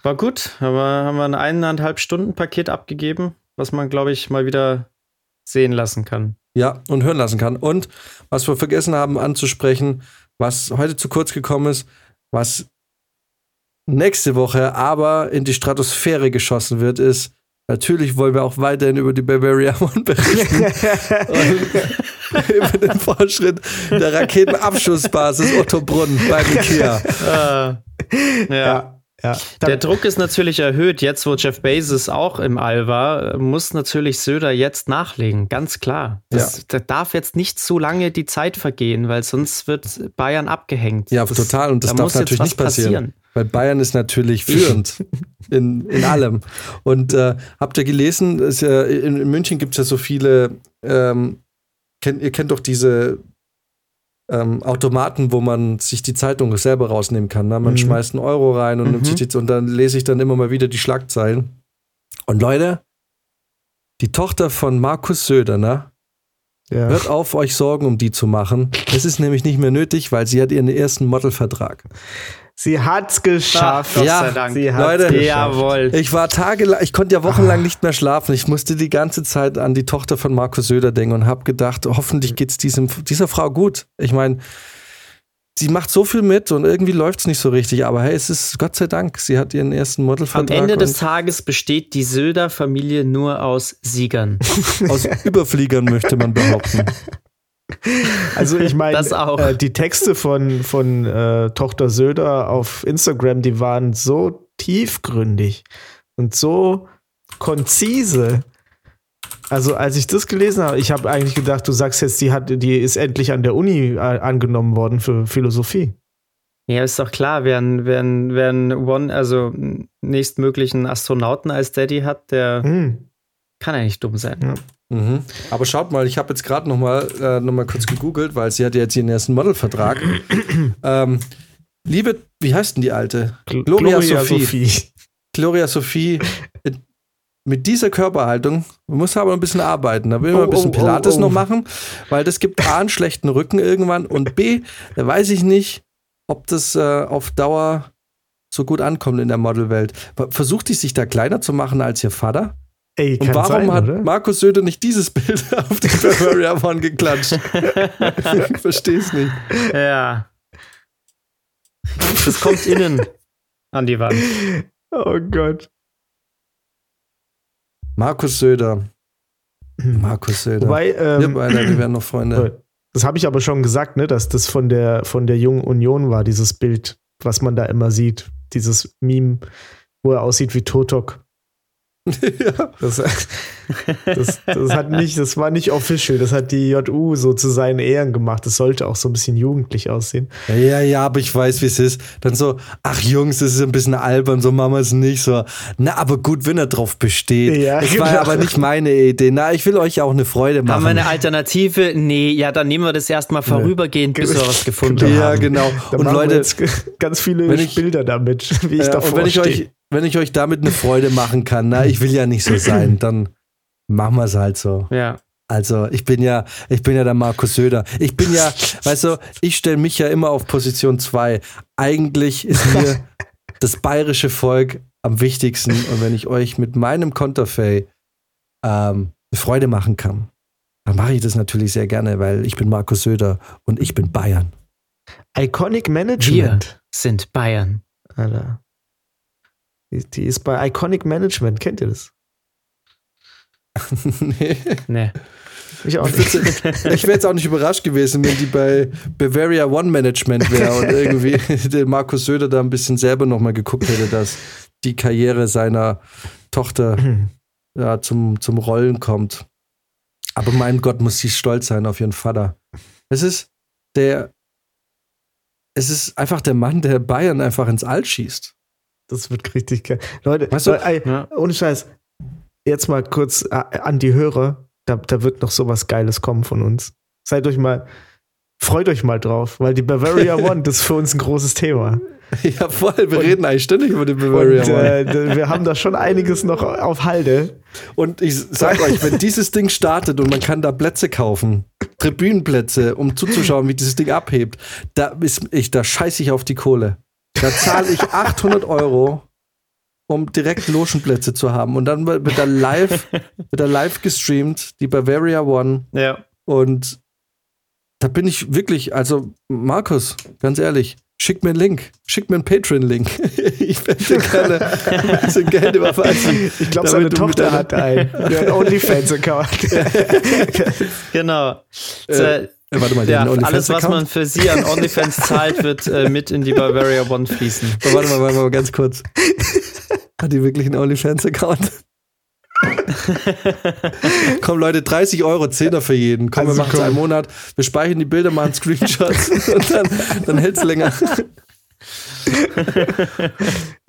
War gut, aber haben wir ein eineinhalb Stunden Paket abgegeben, was man, glaube ich, mal wieder sehen lassen kann. Ja, und hören lassen kann. Und was wir vergessen haben anzusprechen, was heute zu kurz gekommen ist, was nächste Woche aber in die Stratosphäre geschossen wird, ist, natürlich wollen wir auch weiterhin über die Bavaria One berichten. und über den Fortschritt der Raketenabschussbasis Otto Brunn beim Ikea. ja. ja. Ja. Der Druck ist natürlich erhöht. Jetzt, wo Jeff Bezos auch im All war, muss natürlich Söder jetzt nachlegen. Ganz klar. Das, Da darf jetzt nicht zu lange die Zeit vergehen, weil sonst wird Bayern abgehängt. Ja, Das- total. Und das da darf natürlich nicht passieren. Weil Bayern ist natürlich führend in, in allem. Und äh, habt ihr gelesen, ja, in, in München gibt es ja so viele, ähm, kennt, ihr kennt doch diese ähm, Automaten, wo man sich die Zeitung selber rausnehmen kann. Ne? Man Mhm. schmeißt einen Euro rein und Mhm. nimmt sich die, und dann lese ich dann immer mal wieder die Schlagzeilen. Und Leute, die Tochter von Markus Söder, ne? ja. Hört auf, euch Sorgen um die zu machen. Es ist nämlich nicht mehr nötig, weil sie hat ihren ersten Modelvertrag. Sie hat's geschafft. Ah, Gott Ja, sei Dank. Sie hat's Leute. geschafft. Jawohl. Ich war tagelang, ich konnte ja wochenlang nicht mehr schlafen. Ich musste die ganze Zeit an die Tochter von Markus Söder denken und habe gedacht, hoffentlich geht's diesem, dieser Frau gut. Ich meine, sie macht so viel mit und irgendwie läuft's nicht so richtig. Aber hey, es ist Gott sei Dank, sie hat ihren ersten Am Modelvertrag Ende des Tages besteht die Söder-Familie nur aus Siegern. aus Überfliegern möchte man behaupten. Also ich meine, äh, die Texte von, von äh, Tochter Söder auf Instagram, die waren so tiefgründig und so konzise. Also als ich das gelesen habe, ich habe eigentlich gedacht, du sagst jetzt, die hat, die ist endlich an der Uni äh, angenommen worden für Philosophie. Ja, ist doch klar, wer einen, wer einen, wer einen One, also nächstmöglichen Astronauten als Daddy hat, der Hm. kann ja nicht dumm sein. Ja. Mhm. Aber schaut mal, ich habe jetzt gerade noch mal, äh, noch mal kurz gegoogelt, weil sie hat ja jetzt ihren ersten Modelvertrag. ähm, liebe, wie heißt denn die alte? Gloria Sophie. Gloria Sophie, äh, mit dieser Körperhaltung muss aber ein bisschen arbeiten. Da will man Oh, ein bisschen oh, oh, Pilates oh. noch machen, weil das gibt A, einen schlechten Rücken irgendwann und B, da weiß ich nicht, ob das äh, auf Dauer so gut ankommt in der Modelwelt. Ver- Versucht die sich da kleiner zu machen als ihr Vater? Ey, Und warum sein, hat oder? Markus Söder nicht dieses Bild auf den Bavaria One geklatscht? ich verstehe es nicht. Ja. Das kommt innen an die Wand. Oh Gott. Markus Söder. Markus Söder. Wobei, wir ähm, beide, wir werden noch Freunde. das habe ich aber schon gesagt, ne, dass das von der, von der jungen Union war, dieses Bild, was man da immer sieht. Dieses Meme, wo er aussieht wie Totok. ja. Das, das, das hat nicht, das war nicht official, das hat die JU so zu seinen Ehren gemacht. Das sollte auch so ein bisschen jugendlich aussehen. Ja, ja, aber ich weiß, wie es ist. Dann so, ach Jungs, das ist ein bisschen albern, so machen wir es nicht. So, na, aber gut, wenn er drauf besteht. Ja, das war genau. aber nicht meine Idee. Na, ich will euch auch eine Freude machen. Haben wir eine Alternative? Nee, ja, dann nehmen wir das erstmal vorübergehend, bis wir was gefunden ja, haben. genau. Da Und Leute, jetzt ganz viele ich- Bilder damit, wie ich Ja, davor und wenn ich euch, wenn ich euch damit eine Freude machen kann, na, ich will ja nicht so sein, dann machen wir es halt so. Ja. Also, ich bin ja, ich bin ja der Markus Söder. Ich bin ja, weißt du, ich stelle mich ja immer auf Position 2. Eigentlich ist mir das bayerische Volk am wichtigsten. Und wenn ich euch mit meinem Konterfei ähm, eine Freude machen kann, dann mache ich das natürlich sehr gerne, weil ich bin Markus Söder und ich bin Bayern. Iconic Wir Management. sind Bayern. Alter. Die, die ist bei Iconic Management, kennt ihr das? nee. Nee. Ich auch Ich nicht. Ich wäre jetzt auch nicht überrascht gewesen, wenn die bei Bavaria One Management wäre und irgendwie der Markus Söder da ein bisschen selber nochmal geguckt hätte, dass die Karriere seiner Tochter ja, zum, zum Rollen kommt. Aber mein Gott, muss sie stolz sein auf ihren Vater. Es ist der, es ist einfach der Mann, der Bayern einfach ins All schießt. Das wird richtig geil. Leute, Weißt du, ey, ja. ohne Scheiß. Jetzt mal kurz äh, an die Hörer. Da, da wird noch sowas Geiles kommen von uns. Seid euch mal, freut euch mal drauf, weil die Bavaria One, das ist für uns ein großes Thema. Ja, voll. Wir Und- reden eigentlich ständig über den Bavaria Und One. äh, wir haben da schon einiges noch auf Halde. Und ich sag euch, wenn dieses Ding startet und man kann da Plätze kaufen, Tribünenplätze, um zuzuschauen, wie dieses Ding abhebt, da ist ich, da scheiße ich auf die Kohle. Da zahle ich 800 Euro, um direkt Logenplätze zu haben. Und dann wird da live, wird da live gestreamt, die Bavaria One. Ja. Und da bin ich wirklich, also Markus, ganz ehrlich, schick mir einen Link, schick mir einen Patreon-Link. ich werde gerne ein bisschen Geld überweisen. Ich glaube, seine Tochter hat einen, der einen OnlyFans-Account. Genau. Äh, warte mal, ja, den alles, was man für sie an OnlyFans zahlt, wird äh, mit in die Bavaria One fließen. Oh, warte mal, warte mal ganz kurz. Hat die wirklich einen OnlyFans-Account? Komm, Leute, 30 Euro, 10er für jeden. Komm, Also wir machen es einen Monat. Wir speichern die Bilder, machen Screenshots und dann, dann hält es länger.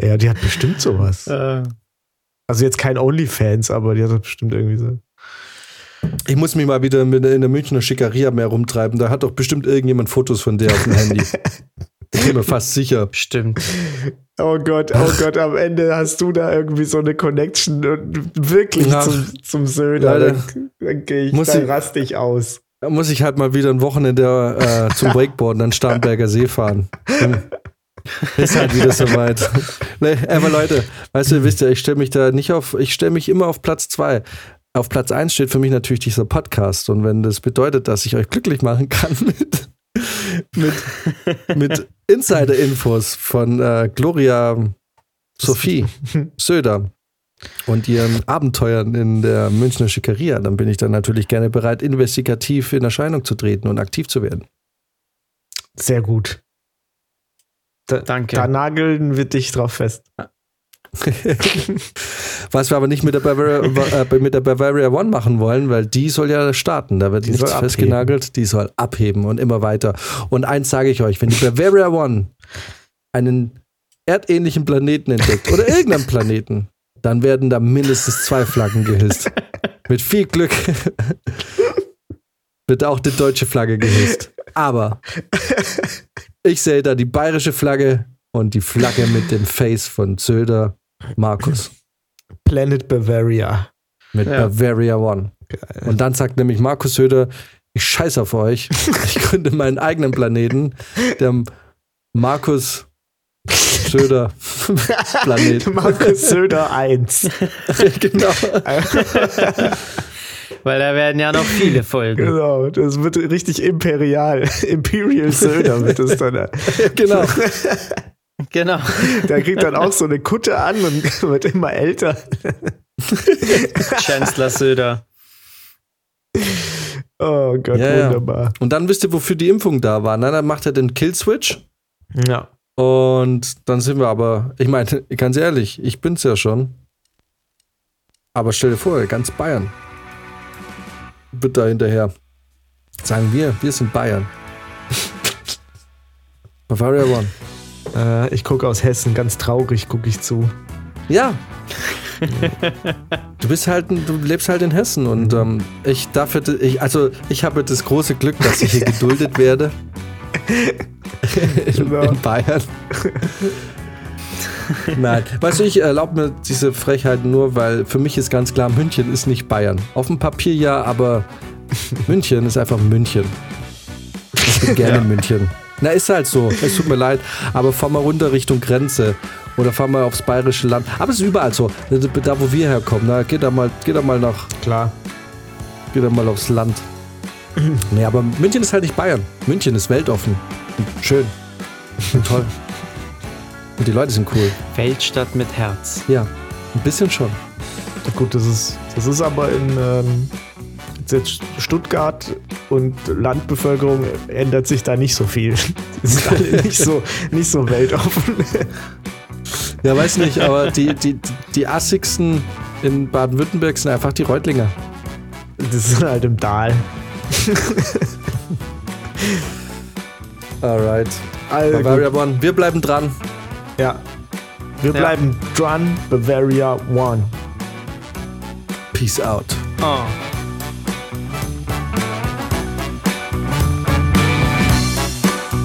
ja, die hat bestimmt sowas. Äh, Also jetzt kein OnlyFans, aber die hat das bestimmt irgendwie so. Ich muss mich mal wieder mit, in der Münchner Schickeria mehr rumtreiben. Da hat doch bestimmt irgendjemand Fotos von der auf dem Handy. Ich bin mir fast sicher. Stimmt. Oh Gott, oh Gott, am Ende hast du da irgendwie so eine Connection und wirklich Ach, zum, zum Söder. Dann, dann gehe ich, Muss dann ich- raste ich aus. Da muss ich halt mal wieder ein Wochenende äh, zum Wakeboarden an Starnberger See fahren. Dann ist halt wieder soweit. Nee, aber Leute, weißt du, ihr wisst ja, ich stelle mich da nicht auf, ich stelle mich immer auf Platz zwei. Auf Platz eins steht für mich natürlich dieser Podcast. Und wenn das bedeutet, dass ich euch glücklich machen kann mit, mit, mit Insider-Infos von äh, Gloria Sophie Söder und ihren Abenteuern in der Münchner Schickeria, dann bin ich dann natürlich gerne bereit, investigativ in Erscheinung zu treten und aktiv zu werden. Sehr gut. Da, Danke. da nageln wir dich drauf fest. Was wir aber nicht mit der, Bavaria, äh, mit der Bavaria One machen wollen, weil die soll ja starten. Da wird Die nichts festgenagelt, die soll abheben und immer weiter. Und eins sage ich euch, wenn die Bavaria One einen erdähnlichen Planeten entdeckt oder irgendeinen Planeten, dann werden da mindestens zwei Flaggen gehisst. Mit viel Glück wird auch die deutsche Flagge gehisst. Aber ich sehe da die bayerische Flagge und die Flagge mit dem Face von Söder Markus. Planet Bavaria. Mit Ja. Bavaria One. Und dann sagt nämlich Markus Söder, ich scheiß auf euch. Ich gründe meinen eigenen Planeten. Der Markus Söder Planet. Markus Söder 1. genau. Weil da werden ja noch viele Folgen. genau, das wird richtig imperial. Imperial Söder wird es dann. genau. Genau. Der kriegt dann auch so eine Kutte an und wird immer älter. Chancellor Söder. Oh Gott, Ja, ja. wunderbar. Und dann wisst ihr, wofür die Impfung da war. Na, dann macht er den Kill-Switch. Ja. Und dann sind wir aber, ich meine, ganz ehrlich, ich bin's ja schon. Aber stell dir vor, ganz Bayern wird da hinterher. Sagen wir, wir sind Bayern. Bavaria One. Äh, ich gucke aus Hessen, ganz traurig gucke ich zu. Ja. du bist halt, du lebst halt in Hessen und ähm, ich dafür, ich, also ich habe das große Glück, dass ich hier geduldet werde. in, in Bayern. Nein, weißt du, ich erlaube mir diese Frechheit nur, weil für mich ist ganz klar, München ist nicht Bayern. Auf dem Papier ja, aber München ist einfach München. Ich bin gerne in München. Na, ist halt so. Es tut mir leid. Aber fahr mal runter Richtung Grenze. Oder fahr mal aufs bayerische Land. Aber es ist überall so. Da, wo wir herkommen. Na, geh da mal, geh da mal nach, Klar. geh da mal aufs Land. Nee, aber München ist halt nicht Bayern. München ist weltoffen. Und schön. Und toll. Und die Leute sind cool. Weltstadt mit Herz. Ja, ein bisschen schon. Gut, das ist, das ist aber in ähm, jetzt Stuttgart und Landbevölkerung ändert sich da nicht so viel. Sind alle nicht so, nicht so weltoffen. Ja, weiß nicht, aber die, die, die assigsten in Baden-Württemberg sind einfach die Reutlinger. Das ist halt im Dahl. Alright. Also, Bavaria One. Wir bleiben dran. ja. Wir Ja. bleiben dran, Bavaria One. Peace out. Oh.